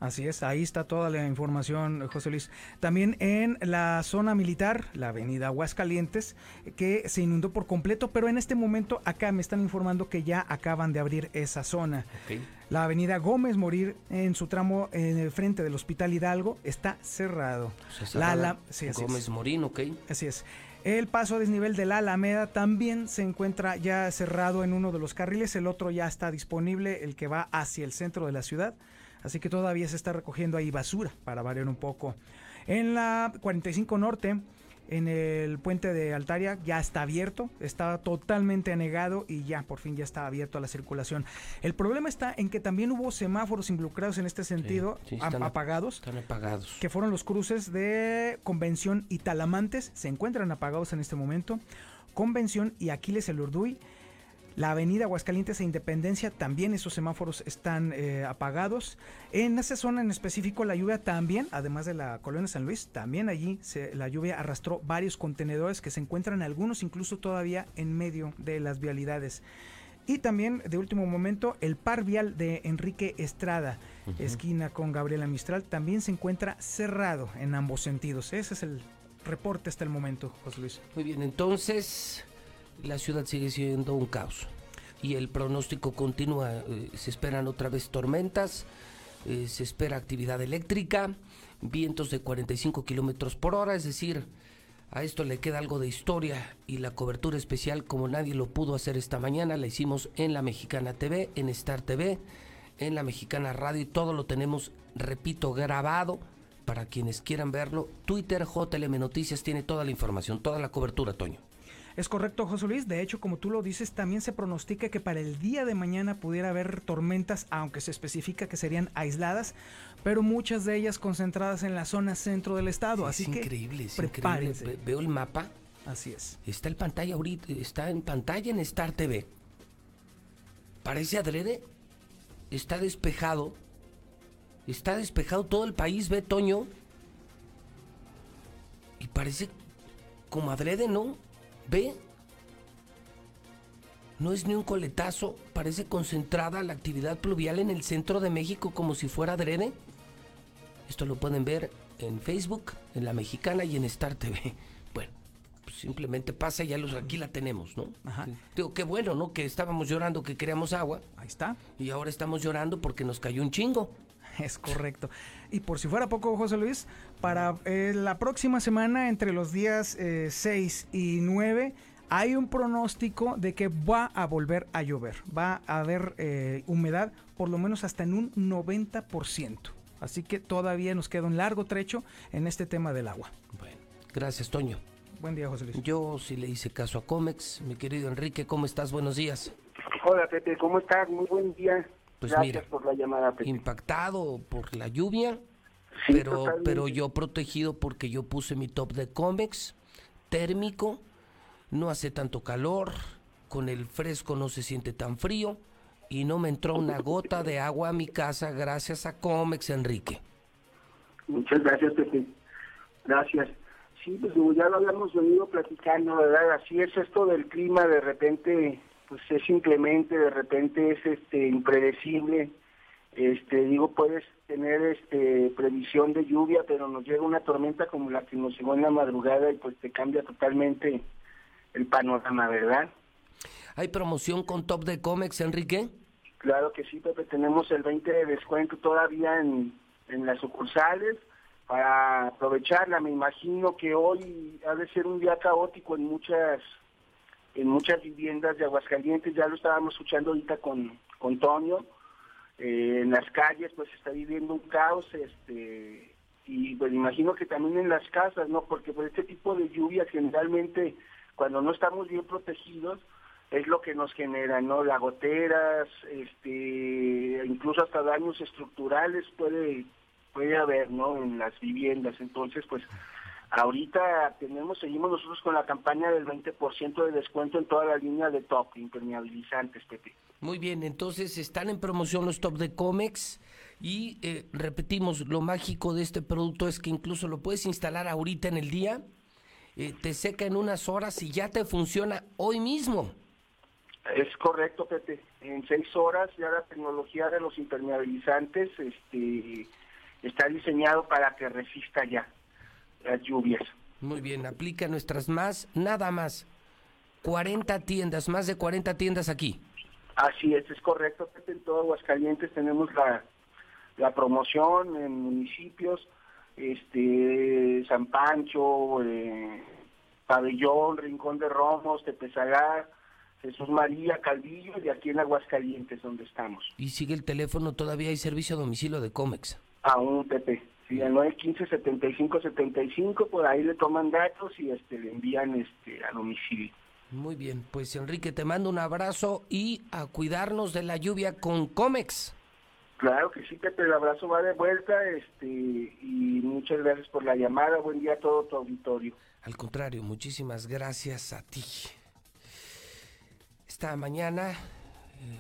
Así es, ahí está toda la información, José Luis. También en la zona militar, la avenida Aguascalientes, que se inundó por completo, pero en este momento acá me están informando que ya acaban de abrir esa zona. La avenida Gómez Morir, en su tramo en el frente del Hospital Hidalgo, está cerrado. O sea, La cerrada Ala- sí, así es. Gómez Morín, ok. Así es. El paso a desnivel de la Alameda también se encuentra ya cerrado en uno de los carriles, el otro ya está disponible, el que va hacia el centro de la ciudad, así que todavía se está recogiendo ahí basura para variar un poco. En la 45 Norte, en el puente de Altaria, ya está abierto, está totalmente anegado y ya por fin ya está abierto a la circulación. El problema está en que también hubo semáforos involucrados en este sentido, sí, están apagados Están apagados. que fueron los cruces de Convención y Talamantes, se encuentran apagados en este momento. Convención y Aquiles el Urduy. La avenida Aguascalientes e Independencia, también esos semáforos están eh, apagados. En esa zona en específico, la lluvia también, además de la colonia San Luis, también allí se- la lluvia arrastró varios contenedores que se encuentran algunos incluso todavía en medio de las vialidades. Y también, de último momento, el par vial de Enrique Estrada, esquina con Gabriela Mistral, también se encuentra cerrado en ambos sentidos. Ese es el reporte hasta el momento, José Luis. Muy bien, entonces la ciudad sigue siendo un caos. Y el pronóstico continúa. eh, se esperan otra vez tormentas, eh, se espera actividad eléctrica, vientos de 45 kilómetros por hora, es decir, a esto le queda algo de historia y la cobertura especial, como nadie lo pudo hacer esta mañana, la hicimos en la Mexicana TV, en Star TV, en la Mexicana Radio y todo lo tenemos, repito, grabado para quienes quieran verlo. Twitter, JLM Noticias tiene toda la información, toda la cobertura, Toño. Es correcto, José Luis. De hecho, como tú lo dices, también se pronostica que para el día de mañana pudiera haber tormentas, aunque se especifica que serían aisladas, pero muchas de ellas concentradas en la zona centro del estado. Así es que increíble, es prepárense. increíble. Ve- Veo el mapa. Así es. Está en pantalla ahorita, está en pantalla en Star TV. Parece adrede. Está despejado. Está despejado todo el país, ve Toño. Y parece como adrede, ¿no? Ve. No es ni un coletazo, parece concentrada la actividad pluvial en el centro de México como si fuera adrede. Esto lo pueden ver en Facebook, en La Mexicana y en Star TV. Bueno, pues simplemente pasa y ya los, aquí la tenemos, ¿no? Ajá. Digo, qué bueno, ¿no? Que estábamos llorando que queríamos agua. Ahí está. Y ahora estamos llorando porque nos cayó un chingo. Es correcto. Y por si fuera poco, José Luis, para eh, la próxima semana, entre los días 6 y 9, hay un pronóstico de que va a volver a llover. Va a haber eh, humedad por lo menos hasta en un 90%. Así que todavía nos queda un largo trecho en este tema del agua. Bueno, gracias, Toño. Buen día, José Luis. Yo sí le hice caso a Comex. Mi querido Enrique, ¿cómo estás? Buenos días. Hola, Pepe, ¿cómo estás? Muy buen día. Pues Gracias mira, por la llamada, Pepe. Impactado por la lluvia, Sí, pero, totalmente. pero yo protegido porque yo puse mi top de Comex, térmico, no hace tanto calor, con el fresco no se siente tan frío y no me entró una gota de agua a mi casa gracias a Comex, Enrique. Muchas gracias, Pepe. Gracias. Sí, pues como ya lo habíamos venido platicando, ¿verdad? Así es esto del clima, de repente pues es inclemente, de repente es este impredecible. Este, digo, puedes tener este previsión de lluvia, pero nos llega una tormenta como la que nos llegó en la madrugada y pues te cambia totalmente el panorama, ¿verdad? ¿Hay promoción con top de Comex, Enrique? Claro que sí, Pepe, tenemos el 20 de descuento todavía en, en las sucursales para aprovecharla. Me imagino que hoy ha de ser un día caótico en muchas en muchas viviendas de Aguascalientes, ya lo estábamos escuchando ahorita con, con Toño, Eh, en las calles pues está viviendo un caos, este y pues imagino que también en las casas, ¿no? Porque por este tipo de lluvias generalmente cuando no estamos bien protegidos es lo que nos genera, ¿no? Las goteras, este, incluso hasta daños estructurales puede puede haber, ¿no? En las viviendas. Entonces, pues ahorita tenemos seguimos nosotros con la campaña del 20% de descuento en toda la línea de top impermeabilizantes, Pepe. Muy bien, entonces están en promoción los top de Comex y eh, repetimos, lo mágico de este producto es que incluso lo puedes instalar ahorita en el día, eh, te seca en unas horas y ya te funciona hoy mismo. Es correcto, Pepe. En seis horas ya la tecnología de los impermeabilizantes este, está diseñado para que resista ya las lluvias. Muy bien, aplica nuestras más, nada más, 40 tiendas, más de 40 tiendas aquí. Así es, es correcto. En todo Aguascalientes tenemos la, la promoción en municipios, este San Pancho, eh, Pabellón, Rincón de Romos, Tepezagar, Jesús María, Calvillo y aquí en Aguascalientes donde estamos. Y sigue el teléfono, todavía hay servicio a domicilio de Comex. Aún, Pepe. Si al 915-7575, por ahí le toman datos y este le envían este a domicilio. Muy bien, pues Enrique, te mando un abrazo y a cuidarnos de la lluvia con Comex. Claro que sí, Pepe, el abrazo va de vuelta este y muchas gracias por la llamada. Buen día a todo tu auditorio. Al contrario, muchísimas gracias a ti. Esta mañana,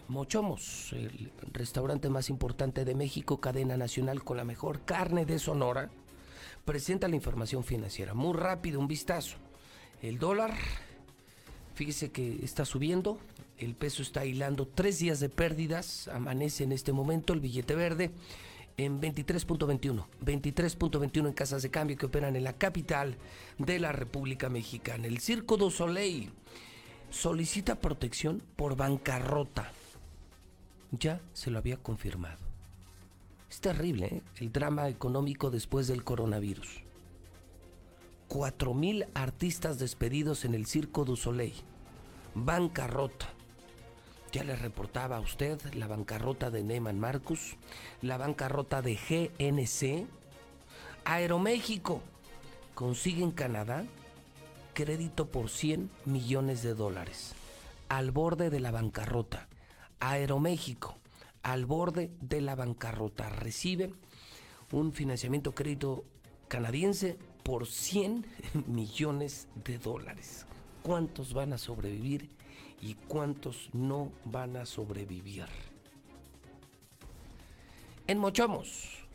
Mochomos, el restaurante más importante de México, cadena nacional con la mejor carne de Sonora, presenta la información financiera. Muy rápido, un vistazo. El dólar, fíjese que está subiendo, el peso está hilando tres días de pérdidas, amanece en este momento el billete verde en 23.21, 23.21 en casas de cambio que operan en la capital de la República Mexicana. El Circo du Soleil solicita protección por bancarrota. Ya se lo había confirmado. Es terrible ¿eh? el drama económico después del coronavirus. 4.000 artistas despedidos en el Circo du Soleil. Bancarrota. Ya le reportaba a usted la bancarrota de Neyman Marcus, la bancarrota de GNC. Aeroméxico consigue en Canadá crédito por 100 millones de dólares. Al borde de la bancarrota. Aeroméxico, al borde de la bancarrota, recibe un financiamiento crédito canadiense por 100 millones de dólares. ¿Cuántos van a sobrevivir y cuántos no van a sobrevivir? En Mochomos,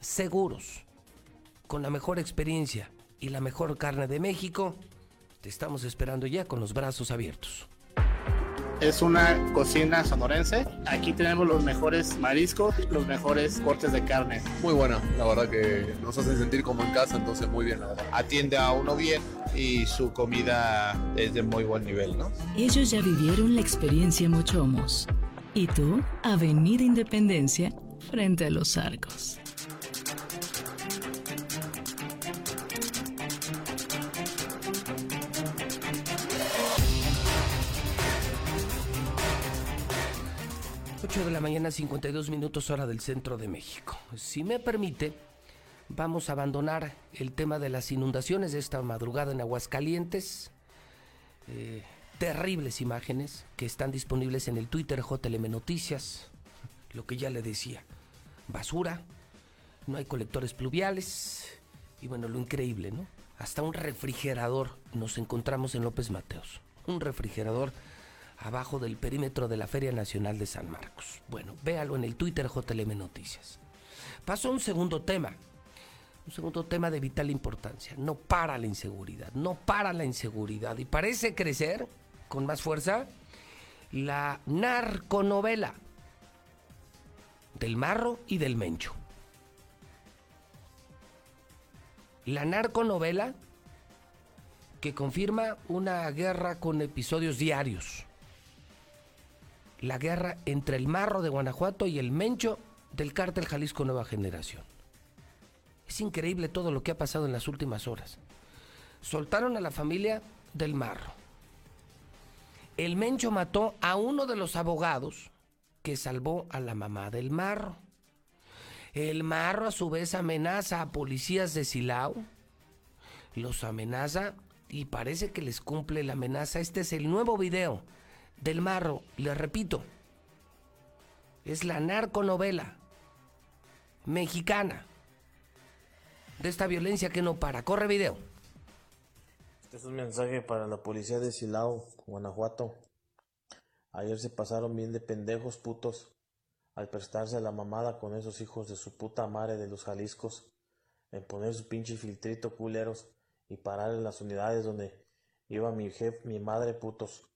seguros, con la mejor experiencia y la mejor carne de México, te estamos esperando ya con los brazos abiertos. Es una cocina sonorense. Aquí tenemos los mejores mariscos, los mejores cortes de carne. Muy buena, la verdad que nos hacen sentir como en casa, entonces muy bien, la verdad. Atiende a uno bien y su comida es de muy buen nivel, ¿no? Ellos ya vivieron la experiencia Mochomos. ¿Y tú? Avenida Independencia, frente a los arcos. De la mañana, 52 minutos hora del centro de México. Si me permite, vamos a abandonar el tema de las inundaciones de esta madrugada en Aguascalientes. Eh, terribles imágenes que están disponibles en el Twitter JLM Noticias. Lo que ya le decía, basura, no hay colectores pluviales y bueno, lo increíble, ¿no? Hasta un refrigerador nos encontramos en López Mateos. Un refrigerador abajo del perímetro de la Feria Nacional de San Marcos. Bueno, véalo en el Twitter JLM Noticias. Pasó un segundo tema, un segundo tema de vital importancia. No para la inseguridad, no para la inseguridad. Y parece crecer con más fuerza la narconovela del Marro y del Mencho. La narconovela que confirma una guerra con episodios diarios la guerra entre el Marro de Guanajuato y el Mencho del cártel Jalisco Nueva Generación. Es increíble todo lo que ha pasado en las últimas horas. Soltaron a la familia del Marro. El Mencho mató a uno de los abogados que salvó a la mamá del Marro. El Marro a su vez amenaza a policías de Silao. Los amenaza y parece que les cumple la amenaza. Este es el nuevo video del Marro, le repito, es la narconovela mexicana de esta violencia que no para. Corre video. Este es un mensaje para la policía de Silao, Guanajuato. Ayer se pasaron bien de pendejos putos al prestarse a la mamada con esos hijos de su puta madre de los Jaliscos, en poner su pinche filtrito culeros y parar en las unidades donde iba mi jefe, mi madre putos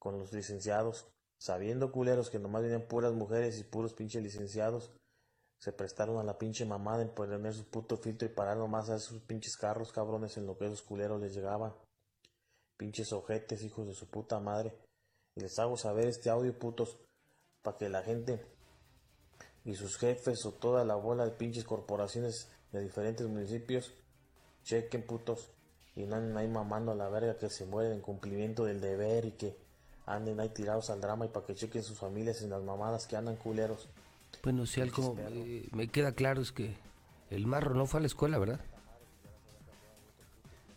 con los licenciados, sabiendo culeros que nomás venían puras mujeres y puros pinches licenciados, se prestaron a la pinche mamada en poner su puto filtro y parar nomás a esos pinches carros cabrones en lo que esos culeros les llegaban. Pinches ojetes, hijos de su puta madre. Les hago saber este audio, putos, para que la gente y sus jefes o toda la bola de pinches corporaciones de diferentes municipios chequen, putos, y no ahí mamando a la verga que se mueren en cumplimiento del deber y que anden ahí tirados al drama y para que chequen sus familias en las mamadas que andan culeros. Bueno, si algo me queda claro es que el marro no fue a la escuela, ¿verdad?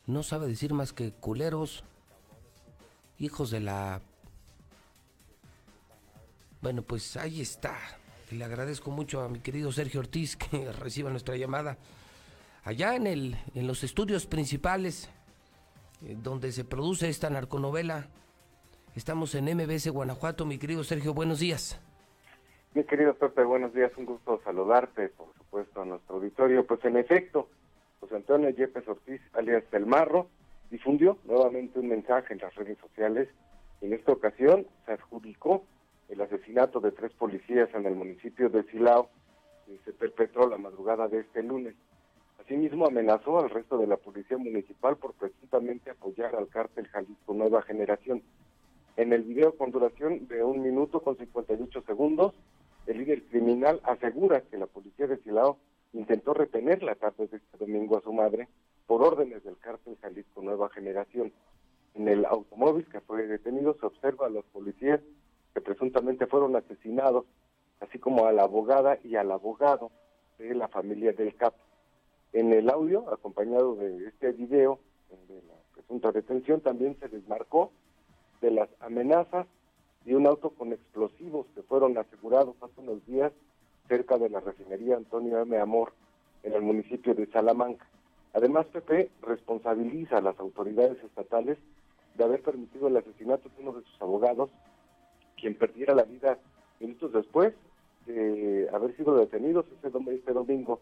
No sabe decir más que culeros, hijos de la... Bueno, pues ahí está. Le agradezco mucho a mi querido Sergio Ortiz que reciba nuestra llamada. Allá en, el, en los estudios principales, eh, donde se produce esta narconovela, Estamos en MBS Guanajuato, mi querido Sergio, buenos días. Mi querido Pepe, buenos días, un gusto saludarte, por supuesto, a nuestro auditorio. Pues en efecto, José Antonio Yepes Ortiz, alias Del Marro, difundió nuevamente un mensaje en las redes sociales. En esta ocasión se adjudicó el asesinato de tres policías en el municipio de Silao, que se perpetró la madrugada de este lunes. Asimismo, amenazó al resto de la policía municipal por presuntamente apoyar al cártel Jalisco Nueva Generación. En el video con duración de un minuto con 58 segundos, el líder criminal asegura que la policía de Silao intentó retener la tarde de este domingo a su madre por órdenes del cártel Jalisco Nueva Generación. En el automóvil que fue detenido se observa a los policías que presuntamente fueron asesinados, así como a la abogada y al abogado de la familia del CAP. En el audio, acompañado de este video de la presunta detención, también se desmarcó de las amenazas y un auto con explosivos que fueron asegurados hace unos días cerca de la refinería Antonio M. Amor en el municipio de Salamanca. Además, PP responsabiliza a las autoridades estatales de haber permitido el asesinato de uno de sus abogados, quien perdiera la vida minutos después de haber sido detenidos ese este domingo,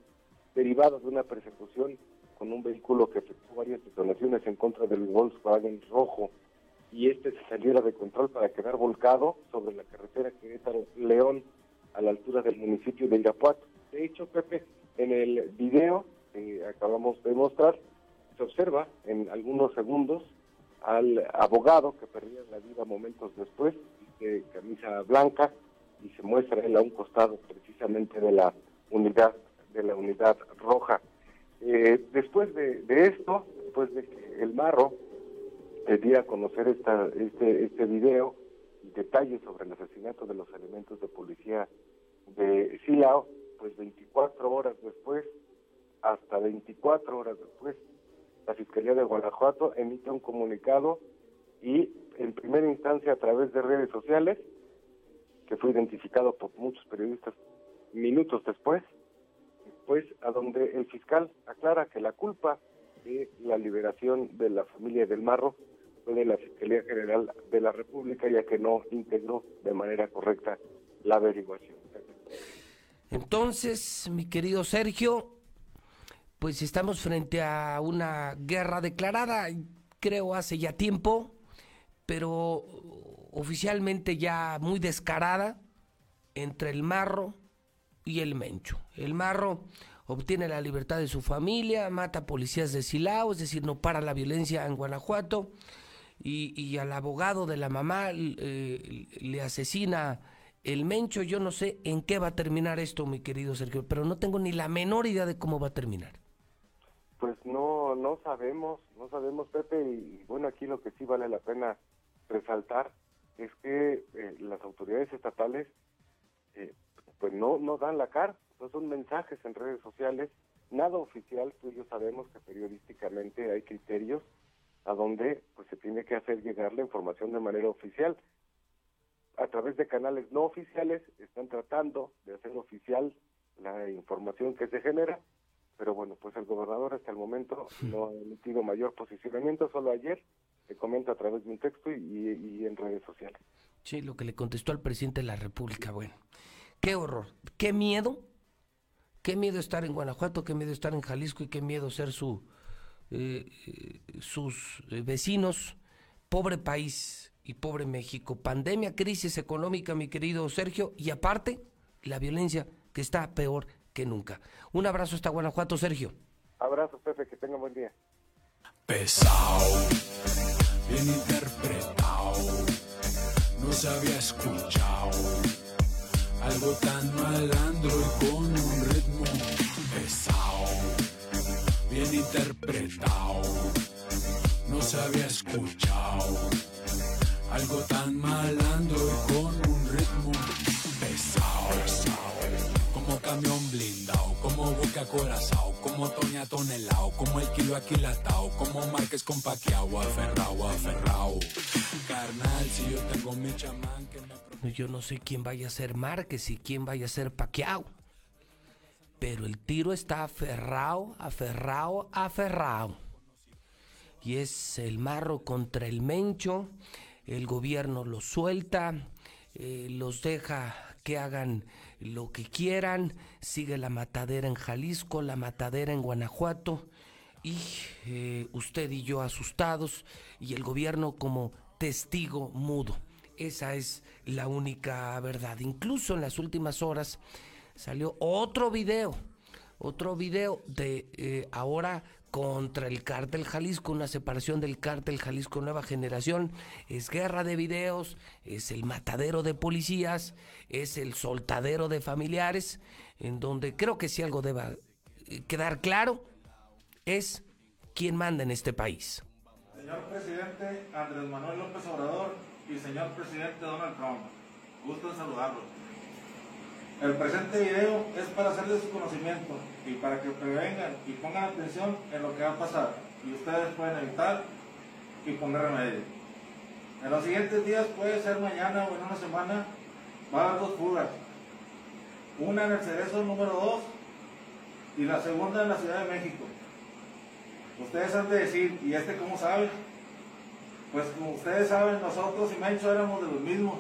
derivado de una persecución con un vehículo que efectuó varias detonaciones en contra del Volkswagen rojo y este se saliera de control para quedar volcado sobre la carretera Querétaro-León a la altura del municipio de Irapuato. De hecho, Pepe, en el video que acabamos de mostrar, se observa en algunos segundos al abogado que perdía la vida momentos después, de camisa blanca, y se muestra él a un costado precisamente de la unidad de la unidad roja. Eh, después de, de, esto, después de que el Marro te a conocer esta, este, este video detalles sobre el asesinato de los elementos de policía de Silao, pues 24 horas después, hasta 24 horas después, la Fiscalía de Guanajuato emite un comunicado y en primera instancia a través de redes sociales, que fue identificado por muchos periodistas minutos después, después a donde el fiscal aclara que la culpa de la liberación de la familia del Marro de la Fiscalía General de la República, ya que no integró de manera correcta la averiguación. Entonces, mi querido Sergio, pues estamos frente a una guerra declarada, creo hace ya tiempo, pero oficialmente ya muy descarada entre el marro y el mencho. El marro obtiene la libertad de su familia, mata policías de Silao, es decir, no para la violencia en Guanajuato y, al abogado de la mamá eh, le asesina el Mencho. Yo no sé en qué va a terminar esto, mi querido Sergio, pero no tengo ni la menor idea de cómo va a terminar. Pues no, no sabemos, no sabemos, Pepe, y, bueno, aquí lo que sí vale la pena resaltar es que eh, las autoridades estatales eh, pues no, no dan la cara, no son mensajes en redes sociales, nada oficial, tú y yo sabemos que periodísticamente hay criterios a donde pues se tiene que hacer llegar la información de manera oficial. A través de canales no oficiales están tratando de hacer oficial la información que se genera, pero bueno, pues el gobernador hasta el momento no ha emitido mayor posicionamiento, solo ayer se comenta a través de un texto y, en redes sociales. Sí, lo que le contestó al presidente de la República, bueno, qué horror, qué miedo, qué miedo estar en Guanajuato, qué miedo estar en Jalisco y qué miedo ser su, eh, sus eh, vecinos, pobre país y pobre México, pandemia, crisis económica, mi querido Sergio, y aparte la violencia que está peor que nunca. Un abrazo hasta Guanajuato, Sergio. Abrazo, Pepe, que tenga buen día. Pesado, bien interpretado, no se había escuchado algo tan malandro y con un ritmo pesado bien interpretado. No se había escuchado algo tan malandro y con un ritmo pesado. Como camión blindado, como boca corazao, como Toña tonelao, como el kilo aquilatao, como Márquez con paqueado, aferrao, aferrao. Carnal, si yo tengo mi chamán que me... Yo no sé quién vaya a ser Márquez y quién vaya a ser paqueado pero el tiro está aferrado, aferrado, aferrado. Y es el marro contra el mencho, el gobierno los suelta, eh, los deja que hagan lo que quieran, sigue la matadera en Jalisco, la matadera en Guanajuato, y eh, usted y yo asustados, y el gobierno como testigo mudo. Esa es la única verdad. Incluso en las últimas horas salió otro video, otro video de eh, ahora contra el cártel Jalisco, una separación del cártel Jalisco Nueva Generación. Es guerra de videos, es el matadero de policías, es el soltadero de familiares, en donde creo que si algo deba eh, quedar claro es quién manda en este país. Señor presidente Andrés Manuel López Obrador y señor presidente Donald Trump, gusto en saludarlos. El presente video es para hacerles su conocimiento y para que prevengan y pongan atención en lo que va a pasar y ustedes pueden evitar y poner remedio. En los siguientes días, puede ser mañana o en una semana, va a haber dos fugas. Una en el Cerezo número 2 y la segunda en la Ciudad de México. Ustedes han de decir, ¿y este cómo sabe? Pues como ustedes saben, nosotros y Mencho éramos de los mismos.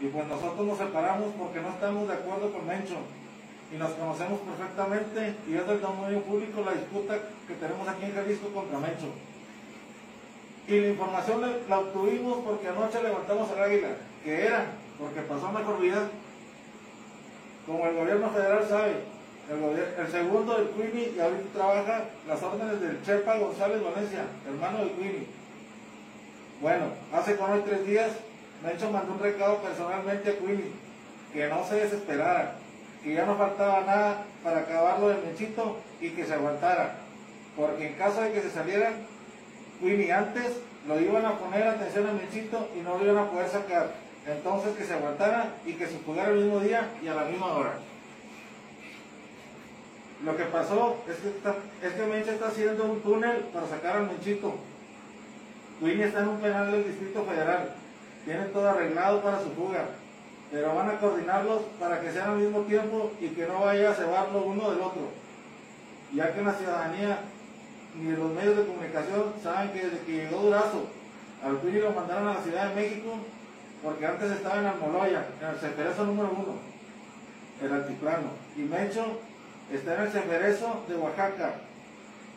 Y pues nosotros nos separamos porque no estamos de acuerdo con Mencho. Y nos conocemos perfectamente y es del dominio público la disputa que tenemos aquí en Jalisco contra Mencho. Y la información la, obtuvimos porque anoche levantamos el águila, que era porque pasó mejor vida. Como el gobierno federal sabe, el, segundo del Queenie y ahorita trabaja las órdenes del Chepa González Valencia, hermano del Queenie. Bueno, hace con hoy tres días Mencho mandó un recado personalmente a Queenie, que no se desesperara, que ya no faltaba nada para acabarlo del Menchito y que se aguantara. Porque en caso de que se salieran, Winnie antes lo iban a poner atención al Menchito y no lo iban a poder sacar. Entonces que se aguantara y que se jugara el mismo día y a la misma hora. Lo que pasó es que, está, es que Mencha está haciendo un túnel para sacar al Menchito. Winnie está en un penal del Distrito Federal. Tienen todo arreglado para su fuga. Pero van a coordinarlos para que sean al mismo tiempo y que no vaya a cebarlo uno del otro. Ya que la ciudadanía ni los medios de comunicación saben que desde que llegó Durazo al Winnie lo mandaron a la Ciudad de México porque antes estaba en Almoloya, en el Ceferezo número uno, el altiplano. Y Mencho está en el Ceferezo de Oaxaca.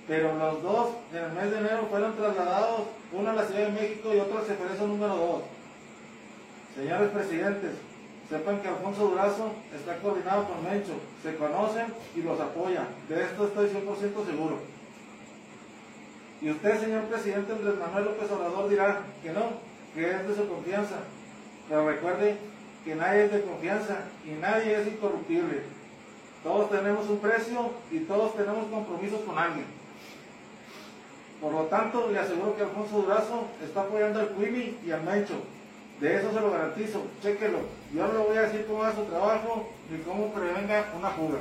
Pero los dos en el mes de enero fueron trasladados, uno a la Ciudad de México y otro al Ceferezo número 2. Señores presidentes, sepan que Alfonso Durazo está coordinado con Mencho, se conocen y los apoya. De esto estoy 100% seguro. Y usted, señor presidente Andrés Manuel López Obrador, dirá que no, que es de su confianza. Pero recuerde que nadie es de confianza y nadie es incorruptible. Todos tenemos un precio y todos tenemos compromisos con alguien. Por lo tanto, le aseguro que Alfonso Durazo está apoyando al Quimi y al Mencho. De eso se lo garantizo, chéquelo. Yo no le voy a decir cómo su trabajo ni cómo prevenga una fuga.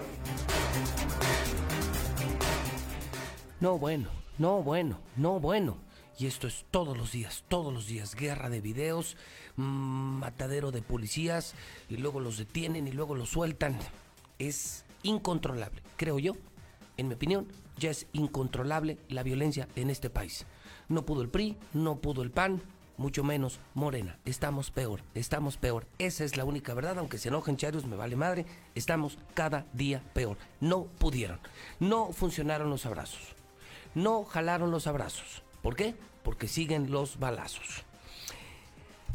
No, bueno, no, bueno, no, bueno. Y esto es todos los días, todos los días. Guerra de videos, mmm, matadero de policías, y luego los detienen y luego los sueltan. Es incontrolable, creo yo. En mi opinión, ya es incontrolable la violencia en este país. No pudo el PRI, no pudo el PAN, mucho menos Morena. Estamos peor, estamos peor. Esa es la única verdad, aunque se enojen charios, me vale madre. Estamos cada día peor. No pudieron. No funcionaron los abrazos. No jalaron los abrazos. ¿Por qué? Porque siguen los balazos.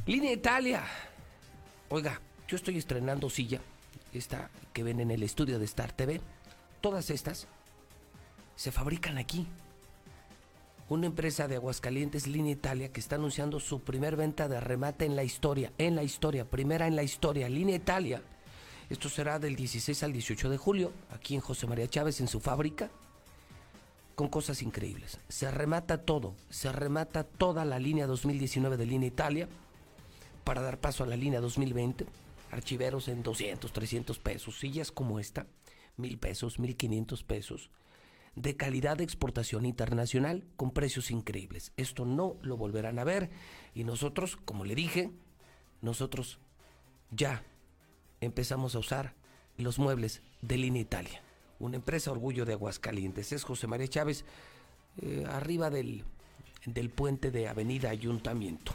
Línea Italia. Oiga, yo estoy estrenando silla, esta que ven en el estudio de Star TV. Todas estas se fabrican aquí. Una empresa de Aguascalientes, Línea Italia, que está anunciando su primer venta de remate en la historia, en la historia, primera en la historia, Línea Italia. Esto será del 16 al 18 de julio, aquí en José María Chávez, en su fábrica, con cosas increíbles. Se remata todo, se remata toda la línea 2019 de Línea Italia para dar paso a la línea 2020. Archiveros en 200, 300 pesos, sillas como esta, mil pesos, 1500 pesos de calidad de exportación internacional con precios increíbles. Esto no lo volverán a ver y nosotros, como le dije, nosotros ya empezamos a usar los muebles de Línea Italia, una empresa orgullo de Aguascalientes. Es José María Chávez, eh, arriba del, del puente de Avenida Ayuntamiento.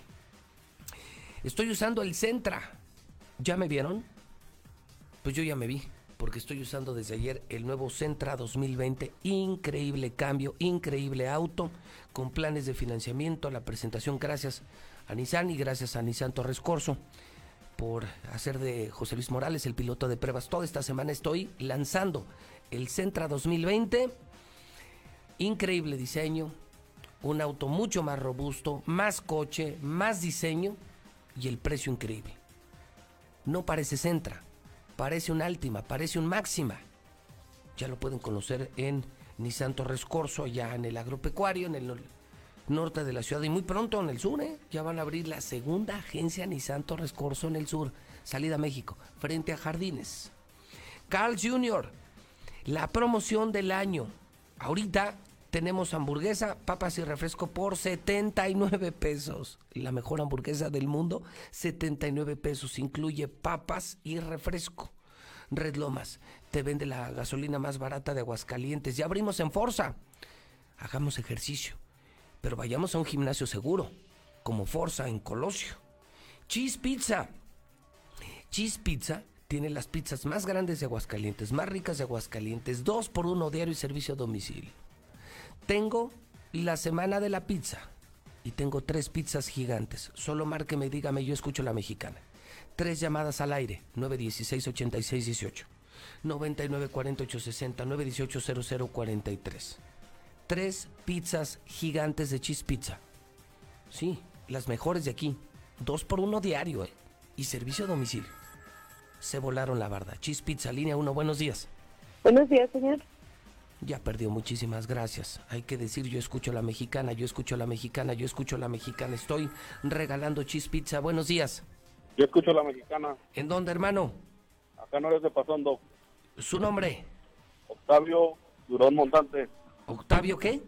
Estoy usando el Centra. ¿Ya me vieron? Pues yo ya me vi porque estoy usando desde ayer el nuevo Centra 2020. Increíble cambio, increíble auto, con planes de financiamiento. La presentación gracias a Nissan y gracias a Nissan Torres Corso por hacer de José Luis Morales el piloto de pruebas. Toda esta semana estoy lanzando el Centra 2020. Increíble diseño, un auto mucho más robusto, más coche, más diseño y el precio increíble. No parece Centra parece un Altima, parece un Máxima. Ya lo pueden conocer en Nissan Torres Corso, allá en el agropecuario, en el norte de la ciudad y muy pronto en el sur, ¿eh? ya van a abrir la segunda agencia Nissan Torres en el sur, salida a México, frente a Jardines. Carl Jr., la promoción del año. Ahorita tenemos hamburguesa, papas y refresco por 79 pesos. La mejor hamburguesa del mundo, 79 pesos. Incluye papas y refresco. Red Lomas te vende la gasolina más barata de Aguascalientes. Ya abrimos en Forza. Hagamos ejercicio, pero vayamos a un gimnasio seguro, como Forza en Colosio. Cheese Pizza. Cheese Pizza tiene las pizzas más grandes de Aguascalientes, más ricas de Aguascalientes, dos por uno diario y servicio a domicilio. Tengo la semana de la pizza y tengo tres pizzas gigantes. Solo márqueme, dígame, yo escucho la mexicana. Tres llamadas al aire, 916-8618, 994860, 918-0043. Tres pizzas gigantes de cheese pizza. Sí, las mejores de aquí. Dos por uno diario, ¿eh? Y servicio a domicilio. se volaron la barda. Cheese Pizza, línea 1, buenos días. Buenos días, señor. Ya perdió, muchísimas gracias. Hay que decir, yo escucho la mexicana, yo escucho la mexicana, yo escucho la mexicana. Estoy regalando cheese pizza. Buenos días. Yo escucho la mexicana. ¿En dónde, hermano? Acá no eres de Pasando. ¿Su nombre? Octavio Durón Montante. ¿Octavio qué?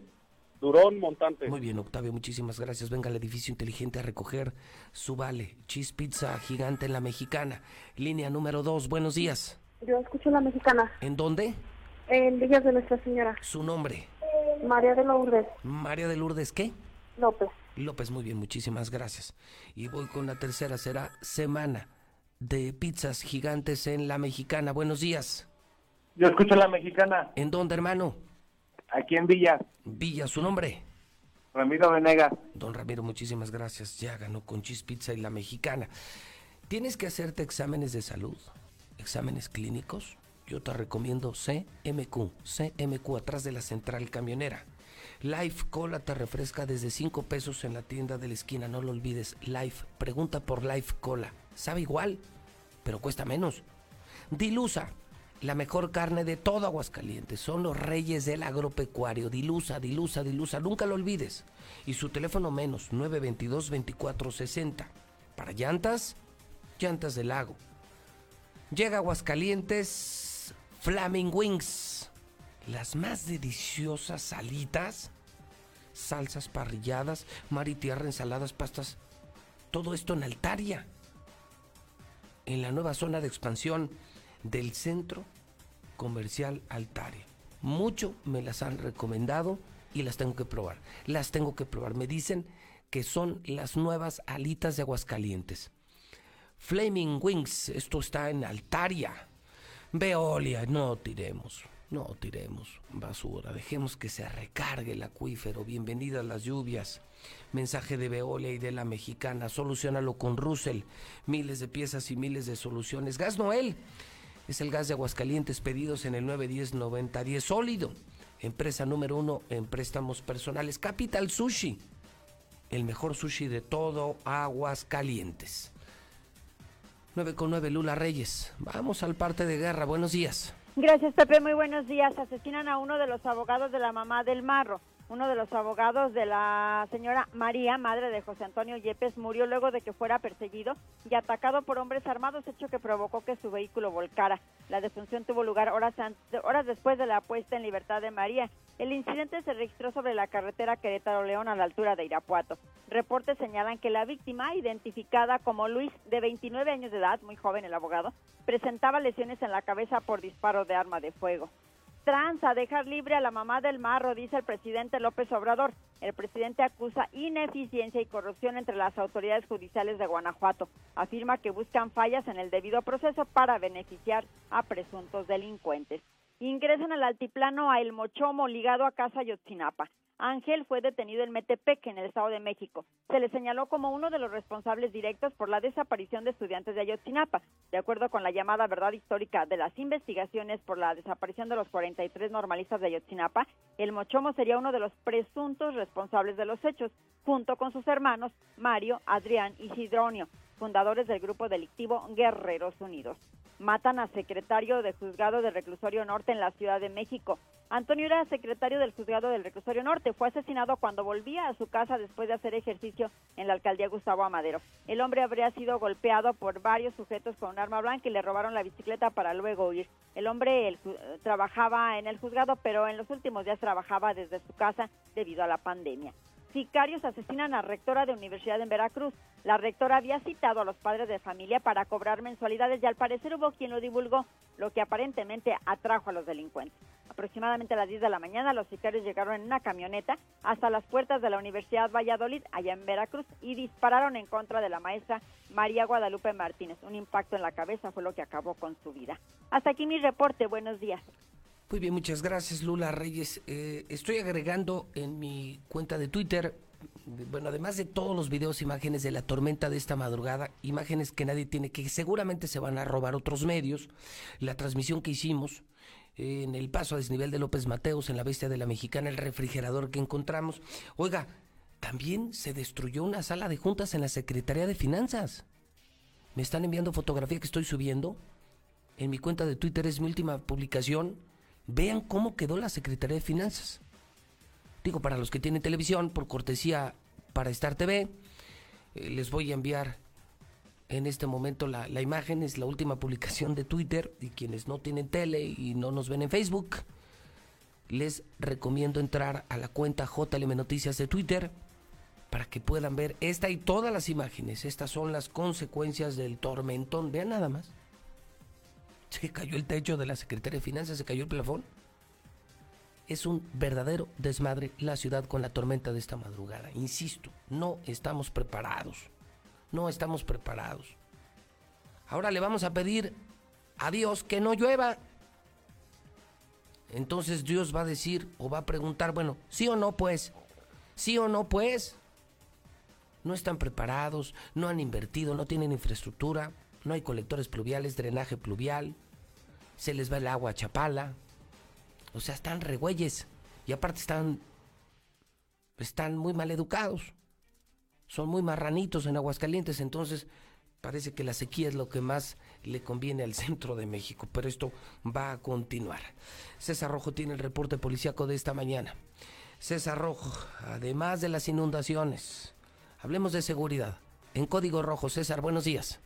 Durón Montante. Muy bien, Octavio, muchísimas gracias. Venga al edificio inteligente a recoger su vale. Cheese pizza gigante en la mexicana. Línea número 2, buenos días. Yo escucho la mexicana. ¿En dónde? En Villas de Nuestra Señora. Su nombre. María de Lourdes. María de Lourdes, ¿qué? López. López, muy bien, muchísimas gracias. Y voy con la tercera, será semana de pizzas gigantes en la mexicana. Buenos días. Yo escucho la mexicana. ¿En dónde, hermano? Aquí en Villa. Villa, ¿su nombre? Ramiro Venegas. Don Ramiro, muchísimas gracias. Ya ganó con Cheese Pizza y la mexicana. ¿Tienes que hacerte exámenes de salud? ¿Exámenes clínicos? Yo te recomiendo CMQ. CMQ atrás de la central camionera. Life Cola te refresca desde 5 pesos en la tienda de la esquina, no lo olvides. Life, pregunta por Life Cola. Sabe igual, pero cuesta menos. Dilusa, la mejor carne de todo Aguascalientes. Son los reyes del agropecuario. Dilusa, dilusa, dilusa. Nunca lo olvides. Y su teléfono menos, 922-2460. Para llantas, llantas del lago. Llega Aguascalientes Flaming Wings. Las más deliciosas salitas, salsas parrilladas, mar y tierra, ensaladas, pastas. Todo esto en Altaria. En la nueva zona de expansión del centro comercial Altaria. Mucho me las han recomendado y las tengo que probar. Las tengo que probar. Me dicen que son las nuevas alitas de Aguascalientes. Flaming Wings, esto está en Altaria. Veolia, no tiremos, no tiremos basura. Dejemos que se recargue el acuífero. Bienvenidas las lluvias. Mensaje de Veolia y de la mexicana. Solucionalo con Russell. Miles de piezas y miles de soluciones. Gas Noel. Es el gas de Aguascalientes pedidos en el 910-9010 sólido. Empresa número uno en préstamos personales. Capital Sushi. El mejor sushi de todo Aguascalientes. 9 con 9 Lula Reyes. Vamos al parte de guerra. Buenos días. Gracias, Pepe. Muy buenos días. Asesinan a uno de los abogados de la mamá del Marro. Uno de los abogados de la señora María, madre de José Antonio Yepes, murió luego de que fuera perseguido y atacado por hombres armados, hecho que provocó que su vehículo volcara. La defunción tuvo lugar horas, horas después de la puesta en libertad de María. El incidente se registró sobre la carretera Querétaro-León a la altura de Irapuato. Reportes señalan que la víctima, identificada como Luis, de 29 años de edad, muy joven el abogado, presentaba lesiones en la cabeza por disparo de arma de fuego tranza dejar libre a la mamá del marro, dice el presidente López Obrador. El presidente acusa ineficiencia y corrupción entre las autoridades judiciales de Guanajuato. Afirma que buscan fallas en el debido proceso para beneficiar a presuntos delincuentes. Ingresan al altiplano a El Mochomo ligado a Casa Yotzinapa. Ángel fue detenido en Metepec, en el Estado de México. Se le señaló como uno de los responsables directos por la desaparición de estudiantes de Ayotzinapa. De acuerdo con la llamada verdad histórica de las investigaciones por la desaparición de los 43 normalistas de Ayotzinapa, el Mochomo sería uno de los presuntos responsables de los hechos, junto con sus hermanos Mario, Adrián y Sidronio, fundadores del grupo delictivo Guerreros Unidos matan a secretario de juzgado del reclusorio norte en la Ciudad de México. Antonio era secretario del juzgado del reclusorio norte. Fue asesinado cuando volvía a su casa después de hacer ejercicio en la alcaldía Gustavo Amadero. El hombre habría sido golpeado por varios sujetos con un arma blanca y le robaron la bicicleta para luego huir. El hombre trabajaba en el juzgado, pero en los últimos días trabajaba desde su casa debido a la pandemia. Sicarios asesinan a rectora de universidad en Veracruz. La rectora había citado a los padres de familia para cobrar mensualidades y al parecer hubo quien lo divulgó, lo que aparentemente atrajo a los delincuentes. Aproximadamente a las 10 de la mañana los sicarios llegaron en una camioneta hasta las puertas de la Universidad Valladolid, allá en Veracruz, y dispararon en contra de la maestra María Guadalupe Martínez. Un impacto en la cabeza fue lo que acabó con su vida. Hasta aquí mi reporte. Buenos días. Muy bien, muchas gracias Lula Reyes. Eh, estoy agregando en mi cuenta de Twitter, bueno, además de todos los videos, imágenes de la tormenta de esta madrugada, imágenes que nadie tiene, que seguramente se van a robar otros medios, la transmisión que hicimos en el paso a desnivel de López Mateos, en la bestia de la mexicana, el refrigerador que encontramos. Oiga, también se destruyó una sala de juntas en la Secretaría de Finanzas. Me están enviando fotografía que estoy subiendo En mi cuenta de Twitter es mi última publicación. Vean cómo quedó la Secretaría de Finanzas. Digo, para los que tienen televisión, por cortesía para Star TV, eh, les voy a enviar en este momento la, la, imagen. Es la última publicación de Twitter. Y quienes no tienen tele y no nos ven en Facebook, les recomiendo entrar a la cuenta JLM Noticias de Twitter para que puedan ver esta y todas las imágenes. Estas son las consecuencias del tormentón. Vean nada más. Se cayó el techo de la Secretaría de Finanzas, se cayó el plafón. Es un verdadero desmadre la ciudad con la tormenta de esta madrugada. Insisto, no estamos preparados. No estamos preparados. Ahora le vamos a pedir a Dios que no llueva. Entonces Dios va a decir o va a preguntar, bueno, sí o no pues, sí o no pues. No están preparados, no han invertido, no tienen infraestructura, no hay colectores pluviales, drenaje pluvial, se les va el agua a Chapala. O sea, están regüeyes y aparte están están muy mal educados. Son muy marranitos en Aguascalientes, entonces parece que la sequía es lo que más le conviene al centro de México, pero esto va a continuar. César Rojo tiene el reporte policíaco de esta mañana. César Rojo, además de las inundaciones, hablemos de seguridad. En Código Rojo, César, buenos días.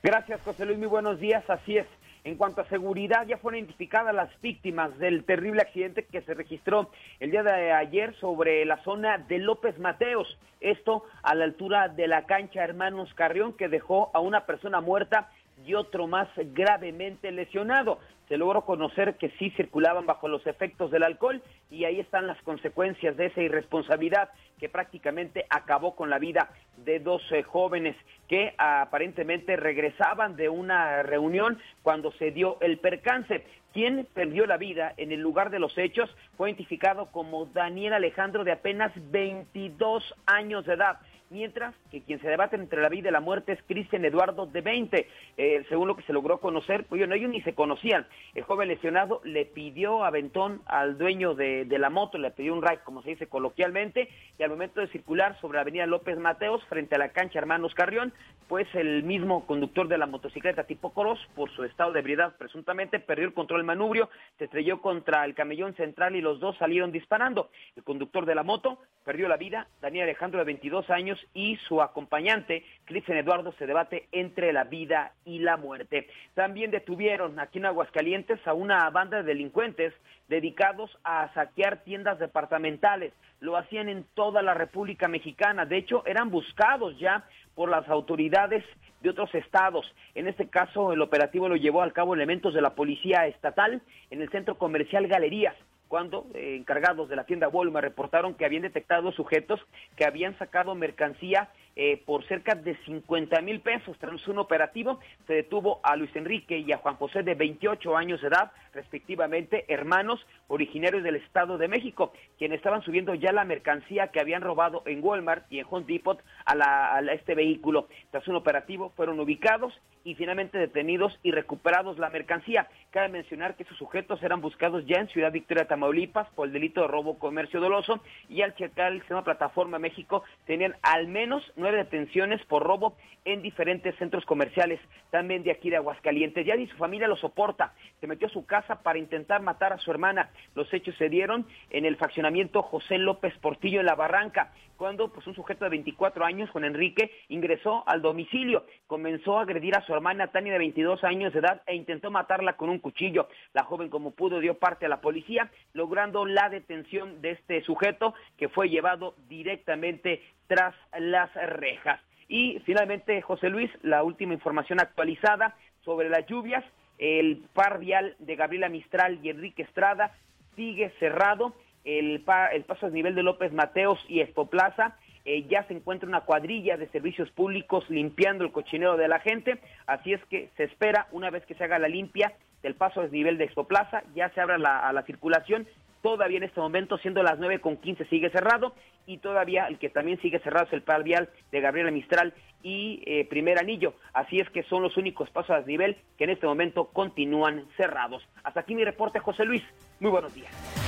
Gracias, José Luis, muy buenos días, así es. En cuanto a seguridad, ya fueron identificadas las víctimas del terrible accidente que se registró el día de ayer sobre la zona de López Mateos. Esto a la altura de la cancha Hermanos Carrión, que dejó a una persona muerta y otro más gravemente lesionado. Se logró conocer que sí circulaban bajo los efectos del alcohol y ahí están las consecuencias de esa irresponsabilidad que prácticamente acabó con la vida de dos eh, jóvenes que aparentemente regresaban de una reunión cuando se dio el percance. Quien perdió la vida en el lugar de los hechos fue identificado como Daniel Alejandro de apenas 22 años de edad mientras que quien se debate entre la vida y la muerte es Cristian Eduardo de 20. Eh, según lo que se logró conocer, pues no, ellos ni se conocían. El joven lesionado le pidió aventón al dueño de, de, la moto, le pidió un ride, como se dice coloquialmente, y al momento de circular sobre la avenida López Mateos, frente a la cancha Hermanos Carrión, pues el mismo conductor de la motocicleta tipo Coros, por su estado de ebriedad presuntamente, perdió el control del manubrio, se estrelló contra el camellón central y los dos salieron disparando. El conductor de la moto perdió la vida, Daniel Alejandro de 22 años y su acompañante, Cristian Eduardo, se debate entre la vida y la muerte. También detuvieron aquí en Aguascalientes a una banda de delincuentes dedicados a saquear tiendas departamentales. Lo hacían en toda la República Mexicana. De hecho, eran buscados ya por las autoridades de otros estados. En este caso, el operativo lo llevó al cabo elementos de la Policía Estatal en el centro comercial Galerías cuando eh, encargados de la tienda Walmart reportaron que habían detectado sujetos que habían sacado mercancía eh, por cerca de 50 mil pesos. Tras un operativo, se detuvo a Luis Enrique y a Juan José de 28 años de edad, respectivamente, hermanos originarios del Estado de México, quienes estaban subiendo ya la mercancía que habían robado en Walmart y en Home Depot a, la, a este vehículo. Tras un operativo, fueron ubicados y finalmente detenidos y recuperados la mercancía. Cabe mencionar que esos sujetos eran buscados ya en Ciudad Victoria, Tamaulipas, por el delito de robo comercio doloso y al checar el sistema Plataforma México tenían al menos detenciones por robo en diferentes centros comerciales, también de aquí de Aguascalientes. Ya y su familia lo soporta. Se metió a su casa para intentar matar a su hermana. Los hechos se dieron en el faccionamiento José López Portillo en La Barranca, cuando pues un sujeto de 24 años, Juan Enrique, ingresó al domicilio, comenzó a agredir a su hermana Tania de 22 años de edad e intentó matarla con un cuchillo. La joven como pudo dio parte a la policía, logrando la detención de este sujeto que fue llevado directamente tras las rejas. Y finalmente, José Luis, la última información actualizada sobre las lluvias. El par vial de Gabriela Mistral y Enrique Estrada sigue cerrado. El, el paso a nivel de López Mateos y Expoplaza eh, ya se encuentra una cuadrilla de servicios públicos limpiando el cochinero de la gente, así es que se espera, una vez que se haga la limpia del paso a desnivel de Expoplaza, ya se abra la, a la circulación todavía en este momento, siendo las nueve con quince, sigue cerrado y todavía el que también sigue cerrado es el par vial de Gabriela Mistral y eh, Primer Anillo. Así es que son los únicos pasos a nivel que en este momento continúan cerrados. Hasta aquí mi reporte, José Luis. Muy buenos días.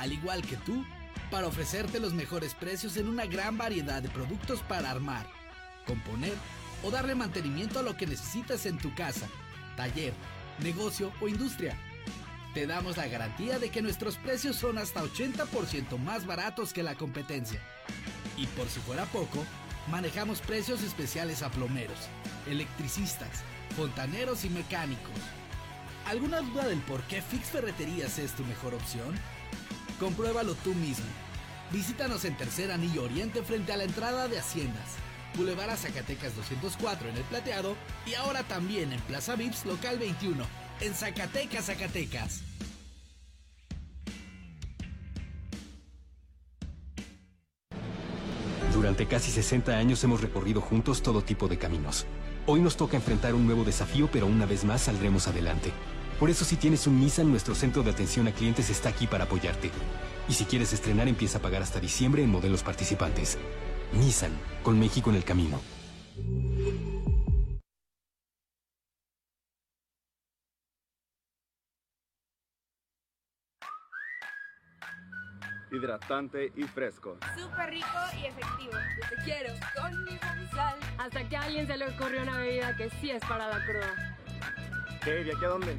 al igual que tú, para ofrecerte los mejores precios en una gran variedad de productos para armar, componer o darle mantenimiento a lo que necesitas en tu casa, taller, negocio o industria. Te damos la garantía de que nuestros precios son hasta 80% más baratos que la competencia. Y por si fuera poco, manejamos precios especiales a plomeros, electricistas, fontaneros y mecánicos. ¿Alguna duda del por qué Fix Ferreterías es tu mejor opción? Compruébalo tú mismo. Visítanos en Tercer Anillo Oriente frente a la entrada de Haciendas. Boulevard Zacatecas 204 en El Plateado y ahora también en Plaza Vips Local 21 en Zacatecas, Zacatecas. Durante casi 60 años hemos recorrido juntos todo tipo de caminos. Hoy nos toca enfrentar un nuevo desafío, pero una vez más saldremos adelante. Por eso si tienes un Nissan, nuestro centro de atención a clientes está aquí para apoyarte. Y si quieres estrenar, empieza a pagar hasta diciembre en modelos participantes. Nissan, con México en el camino. hidratante y fresco. Súper rico y efectivo. Yo te quiero con mi sal. Hasta que a alguien se le ocurrió una bebida que sí es para la cruda. ¿Qué? ¿Y aquí a dónde?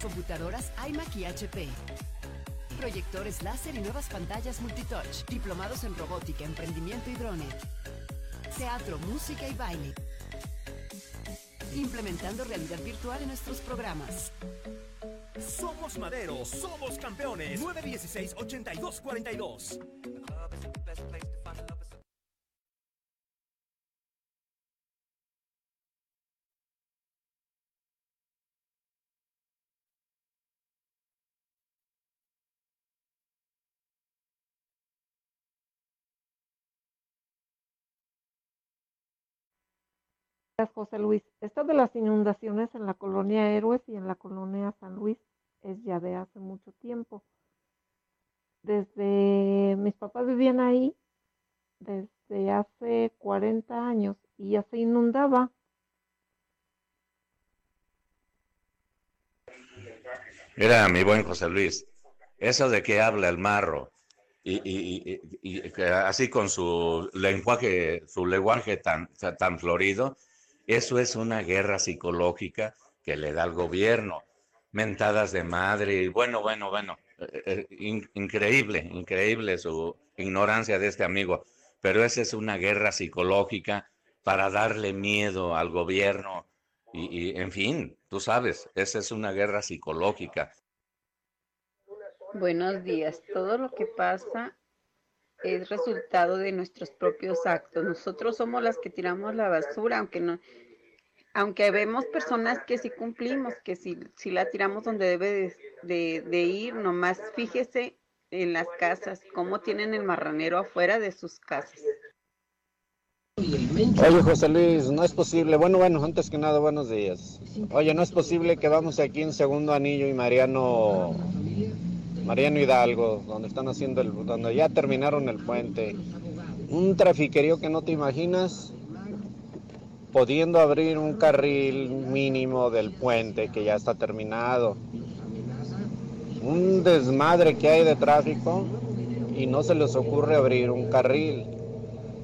Computadoras iMac y HP proyectores láser y nuevas pantallas multitouch, diplomados en robótica, emprendimiento y drone, teatro, música y baile, implementando realidad virtual en nuestros programas. Somos Madero, somos campeones. 916-8242. José Luis. Esto de las inundaciones en la colonia Héroes y en la colonia San Luis es ya de hace mucho tiempo. Desde mis papás vivían ahí desde hace 40 años y ya se inundaba. Mira, mi buen José Luis, eso de que habla el marro y, así con su lenguaje, su lenguaje tan, tan florido, eso es una guerra psicológica que le da al gobierno. Mentadas de madre, bueno, bueno, bueno, eh, eh, increíble, increíble su ignorancia de este amigo, pero esa es una guerra psicológica para darle miedo al gobierno y, y en fin, tú sabes, esa es una guerra psicológica. Buenos días. Todo lo que pasa es resultado de nuestros propios actos. Nosotros somos las que tiramos la basura, aunque no, aunque vemos personas que sí cumplimos, que si, si la tiramos donde debe de, de, ir, nomás fíjese en las casas, cómo tienen el marranero afuera de sus casas. Oye, José Luis, no es posible. Bueno, bueno, antes que nada, buenos días. Oye, no es posible que vamos aquí en Segundo Anillo y Mariano Mariano Hidalgo, donde están haciendo el, donde ya terminaron el puente. Un trafiquerío que no te imaginas, pudiendo abrir un carril mínimo del puente que ya está terminado. Un desmadre que hay de tráfico y no se les ocurre abrir un carril.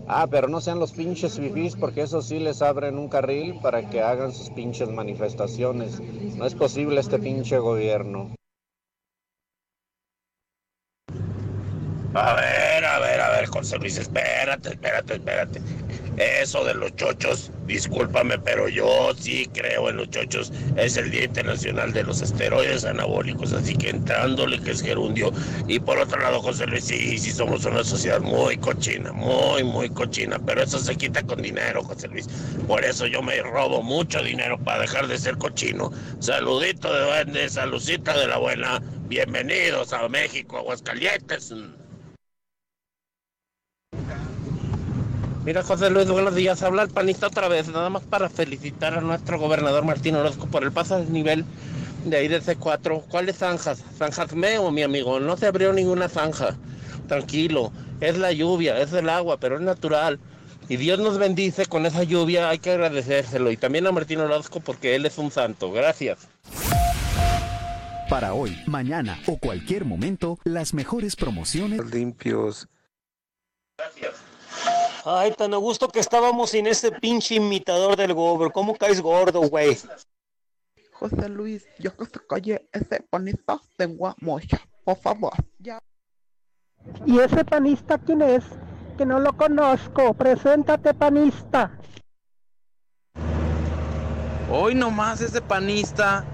Ah, pero no sean los pinches fifís porque eso sí les abren un carril para que hagan sus pinches manifestaciones. No es posible este pinche gobierno. A ver, a ver, a ver, José Luis, espérate, espérate, espérate. Eso de los chochos, discúlpame, pero yo sí creo en los chochos. Es el Día Internacional de los Esteroides Anabólicos, así que entrándole que es gerundio. Y por otro lado, José Luis, sí, sí somos una sociedad muy cochina, muy, muy cochina, pero eso se quita con dinero, José Luis. Por eso yo me robo mucho dinero para dejar de ser cochino. Saludito de duende, saludcita de la buena. Bienvenidos a México, Aguascalientes. Mira, José Luis, buenos días. Habla el panista otra vez, nada más para felicitar a nuestro gobernador Martín Orozco por el paso al nivel de ahí de C4. ¿Cuáles zanjas? ¿Zanjas meo, mi amigo? No se abrió ninguna zanja. Tranquilo, es la lluvia, es el agua, pero es natural. Y Dios nos bendice con esa lluvia, hay que agradecérselo. Y también a Martín Orozco porque él es un santo. Gracias. Para hoy, mañana o cualquier momento, las mejores promociones. Limpios. Ay, tan a gusto que estábamos sin ese pinche imitador del gober. ¿Cómo caes gordo, güey? José Luis, yo que se calle ese panista tengo mocha, por favor. Ya. ¿Y ese panista quién es? Que no lo conozco. Preséntate, panista. Hoy nomás ese panista,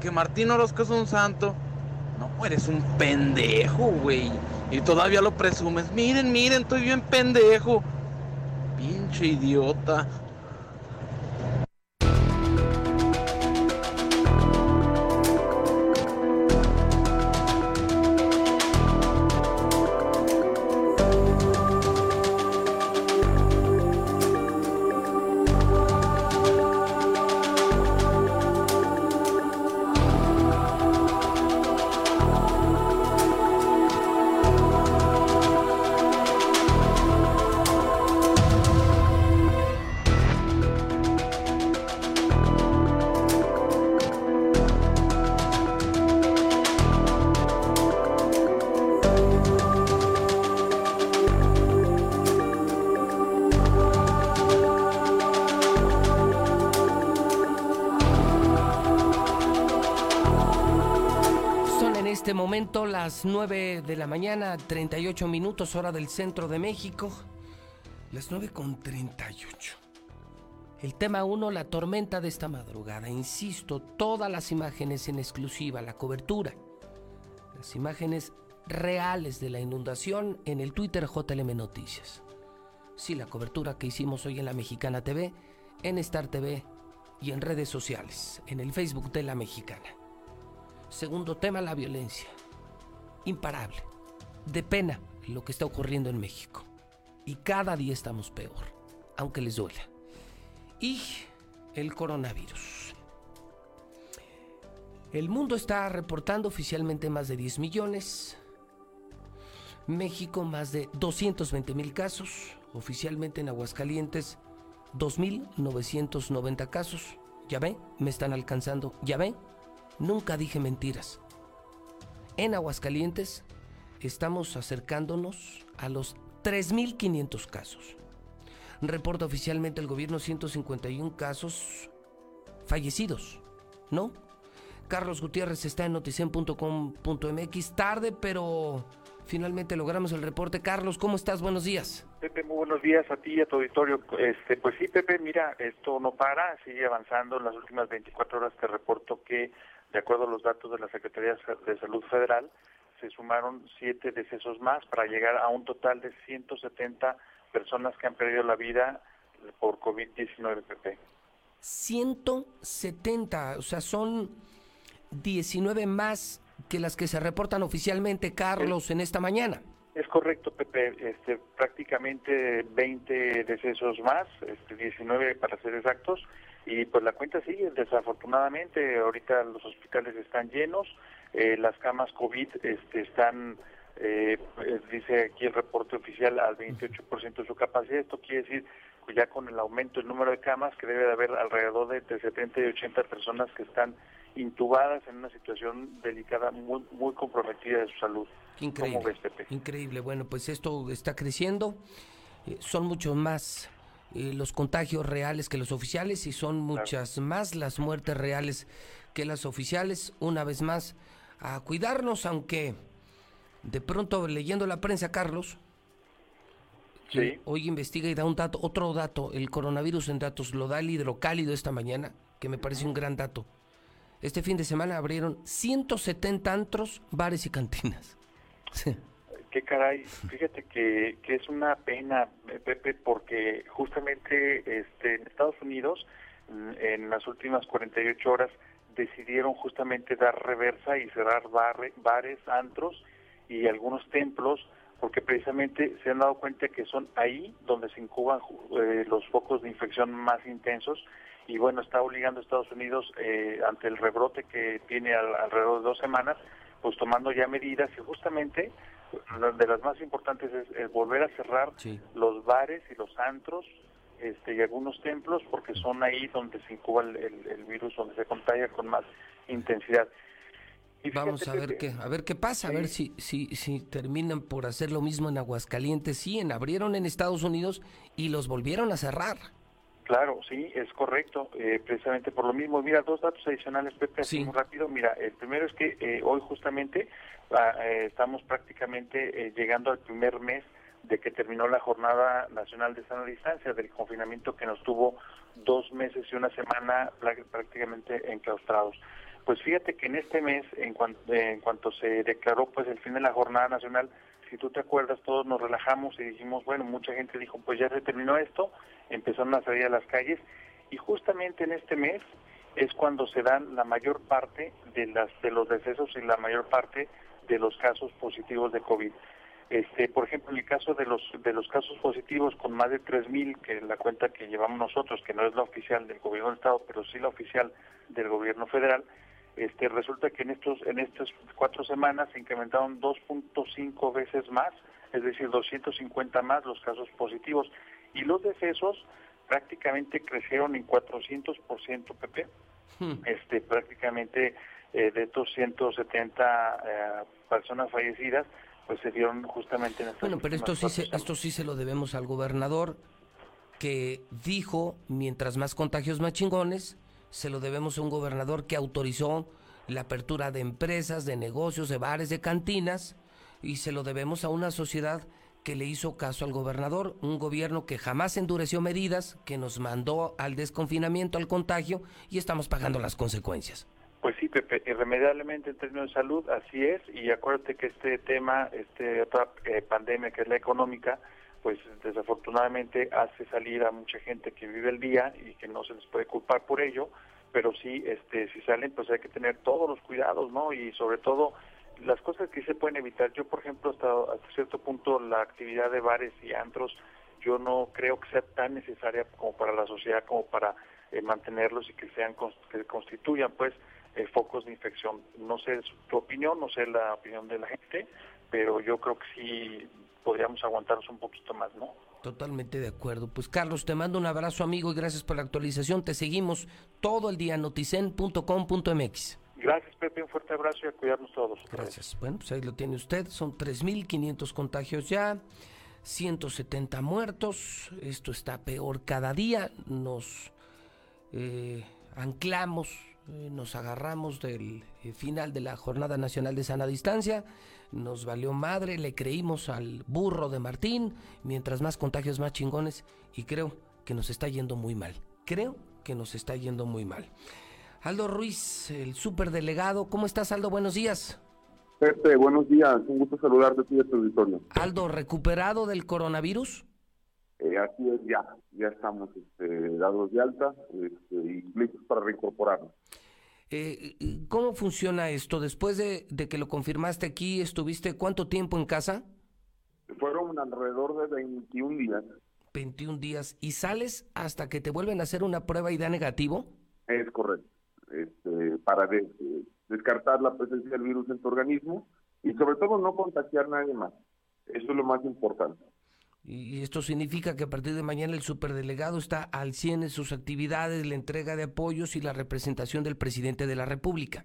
que Martín Orozco es un santo. No, eres un pendejo, güey. Y todavía lo presumes. Miren, miren, estoy bien pendejo. Pinche idiota. Las 9 de la mañana, 38 minutos hora del centro de México. Las 9 con 38. El tema 1, la tormenta de esta madrugada. Insisto, todas las imágenes en exclusiva, la cobertura. Las imágenes reales de la inundación en el Twitter JLM Noticias. Sí, la cobertura que hicimos hoy en la Mexicana TV, en Star TV y en redes sociales, en el Facebook de la Mexicana. Segundo tema, la violencia. Imparable. De pena lo que está ocurriendo en México. Y cada día estamos peor, aunque les duela. Y el coronavirus. El mundo está reportando oficialmente más de 10 millones. México más de 220 mil casos. Oficialmente en Aguascalientes 2.990 casos. Ya ven, me están alcanzando. Ya ven, Nunca dije mentiras. En Aguascalientes estamos acercándonos a los 3.500 casos. Reporta oficialmente el gobierno 151 casos fallecidos, ¿no? Carlos Gutiérrez está en noticen.com.mx tarde, pero finalmente logramos el reporte. Carlos, ¿cómo estás? Buenos días. Pepe, muy buenos días a ti y a tu auditorio. Este, pues sí, Pepe, mira, esto no para, sigue avanzando. En las últimas 24 horas te reporto que, de acuerdo a los datos de la Secretaría de Salud Federal, se sumaron siete decesos más para llegar a un total de 170 personas que han perdido la vida por COVID-19, Pepe. 170, o sea, son 19 más que las que se reportan oficialmente, Carlos, en esta mañana. Es correcto, Pepe. Este, prácticamente 20 decesos más, este, 19 para ser exactos, y pues la cuenta sigue. Desafortunadamente, ahorita los hospitales están llenos, eh, las camas COVID este, están, eh, pues, dice aquí el reporte oficial, al 28% de su capacidad. Esto quiere decir que ya con el aumento del número de camas, que debe de haber alrededor de entre 70 y 80 personas que están intubadas en una situación delicada, muy, muy comprometida de su salud. Increíble. Increíble. Bueno, pues esto está creciendo. Eh, son muchos más eh, los contagios reales que los oficiales y son muchas más las muertes reales que las oficiales. Una vez más, a cuidarnos, aunque De pronto, leyendo la prensa, Carlos, Sí. hoy investiga y da un dato, otro dato, el coronavirus en datos, lo da el hidrocálido esta mañana, que me parece un gran dato. Este fin de semana abrieron 170 antros, bares y cantinas. Qué caray, fíjate que, que es una pena, Pepe, porque justamente este, en Estados Unidos, mm, en las últimas 48 horas, decidieron justamente dar reversa y cerrar barre- bares, antros y algunos templos, porque precisamente se han dado cuenta que son ahí donde se incuban eh, los focos de infección más intensos. Y bueno, está obligando a Estados Unidos eh, ante el rebrote que tiene al- alrededor de dos semanas, pues tomando ya medidas y justamente de las más importantes es, es volver a cerrar los bares y los antros este, y algunos templos porque son ahí donde se incuba el, el- el virus, donde se contagia con más intensidad. Y Vamos a ver Pepe, qué, a ver qué pasa, a ver si, si, si terminan por hacer lo mismo en Aguascalientes. Sí, en abrieron en Estados Unidos y los volvieron a cerrar. Claro, sí, es correcto, eh, precisamente por lo mismo. Mira, dos datos adicionales, Pepe, así muy rápido. Mira, el primero es que eh, hoy justamente ah, eh, estamos prácticamente eh, llegando al primer mes de que terminó la Jornada Nacional de Sana Distancia, del confinamiento que nos tuvo dos meses y una semana prácticamente enclaustrados. Pues fíjate que en este mes, en cuanto, en cuanto se declaró pues el fin de la Jornada Nacional, si tú te acuerdas, todos nos relajamos y dijimos, bueno, mucha gente dijo, pues ya se terminó esto, empezaron a salir a las calles y justamente en este mes es cuando se dan la mayor parte de las de los decesos y la mayor parte de los casos positivos de COVID. Este, por ejemplo, en el caso de los de los casos positivos con más de 3000, que es la cuenta que llevamos nosotros, que no es la oficial del gobierno del estado, pero sí la oficial del gobierno federal, este, resulta que en estos en estas cuatro semanas se incrementaron 2.5 veces más, es decir, 250 más los casos positivos y los decesos prácticamente crecieron en 400%, Pepe. Este, prácticamente eh, de estos 170 eh, personas fallecidas, pues se dieron justamente en estas Bueno, pero esto sí, se, esto sí se lo debemos al gobernador, que dijo, mientras más contagios, más chingones, se lo debemos a un gobernador que autorizó la apertura de empresas, de negocios, de bares, de cantinas, y se lo debemos a una sociedad que le hizo caso al gobernador, un gobierno que jamás endureció medidas, que nos mandó al desconfinamiento, al contagio, y estamos pagando las consecuencias. Pues sí, Pepe, irremediablemente en términos de salud, así es, y acuérdate que este tema, este otra eh, pandemia que es la económica, pues desafortunadamente hace salir a mucha gente que vive el día y que no se les puede culpar por ello, pero sí, este, si salen, pues hay que tener todos los cuidados, ¿no? Y sobre todo las cosas que se pueden evitar. Yo, por ejemplo, hasta, hasta cierto punto la actividad de bares y antros, yo no creo que sea tan necesaria como para la sociedad, como para eh, mantenerlos y que sean que constituyan, pues, eh, focos de infección. No sé tu opinión, no sé la opinión de la gente, pero yo creo que sí podríamos aguantarnos un poquito más, ¿no? Totalmente de acuerdo. Pues Carlos, te mando un abrazo amigo y gracias por la actualización. Te seguimos todo el día en noticen.com.mx. Gracias, Pepe, un fuerte abrazo y a cuidarnos todos. Gracias. Bueno, pues ahí lo tiene usted. Son 3.500 contagios ya, 170 muertos. Esto está peor cada día. Nos eh, anclamos, eh, nos agarramos del eh, final de la Jornada Nacional de Sana Distancia. Nos valió madre, le creímos al burro de Martín. Mientras más contagios, más chingones. Y creo que nos está yendo muy mal. Creo que nos está yendo muy mal. Aldo Ruiz, el superdelegado. ¿Cómo estás, Aldo? Buenos días. Pepe, buenos días. Un gusto saludarte a ti y a tu auditorio. Aldo, ¿recuperado del coronavirus? Eh, así es, ya. Ya estamos este, dados de alta este, y listos para reincorporarnos. Eh, ¿Cómo funciona esto? Después de, de que lo confirmaste aquí, ¿estuviste cuánto tiempo en casa? Fueron alrededor de 21 días. 21 días. ¿Y sales hasta que te vuelven a hacer una prueba y da negativo? Es correcto. Este, para de- de- descartar la presencia del virus en tu organismo y sobre todo no contagiar a nadie más. Eso es lo más importante. Y esto significa que a partir de mañana el superdelegado está al 100 en sus actividades, la entrega de apoyos y la representación del presidente de la República.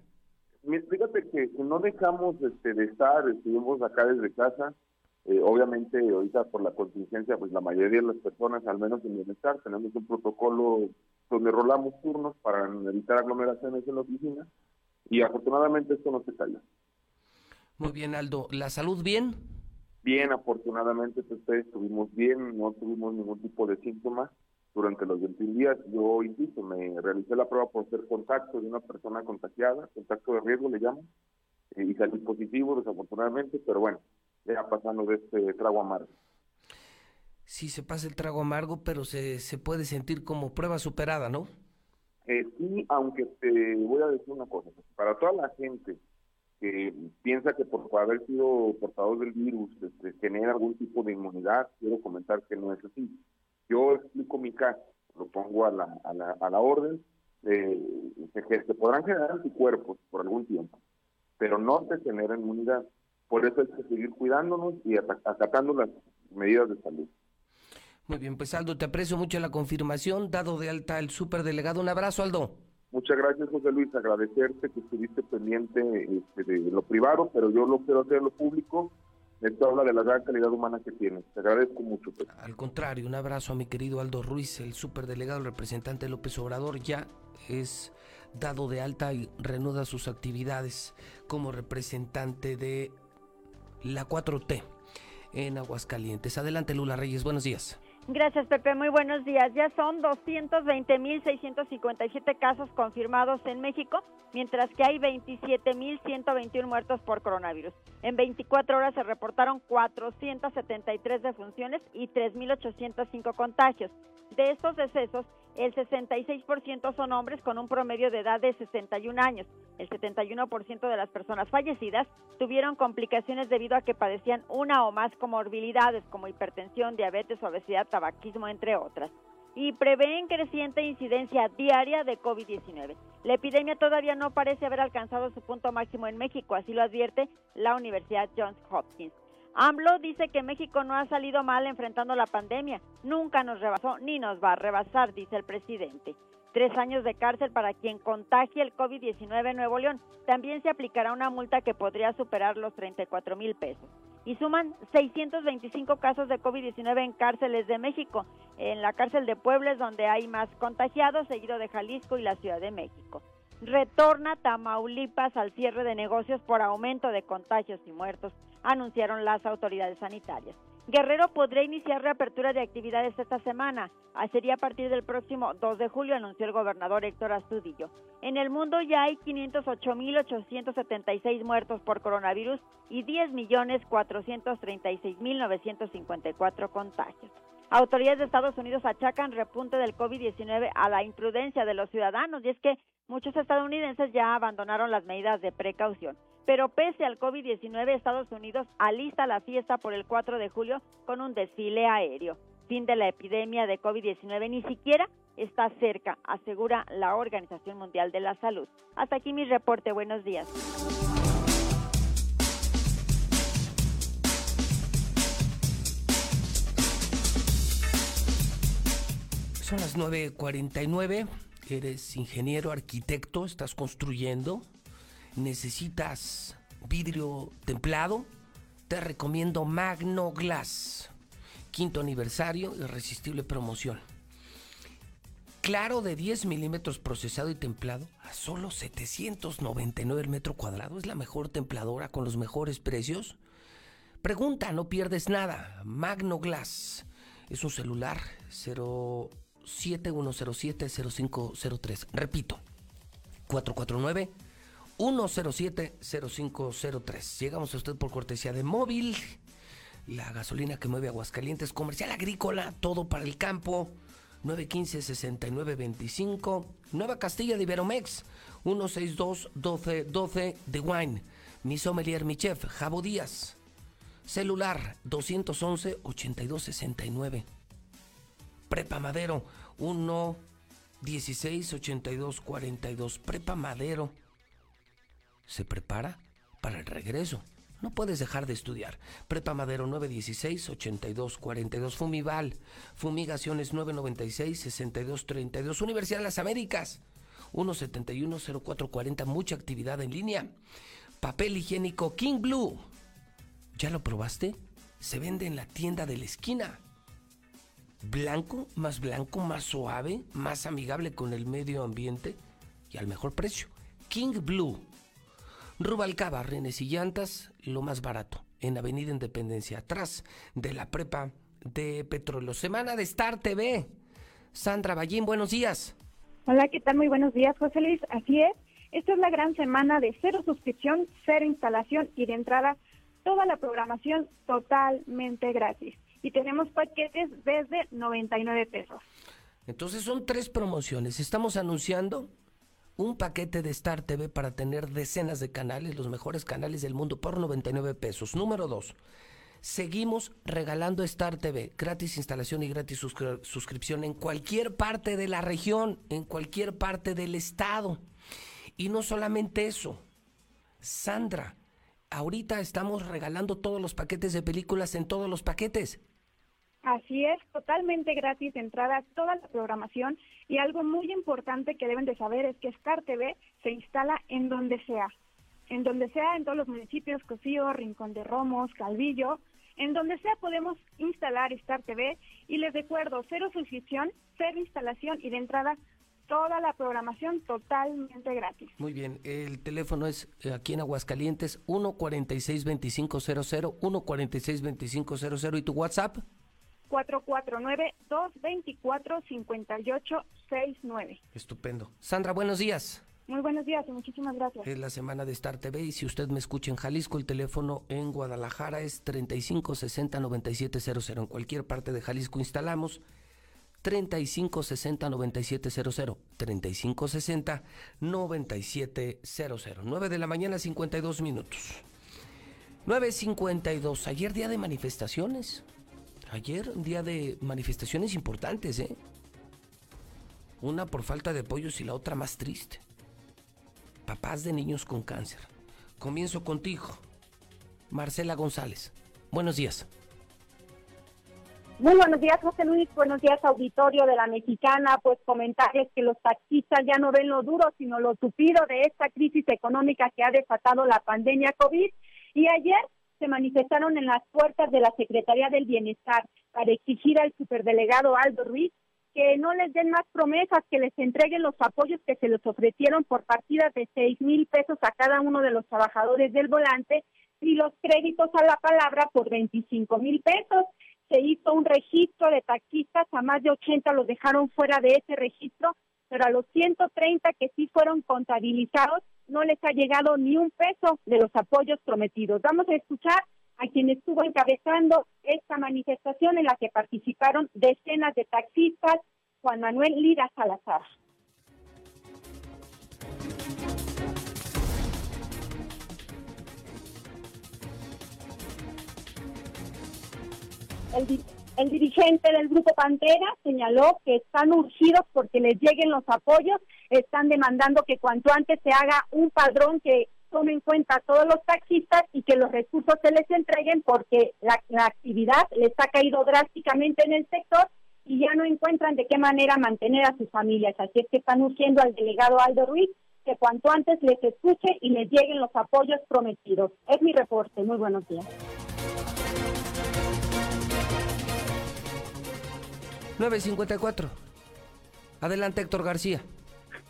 Fíjate que, no dejamos este, de estar, estuvimos acá desde casa. Eh, obviamente, ahorita por la contingencia, pues la mayoría de las personas, al menos en bienestar, tenemos un protocolo donde rolamos turnos para evitar aglomeraciones en la oficina y afortunadamente esto no se calla. Muy bien, Aldo. ¿La salud bien? Bien, afortunadamente, pues, estuvimos bien, no tuvimos ningún tipo de síntomas durante los 21 días. Yo, insisto, me realicé la prueba por ser contacto de una persona contagiada, contacto de riesgo le llaman, eh, y salí positivo, desafortunadamente, pero bueno, ya pasando de este trago amargo. Sí, se pasa el trago amargo, pero se, se puede sentir como prueba superada, ¿no? Eh, sí, aunque te voy a decir una cosa, para toda la gente que piensa que por haber sido portador del virus este, genera algún tipo de inmunidad, quiero comentar que no es así. Yo explico mi caso, lo pongo a la, a la, a la orden, eh, se, podrán generar anticuerpos por algún tiempo, pero no se genera inmunidad. Por eso hay que seguir cuidándonos y acatando las medidas de salud. Muy bien, pues Aldo, te aprecio mucho la confirmación, dado de alta el superdelegado. Un abrazo, Aldo. Muchas gracias, José Luis. Agradecerte que estuviste pendiente este, de lo privado, pero yo lo quiero hacer en lo público. Esto habla de la gran calidad humana que tienes. Te agradezco mucho. Pues. Al contrario, un abrazo a mi querido Aldo Ruiz, el superdelegado, el representante López Obrador. Ya es dado de alta y reanuda sus actividades como representante de la 4T en Aguascalientes. Adelante, Lula Reyes. Buenos días. Gracias, Pepe. Muy buenos días. Ya son 220.657 casos confirmados en México, mientras que hay 27.121 muertos por coronavirus. En 24 horas se reportaron 473 defunciones y 3.805 contagios. De estos decesos, el 66% son hombres con un promedio de edad de 61 años. El 71% de las personas fallecidas tuvieron complicaciones debido a que padecían una o más comorbilidades como hipertensión, diabetes, obesidad, tabaquismo, entre otras. Y prevén creciente incidencia diaria de COVID-19. La epidemia todavía no parece haber alcanzado su punto máximo en México, así lo advierte la Universidad Johns Hopkins. AMLO dice que México no ha salido mal enfrentando la pandemia, nunca nos rebasó ni nos va a rebasar, dice el presidente. Tres años de cárcel para quien contagie el COVID-19 en Nuevo León. También se aplicará una multa que podría superar los 34 mil pesos. Y suman 625 casos de COVID-19 en cárceles de México. En la cárcel de Puebla es donde hay más contagiados, seguido de Jalisco y la Ciudad de México. Retorna Tamaulipas al cierre de negocios por aumento de contagios y muertos anunciaron las autoridades sanitarias. Guerrero podría iniciar reapertura de actividades esta semana. Ah, sería a partir del próximo 2 de julio, anunció el gobernador Héctor Astudillo. En el mundo ya hay 508.876 muertos por coronavirus y 10.436.954 contagios. Autoridades de Estados Unidos achacan repunte del COVID-19 a la imprudencia de los ciudadanos y es que muchos estadounidenses ya abandonaron las medidas de precaución. Pero pese al COVID-19, Estados Unidos alista la fiesta por el 4 de julio con un desfile aéreo. Fin de la epidemia de COVID-19 ni siquiera está cerca, asegura la Organización Mundial de la Salud. Hasta aquí mi reporte. Buenos días. Son las 9.49. Eres ingeniero, arquitecto, estás construyendo necesitas vidrio templado, te recomiendo Magno Glass. Quinto aniversario, irresistible promoción. Claro de 10 milímetros procesado y templado a solo 799 el metro cuadrado. Es la mejor templadora con los mejores precios. Pregunta, no pierdes nada. Magno Glass es un celular 071070503. Repito, 449 107-0503. Llegamos a usted por cortesía de móvil. La gasolina que mueve Aguascalientes, comercial agrícola, todo para el campo. 915-6925. Nueva Castilla de Iberomex. 162-1212 de Wine. Mi sommelier, mi chef, Jabo Díaz. Celular 211-8269. Prepa Madero 1 16 82 42. Prepa Madero se prepara para el regreso. No puedes dejar de estudiar. Prepa Madero 916-8242. Fumival. Fumigaciones 996-6232. Universidad de las Américas. 171-0440. Mucha actividad en línea. Papel higiénico King Blue. ¿Ya lo probaste? Se vende en la tienda de la esquina. Blanco, más blanco, más suave, más amigable con el medio ambiente y al mejor precio. King Blue Rubalcaba, renes y llantas, lo más barato, en Avenida Independencia, atrás de la prepa de Petróleo. Semana de Star TV. Sandra Ballín, buenos días. Hola, ¿qué tal? Muy buenos días, José Luis. Así es. Esta es la gran semana de cero suscripción, cero instalación y de entrada toda la programación totalmente gratis. Y tenemos paquetes desde 99 pesos. Entonces son tres promociones. Estamos anunciando un paquete de Star TV para tener decenas de canales, los mejores canales del mundo por 99 pesos. Número dos, seguimos regalando Star TV, gratis instalación y gratis suscri- suscripción en cualquier parte de la región, en cualquier parte del estado. Y no solamente eso, Sandra, ahorita estamos regalando todos los paquetes de películas en todos los paquetes. Así es, totalmente gratis de entrada toda la programación y algo muy importante que deben de saber es que Star TV se instala en donde sea, en donde sea en todos los municipios, Cocío, Rincón de Romos, Calvillo, en donde sea podemos instalar Star TV y les recuerdo, cero suscripción, cero instalación y de entrada toda la programación totalmente gratis. Muy bien, el teléfono es eh, aquí en Aguascalientes 146-2500, 146-2500 y tu WhatsApp 449-224-5869. Estupendo. Sandra, buenos días. Muy buenos días y muchísimas gracias. Es la semana de Star TV y si usted me escucha en Jalisco, el teléfono en Guadalajara es 3560-9700. En cualquier parte de Jalisco instalamos 3560-9700. 3560-9700. 9 de la mañana, 52 minutos. 9.52. Ayer día de manifestaciones. Ayer un día de manifestaciones importantes, ¿eh? Una por falta de apoyos y la otra más triste. Papás de niños con cáncer. Comienzo contigo. Marcela González. Buenos días. Muy buenos días, José Luis. Buenos días, auditorio de la Mexicana. Pues comentarles que los taxistas ya no ven lo duro, sino lo tupido de esta crisis económica que ha desatado la pandemia COVID. Y ayer se manifestaron en las puertas de la Secretaría del Bienestar para exigir al superdelegado Aldo Ruiz que no les den más promesas, que les entreguen los apoyos que se les ofrecieron por partidas de seis mil pesos a cada uno de los trabajadores del volante y los créditos a la palabra por 25 mil pesos. Se hizo un registro de taxistas, a más de 80 los dejaron fuera de ese registro, pero a los 130 que sí fueron contabilizados no les ha llegado ni un peso de los apoyos prometidos. Vamos a escuchar a quien estuvo encabezando esta manifestación en la que participaron decenas de taxistas, Juan Manuel Lira Salazar. El, el dirigente del Grupo Pantera señaló que están urgidos porque les lleguen los apoyos, están demandando que cuanto antes se haga un padrón que tome en cuenta a todos los taxistas y que los recursos se les entreguen porque la, actividad les ha caído drásticamente en el sector y ya no encuentran de qué manera mantener a sus familias. Así es que están urgiendo al delegado Aldo Ruiz que cuanto antes les escuche y les lleguen los apoyos prometidos. Es mi reporte. Muy buenos días. 954. Adelante, Héctor García.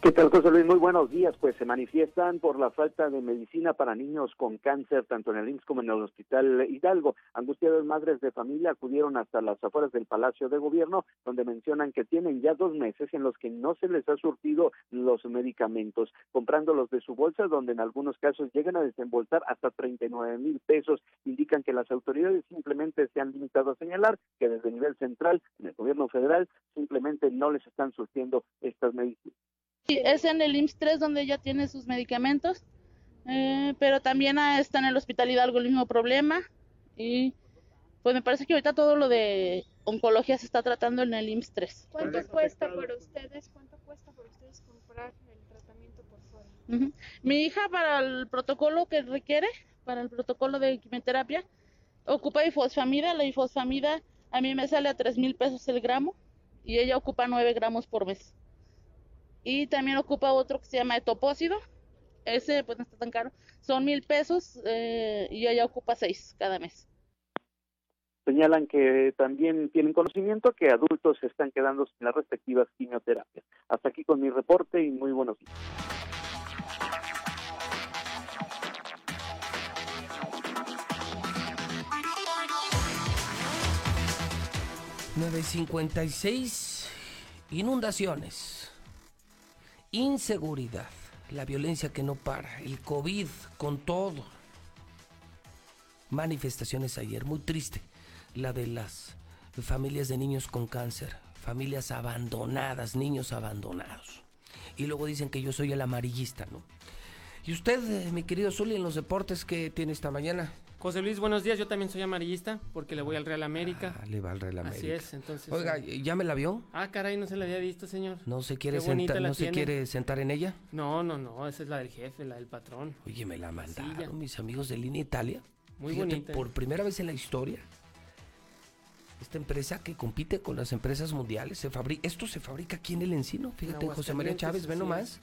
¿Qué tal, José Luis? Muy buenos días. Pues se manifiestan por la falta de medicina para niños con cáncer, tanto en el IMSS como en el Hospital Hidalgo. Angustiadas madres de familia acudieron hasta las afueras del Palacio de Gobierno, donde mencionan que tienen ya dos meses en los que no se les ha surtido los medicamentos, comprándolos de su bolsa, donde en algunos casos llegan a desembolsar hasta 39 mil pesos. Indican que las autoridades simplemente se han limitado a señalar que desde el nivel central, en el gobierno federal, simplemente no les están surtiendo estas medicinas. Sí, es en el IMSS 3 donde ella tiene sus medicamentos, eh, pero también ah, está en el Hospital Hidalgo el mismo problema y pues me parece que ahorita todo lo de oncología se está tratando en el IMSS 3. ¿Cuánto cuesta por ustedes? ¿Cuánto cuesta por ustedes comprar el tratamiento por fuera? Ujú. Mi hija para el protocolo que requiere, para el protocolo de quimioterapia, ocupa ifosfamida. La ifosfamida a mí me sale a 3 mil pesos el gramo y ella ocupa 9 gramos por mes. Y también ocupa otro que se llama etopósido. Ese pues no está tan caro. Son mil pesos eh, y allá ocupa seis cada mes. Señalan que también tienen conocimiento que adultos se están quedando sin las respectivas quimioterapias. Hasta aquí con mi reporte y muy buenos días. seis inundaciones inseguridad, la violencia que no para, el COVID con todo. Manifestaciones ayer, muy triste, la de las familias de niños con cáncer, familias abandonadas, niños abandonados. Y luego dicen que yo soy el amarillista, ¿no? ¿Y usted, eh, mi querido Zuli, en los deportes que tiene esta mañana? José Luis, buenos días. Yo también soy amarillista porque le voy al Real América. Ah, le va al Real América. Así es, entonces. Oiga, ¿ya me la vio? Ah, caray, no se la había visto, señor. ¿No se quiere, sentar, ¿no se quiere sentar en ella? No, no, no, esa es la del jefe, la del patrón. Oye, me la mandaron mis amigos de Línea Italia. Muy Fíjate, bonita. Por primera vez en la historia, esta empresa que compite con las empresas mundiales, se fabrica, esto se fabrica aquí en el Encino. Fíjate, José María Chávez, ve nomás.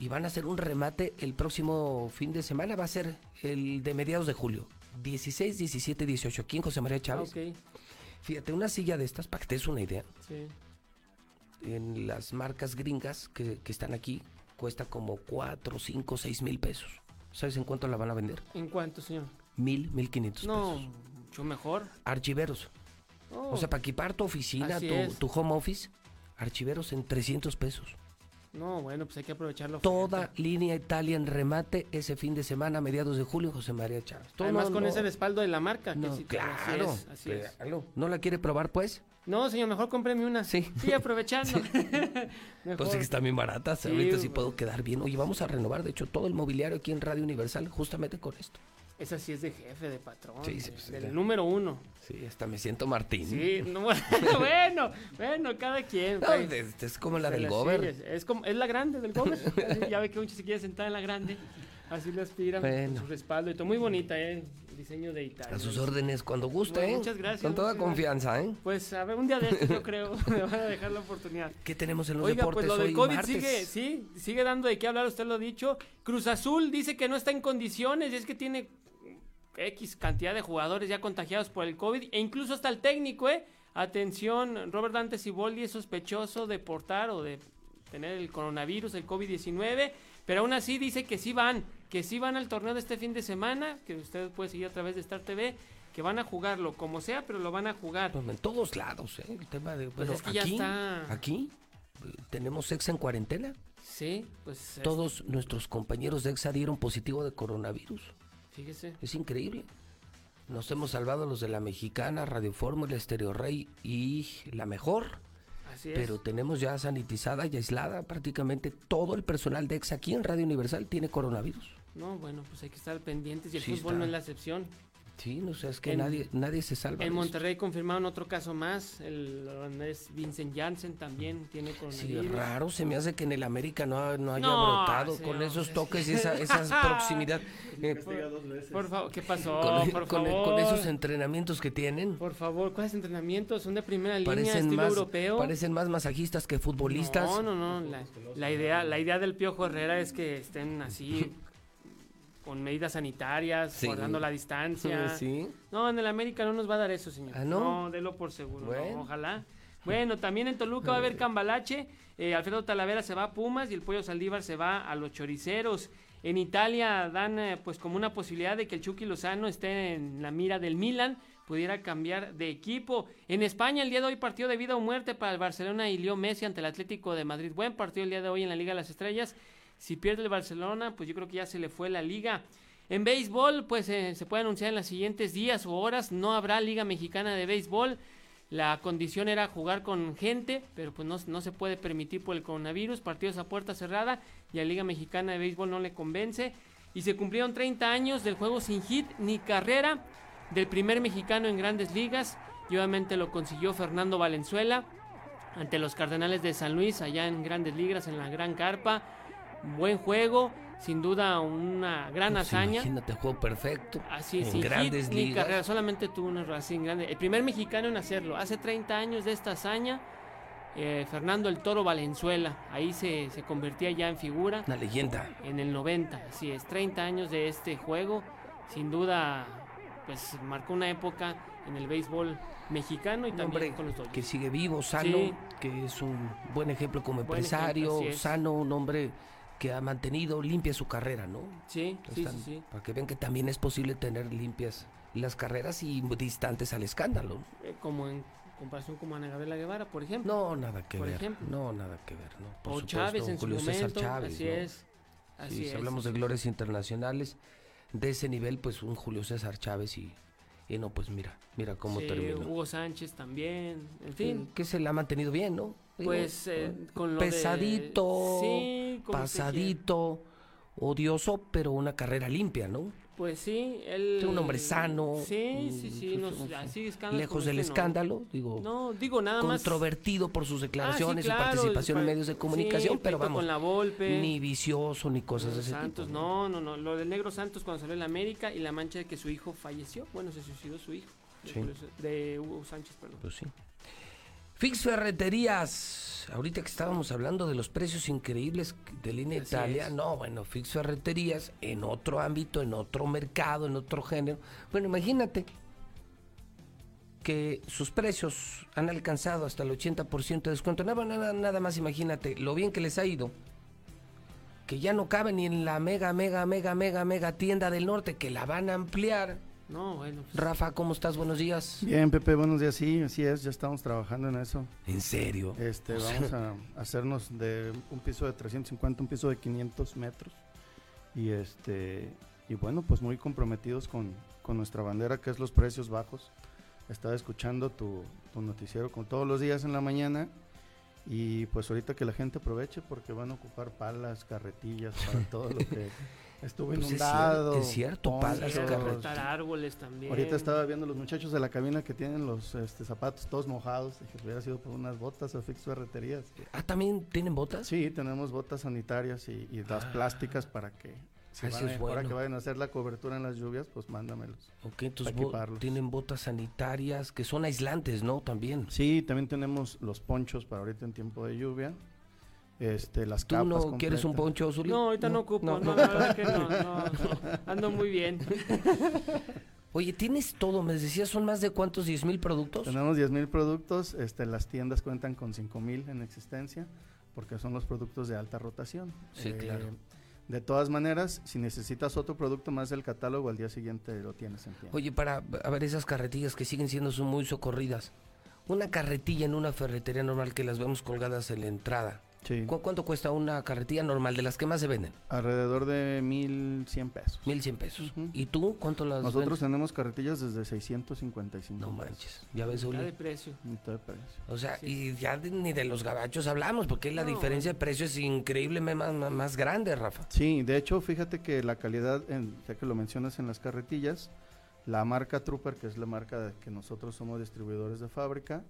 Y van a hacer un remate el próximo fin de semana, va a ser el de mediados de julio. 16, 17, 18, aquí en José María Ah, Chávez. ok, Fíjate, una silla de estas, para que te des una idea, sí. en las marcas gringas que, que están aquí, cuesta como 4, 5, 6 mil pesos. ¿Sabes en cuánto la van a vender? ¿En cuánto, señor? Mil, mil quinientos No, pesos. mucho mejor. Archiveros. Oh, O sea, para equipar tu oficina, tu home office, archiveros en 300 pesos. No, bueno, pues hay que aprovecharlo. Toda línea Italia en remate ese fin de semana, mediados de julio, José María Chávez. Además, no- con no- ese respaldo de la marca. que No, sí- claro, Así es, así es. claro. ¿No la quiere probar, pues? No, señor, mejor cómpreme una. Sí. Sí, aprovechando. Mejor. Pues sí que están bien baratas, Sí, ahorita sí bueno. puedo quedar bien. Oye, vamos a renovar, de hecho, todo el mobiliario aquí en Radio Universal, justamente con esto. Esa sí es de jefe, de patrón. Sí, sí, pues, del ya. número uno. Sí, hasta me siento Martín. Sí, no, bueno, bueno, cada quien. No, pues. es, es como la del la Gober. Es, como, es la grande del Gober. Ya ve que muchos se quiere sentar en la grande. Así le aspiran Bueno. su respaldo y todo. Muy bonita, ¿eh? El diseño de Italia. A sus órdenes, cuando guste, Bueno, ¿eh? muchas gracias, Con toda confianza, ¿eh? Pues a ver, un día de estos yo creo me van a dejar la oportunidad. ¿Qué tenemos en los Oiga, deportes pues lo del COVID martes? sigue, sí, sigue dando de qué hablar, usted lo ha dicho. Cruz Azul dice que no está en condiciones, y es que tiene X cantidad de jugadores ya contagiados por el COVID, e incluso hasta el técnico, ¿eh? Atención, Robert Dante Siboldi es sospechoso de portar o de tener el coronavirus, el COVID-19, pero aún así dice que sí van, que sí van al torneo de este fin de semana, que usted puede seguir a través de Star TV, que van a jugarlo como sea, pero lo van a jugar. Pues en todos lados, ¿eh? El tema de... Pues bueno, es que ya aquí, está. aquí, tenemos ex en cuarentena. Sí, pues... es- Todos nuestros compañeros de EXA dieron positivo de coronavirus. Fíjese. Es increíble. Nos hemos salvado los de la Mexicana, Radio Fórmula, Estéreo Rey y la mejor. Así es. Pero tenemos ya sanitizada y aislada prácticamente todo el personal de EXA aquí en Radio Universal tiene coronavirus. No, bueno, pues hay que estar pendientes y el Sí fútbol está. no es la excepción. Sí, no sé, es que En- nadie, nadie se salva. En. Monterrey confirmaron otro caso más, el holandés Vincent Janssen también tiene Sí, coronavirus. raro, se me hace que en el América no, no haya No, brotado con esos es toques y esa, esa proximidad. Eh, Por, por favor, ¿qué pasó? con, por con- favor. con esos entrenamientos que tienen. Por favor, ¿cuáles entrenamientos? Son de primera línea, Parecen estilo más, europeo. parecen más masajistas que futbolistas. No, no, no. La, la idea, la idea del Piojo Herrera es que estén así con medidas sanitarias, Sí. guardando la distancia. Sí. No, en el América no nos va a dar eso, señor. ¿Ah, no? délo por seguro. Bueno. no, ojalá. Bueno, también en Toluca va a haber cambalache. eh, Alfredo Talavera se va a Pumas y el Pollo Saldívar se va a los Choriceros. En Italia dan eh, pues como una posibilidad de que el Chucky Lozano esté en la mira del Milan, pudiera cambiar de equipo. En España el día de hoy partido de vida o muerte para el Barcelona y Leo Messi ante el Atlético de Madrid. Buen partido el día de hoy en la Liga de las Estrellas. Si pierde el Barcelona, pues yo creo que ya se le fue la liga. En béisbol, pues eh, se puede anunciar en los siguientes días o horas, no habrá Liga Mexicana de Béisbol. La condición era jugar con gente, pero pues no, no se puede permitir por el coronavirus, partidos a puerta cerrada y a Liga Mexicana de Béisbol no le convence. Y se cumplieron 30 años del juego sin hit ni carrera del primer mexicano en grandes ligas y obviamente lo consiguió Fernando Valenzuela ante los Cardenales de San Luis allá en grandes ligas en la Gran Carpa. Buen juego, sin duda una gran Pues hazaña. Imagínate, juego perfecto. Así, en sin grandes hit ni carrera, solamente tuvo un error así en grande. El primer mexicano en hacerlo. Hace 30 años de esta hazaña, eh, Fernando el Toro Valenzuela. Ahí se, se convertía ya en figura. Una leyenda. En el 90, así es. 30 años de este juego. Sin duda, pues marcó una época en el béisbol mexicano y también hombre con los que sigue vivo, sano, Sí. que es un buen ejemplo como Buen empresario, ejemplo, es. sano, un hombre que ha mantenido limpia su carrera, ¿no? Sí, sí, sí, sí. Para que vean que también es posible tener limpias las carreras y distantes al escándalo. Eh, como en comparación como Ana Gabriela Guevara, por ejemplo. No, nada que Por ver. ejemplo. No, nada que ver, ¿no? Por o supuesto, Chávez en su Julio César momento, Chávez, así ¿no? es. Sí, si hablamos de glorias internacionales de ese nivel, pues un Julio César Chávez y, y no, pues mira, mira cómo Sí, terminó. Hugo Sánchez también, en fin. Que se la ha mantenido bien, ¿no? Pues eh, con lo de- pesadito, Sí, pasadito, odioso, pero una carrera limpia, ¿no? Pues sí, él... Sí, un hombre sano, Sí, sí, sí, mm, no, así escándalos lejos del este, no. escándalo, digo, No, digo nada más... controvertido por sus declaraciones, Ah, sí, claro, su participación en medios de sí, comunicación, pero vamos, con la Volpe. ni vicioso ni cosas de ese Santos, tipo. no, no, no. Lo del Negro Santos cuando salió en la América y la mancha de que su hijo falleció. Bueno, se suicidó su hijo. de Sí. De Hugo Sánchez, perdón. Pues sí. Fix Ferreterías. Ahorita que estábamos hablando de los precios increíbles de línea Así Italia, es. no, bueno, Fix Ferreterías en otro ámbito, en otro mercado, en otro género. Bueno, imagínate que sus precios han alcanzado hasta el 80% de descuento. Nada, nada, nada más imagínate lo bien que les ha ido. Que ya no cabe ni en la mega, mega, mega, mega, mega tienda del norte, que la van a ampliar. No, bueno. pues, Rafa, ¿cómo estás? Buenos días. Bien, Pepe, buenos días. Sí, así es, ya estamos trabajando en eso. ¿En serio? Este, O sea- vamos a hacernos de un piso de 350, un piso de 500 metros. Y este, y bueno, pues muy comprometidos con, con nuestra bandera, que es los precios bajos. Estaba escuchando tu, tu noticiero con todos los días en la mañana. Y pues ahorita que la gente aproveche porque van a ocupar palas, carretillas para todo lo que estuvo Pues es inundado. es cierto, palas, árboles también. Ahorita estaba viendo los muchachos de la cabina que tienen los este, zapatos todos mojados. Dije, hubiera sido por unas botas o fix ferreterías. Ah, ¿también tienen botas? Sí, tenemos botas sanitarias y, y las Ah. plásticas para que, si Eso van ahora que vayan a hacer la cobertura en las lluvias, pues mándamelos. Ok, entonces para bo- equiparlos. tienen botas sanitarias que son aislantes, ¿no? También. Sí, también tenemos los ponchos para ahorita en tiempo de lluvia. Este, las ¿Tú capas no quieres un poncho, Zuli? No, ahorita no, ocupo. No, no. la verdad que no, no, no. Ando muy bien. Oye, tienes todo, me decías, ¿son más de cuántos? ¿10 mil productos? Tenemos 10.000 productos, este, las tiendas cuentan con 5.000 en existencia, porque son los productos de alta rotación. Sí, claro. De todas maneras, si necesitas otro producto más del catálogo, al día siguiente lo tienes en tienda. Oye, para a ver esas carretillas que siguen siendo son muy socorridas. Una carretilla en una ferretería normal que las vemos colgadas en la entrada. Sí. ¿Cu- ¿Cuánto cuesta una carretilla normal de las que más se venden? Alrededor de 1.100 pesos. 1100 pesos. ¿Y tú cuánto las Nosotros vendes? tenemos carretillas desde 655 No manches, ya ves, Mitad de precio. Mitad de precio. O sea, y ya de- ni de los gabachos hablamos, porque la No. diferencia de precio es increíblemente más, más, más grande, Rafa. Sí, de hecho, fíjate que la calidad, en, ya que lo mencionas en las carretillas, la marca Trooper, que es la marca de que nosotros somos distribuidores de fábrica,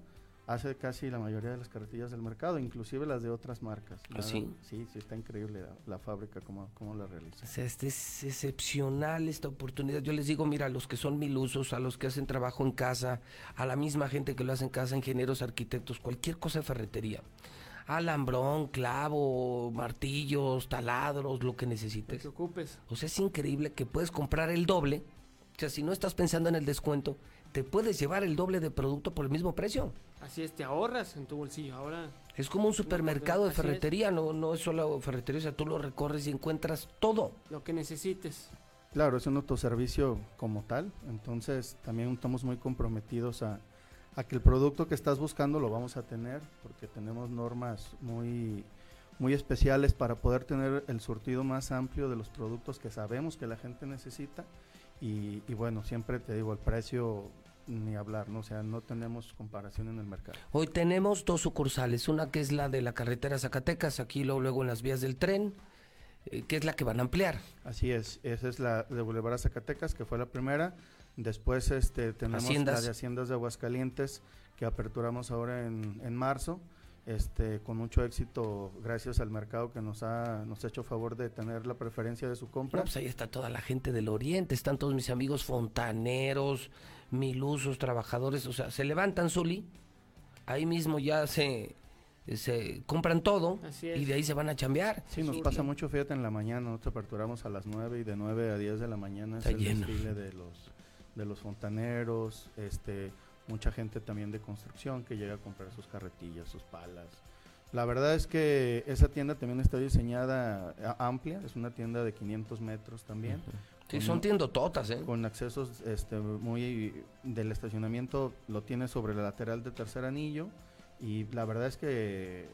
hace casi la mayoría de las carretillas del mercado, inclusive las de otras marcas. ¿Ah, La- sí? Sí, sí, está increíble la, la fábrica, cómo, cómo la realiza. O sea, este es excepcional esta oportunidad. Yo les digo, mira, a los que son mil usos, a los que hacen trabajo en casa, a la misma gente que lo hace en casa, ingenieros, arquitectos, cualquier cosa de ferretería. Alambrón, clavo, martillos, taladros, lo que Lo necesites. que ocupes. O sea, es increíble que puedes comprar el doble. O sea, si no estás pensando en el descuento, te puedes llevar el doble de producto por el mismo precio. Así es, te ahorras en tu bolsillo. Ahora, Es como un supermercado de ferretería, no, no es solo ferretería, o sea, tú lo recorres y encuentras todo. lo que necesites. Claro, es un autoservicio como tal, entonces también estamos muy comprometidos a, a que el producto que estás buscando lo vamos a tener, porque tenemos normas muy, muy especiales para poder tener el surtido más amplio de los productos que sabemos que la gente necesita. Y, y bueno, siempre te digo, el precio ni hablar, ¿no? O sea, no tenemos comparación en el mercado. Hoy tenemos dos sucursales, una que es la de la carretera Zacatecas, aquí luego, luego en las vías del tren, eh, que es la que van a ampliar. Así es, esa es la de Boulevard a Zacatecas, que fue la primera. Después este, tenemos Haciendas. la de Haciendas de Aguascalientes, que aperturamos ahora en, en marzo, este, con mucho éxito gracias al mercado que nos ha, nos ha hecho favor de tener la preferencia de su compra. No, pues ahí está toda la gente del oriente, están todos mis amigos fontaneros, milusos, trabajadores, o sea, se levantan, Zuli, ahí mismo ya se, se compran todo y de ahí se van a chambear. Sí, nos pasa mucho, fíjate, en la mañana, nosotros aperturamos a las 9 y de 9 a 10 de la mañana Está es el lleno. desfile de los, de los fontaneros, este, mucha gente también de construcción que llega a comprar sus carretillas, sus palas. La verdad es que esa tienda también está diseñada amplia, es una tienda de 500 metros también, Sí, son tiendototas, ¿eh? Con accesos este, muy del estacionamiento lo tiene sobre el lateral de tercer anillo y la verdad es que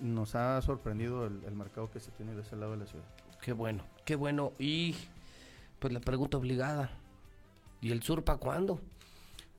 nos ha sorprendido el, el mercado que se tiene de ese lado de la ciudad. Qué bueno, qué bueno. Y pues la pregunta obligada. ¿Y el sur para cuándo?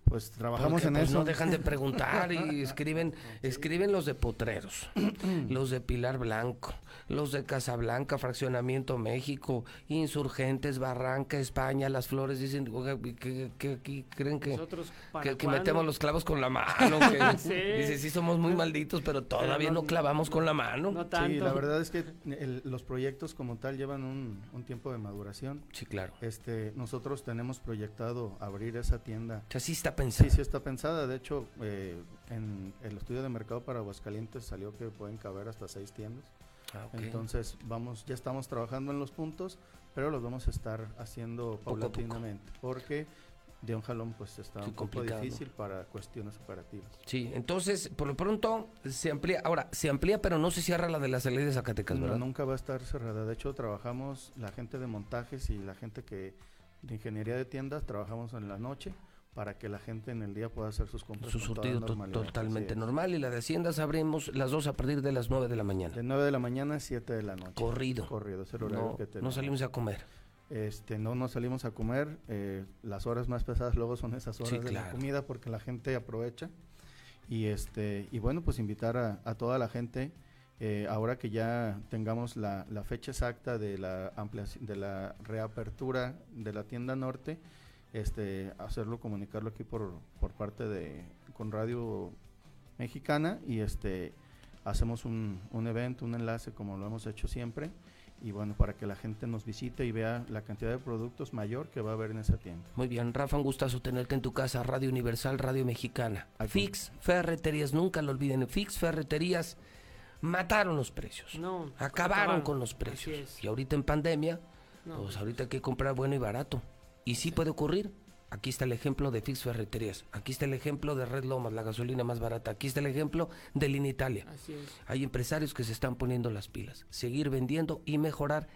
Pues trabajamos Porque, en pues, eso. No dejan de preguntar y escriben, escriben los de Potreros, los de Pilar Blanco, los de Casablanca, Fraccionamiento México, Insurgentes, Barranca, España, Las Flores, dicen que, creen que, Nosotros, ¿para que, metemos los clavos con la mano. que- Sí. Dice, sí somos muy malditos, pero todavía no, clavamos con la mano. No Sí, tanto. la verdad es que el- los proyectos como tal llevan un, un tiempo de maduración. Sí, claro. Este, nosotros tenemos proyectado abrir esa tienda. O sea, sí está pensada. Sí, sí está pensada. De hecho, eh, en el estudio de mercado para Aguascalientes salió que pueden caber hasta seis tiendas. Ah, ok. Entonces, vamos, ya estamos trabajando en los puntos, pero los vamos a estar haciendo Poco paulatinamente. Porque de un jalón, pues está Sí, un poco complicado. difícil para cuestiones operativas. Sí, entonces, por lo pronto se amplía. Ahora, se amplía, pero no se cierra la de la salida de Zacatecas, No, ¿verdad? nunca va a estar cerrada. De hecho, trabajamos la gente de montajes y la gente que de ingeniería de tiendas, trabajamos en la noche para que la gente en el día pueda hacer sus compras. Su surtido totalmente normal. Y la de Haciendas abrimos las dos a partir de las 9 de la mañana. De 9 de la mañana a 7 de la noche. Corrido. Corrido, es el horario No, que no tenemos. salimos a comer. Este, no nos salimos a comer. eh, las horas más pesadas luego son esas horas Sí, de la claro. comida porque la gente aprovecha. Y este y bueno, pues invitar a, a toda la gente, eh, ahora que ya tengamos la, la fecha exacta de la ampliación, de la reapertura de la tienda norte, este, hacerlo, comunicarlo aquí por, por parte de con Radio Mexicana y este hacemos un, un evento, un enlace como lo hemos hecho siempre y bueno, para que la gente nos visite y vea la cantidad de productos mayor que va a haber en esa tienda. Muy bien, Rafa, un gustazo tenerte en tu casa, Radio Universal, Radio Mexicana. Fix Ferreterías, nunca lo olviden, Fix Ferreterías mataron los precios. No, acabaron acabaron. con los Así precios. es. Y ahorita en pandemia, No. pues ahorita hay que comprar bueno y barato. Y sí puede ocurrir. Aquí está el ejemplo de Fix Ferreterías. Aquí está el ejemplo de Red Lomas, la gasolina más barata. Aquí está el ejemplo de Línea Italia. Así es. Hay empresarios que se están poniendo las pilas. Seguir vendiendo y mejorar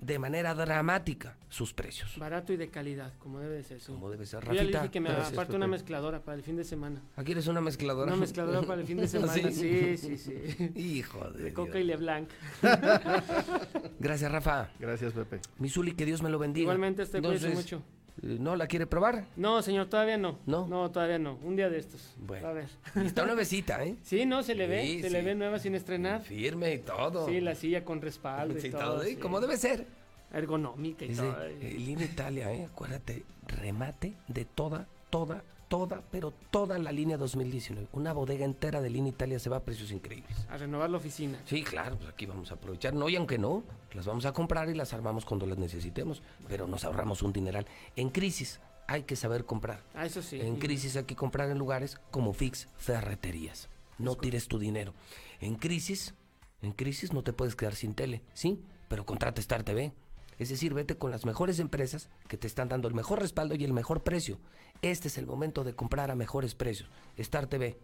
de manera dramática sus precios. Barato y de calidad, como debe de ser. sí. Como debe ser. Yo ya le Rafita, dije que me gracias, aparte una mezcladora para el fin de semana. ¿Aquí eres una mezcladora? Una mezcladora para el fin de semana. ¿Sí? Sí, sí, sí. Hijo de De coca y Leblanc. Gracias, Rafa. Gracias, Pepe. Misuli, que Dios me lo bendiga. Igualmente, este, Entonces, mucho. Eh, ¿No la quiere probar? No, señor, todavía no. ¿No? No, todavía no. Un día de estos. Bueno. A ver. Está nuevecita, ¿eh? Sí, no, se le ve. Sí, se le ve nueva sin estrenar. Firme y todo. Sí, la silla con respaldo y Sí, todo. todo, ¿eh? Como debe ser. Ergonómica y todo. eh, Línea Italia, ¿eh? Acuérdate, remate de toda, toda, toda, pero toda la línea 2019. Una bodega entera de Línea Italia se va a precios increíbles. A renovar la oficina. Sí, claro, pues aquí vamos a aprovechar. No, y aunque no, las vamos a comprar y las armamos cuando las necesitemos, pero nos ahorramos un dineral. En crisis hay que saber comprar. Ah, eso sí. En crisis hay que comprar en lugares como Fix Ferreterías. No tires tu dinero. En crisis, en crisis no te puedes quedar sin tele, ¿sí? Pero contrata Star TV. Es decir, vete con las mejores empresas que te están dando el mejor respaldo y el mejor precio. Este es el momento de comprar a mejores precios. Star TV,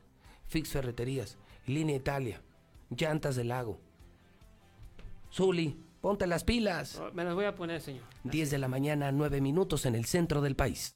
Fix Ferreterías, Línea Italia, Llantas del Lago. Zuli, ponte las pilas. Me las voy a poner, señor. 10 de la mañana, 9 minutos en el centro del país.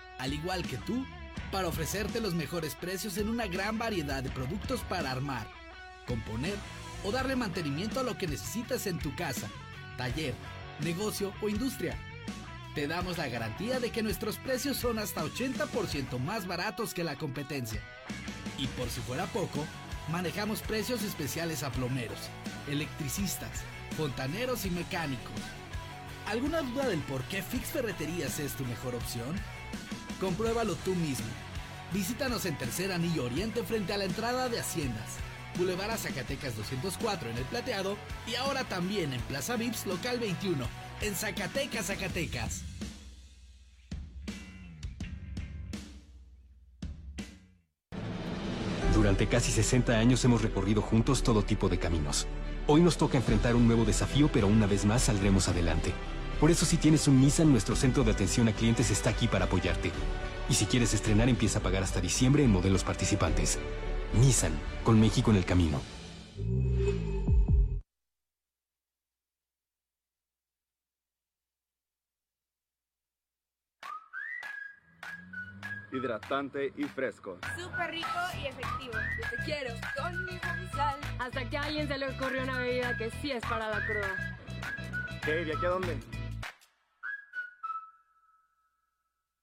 al igual que tú, para ofrecerte los mejores precios en una gran variedad de productos para armar, componer o darle mantenimiento a lo que necesitas en tu casa, taller, negocio o industria. Te damos la garantía de que nuestros precios son hasta 80% más baratos que la competencia. Y por si fuera poco, manejamos precios especiales a plomeros, electricistas, fontaneros y mecánicos. ¿Alguna duda del por qué Fix Ferreterías es tu mejor opción? Compruébalo tú mismo. Visítanos en Tercer Anillo Oriente frente a la entrada de Haciendas. Boulevard Zacatecas 204 en El Plateado y ahora también en Plaza Vips Local 21 en Zacatecas, Zacatecas. Durante casi 60 años hemos recorrido juntos todo tipo de caminos. Hoy nos toca enfrentar un nuevo desafío, pero una vez más saldremos adelante. Por eso si tienes un Nissan, nuestro centro de atención a clientes está aquí para apoyarte. Y si quieres estrenar, empieza a pagar hasta diciembre en modelos participantes. Nissan, con México en el camino. hidratante y fresco. Súper rico y efectivo. Yo te quiero con mi sal. Hasta que a alguien se le ocurrió una bebida que sí es para la cruda. ¿Qué? ¿Y aquí a dónde?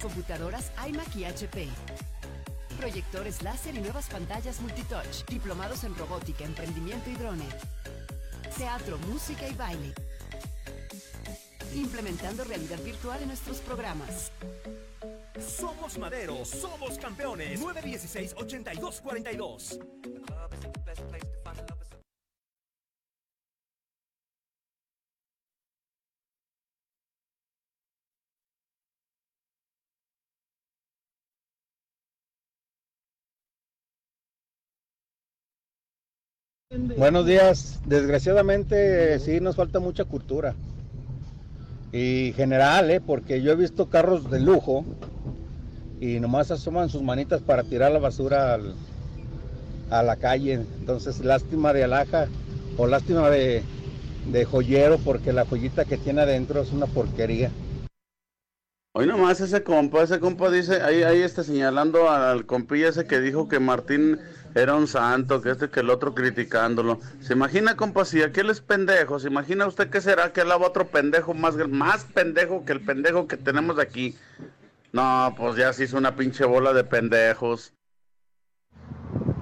Computadoras iMac y HP proyectores láser y nuevas pantallas multitouch, diplomados en robótica, emprendimiento y drone, teatro, música y baile, implementando realidad virtual en nuestros programas. Somos Madero, somos campeones. 916-8242. Buenos días. Desgraciadamente sí nos falta mucha cultura. Y general, ¿eh? porque yo he visto carros de lujo y nomás asoman sus manitas para tirar la basura a la calle. Entonces, lástima de alhaja o lástima de, de joyero porque la joyita que tiene adentro es una porquería. Hoy nomás ese compa, ese compa dice, ahí, ahí está señalando al compilla ese que dijo que Martín era un santo, que este que el otro criticándolo. ¿Se imagina, compa, si aquel es pendejo? ¿Se imagina usted qué será que alaba otro pendejo más, más pendejo que el pendejo que tenemos aquí? No, pues ya se hizo una pinche bola de pendejos.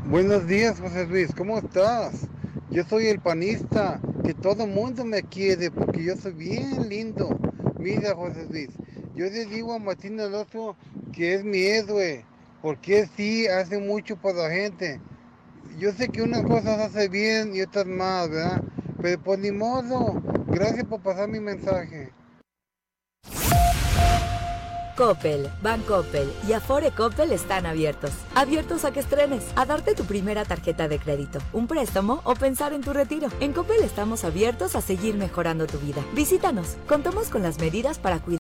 Buenos días, José Luis, ¿cómo estás? Yo soy el panista, que todo mundo me quiere porque yo soy bien lindo. Mira, José Luis, yo le digo a Martín Alonso que es mi héroe, porque sí hace mucho por la gente. Yo sé que unas cosas hace bien y otras más, ¿verdad? Pero pues ni modo. Gracias por pasar mi mensaje. Coppel, Bancoppel y Afore Coppel están abiertos. Abiertos a que estrenes, a darte tu primera tarjeta de crédito, un préstamo o pensar en tu retiro. En Coppel estamos abiertos a seguir mejorando tu vida. Visítanos. Contamos con las medidas para cuidar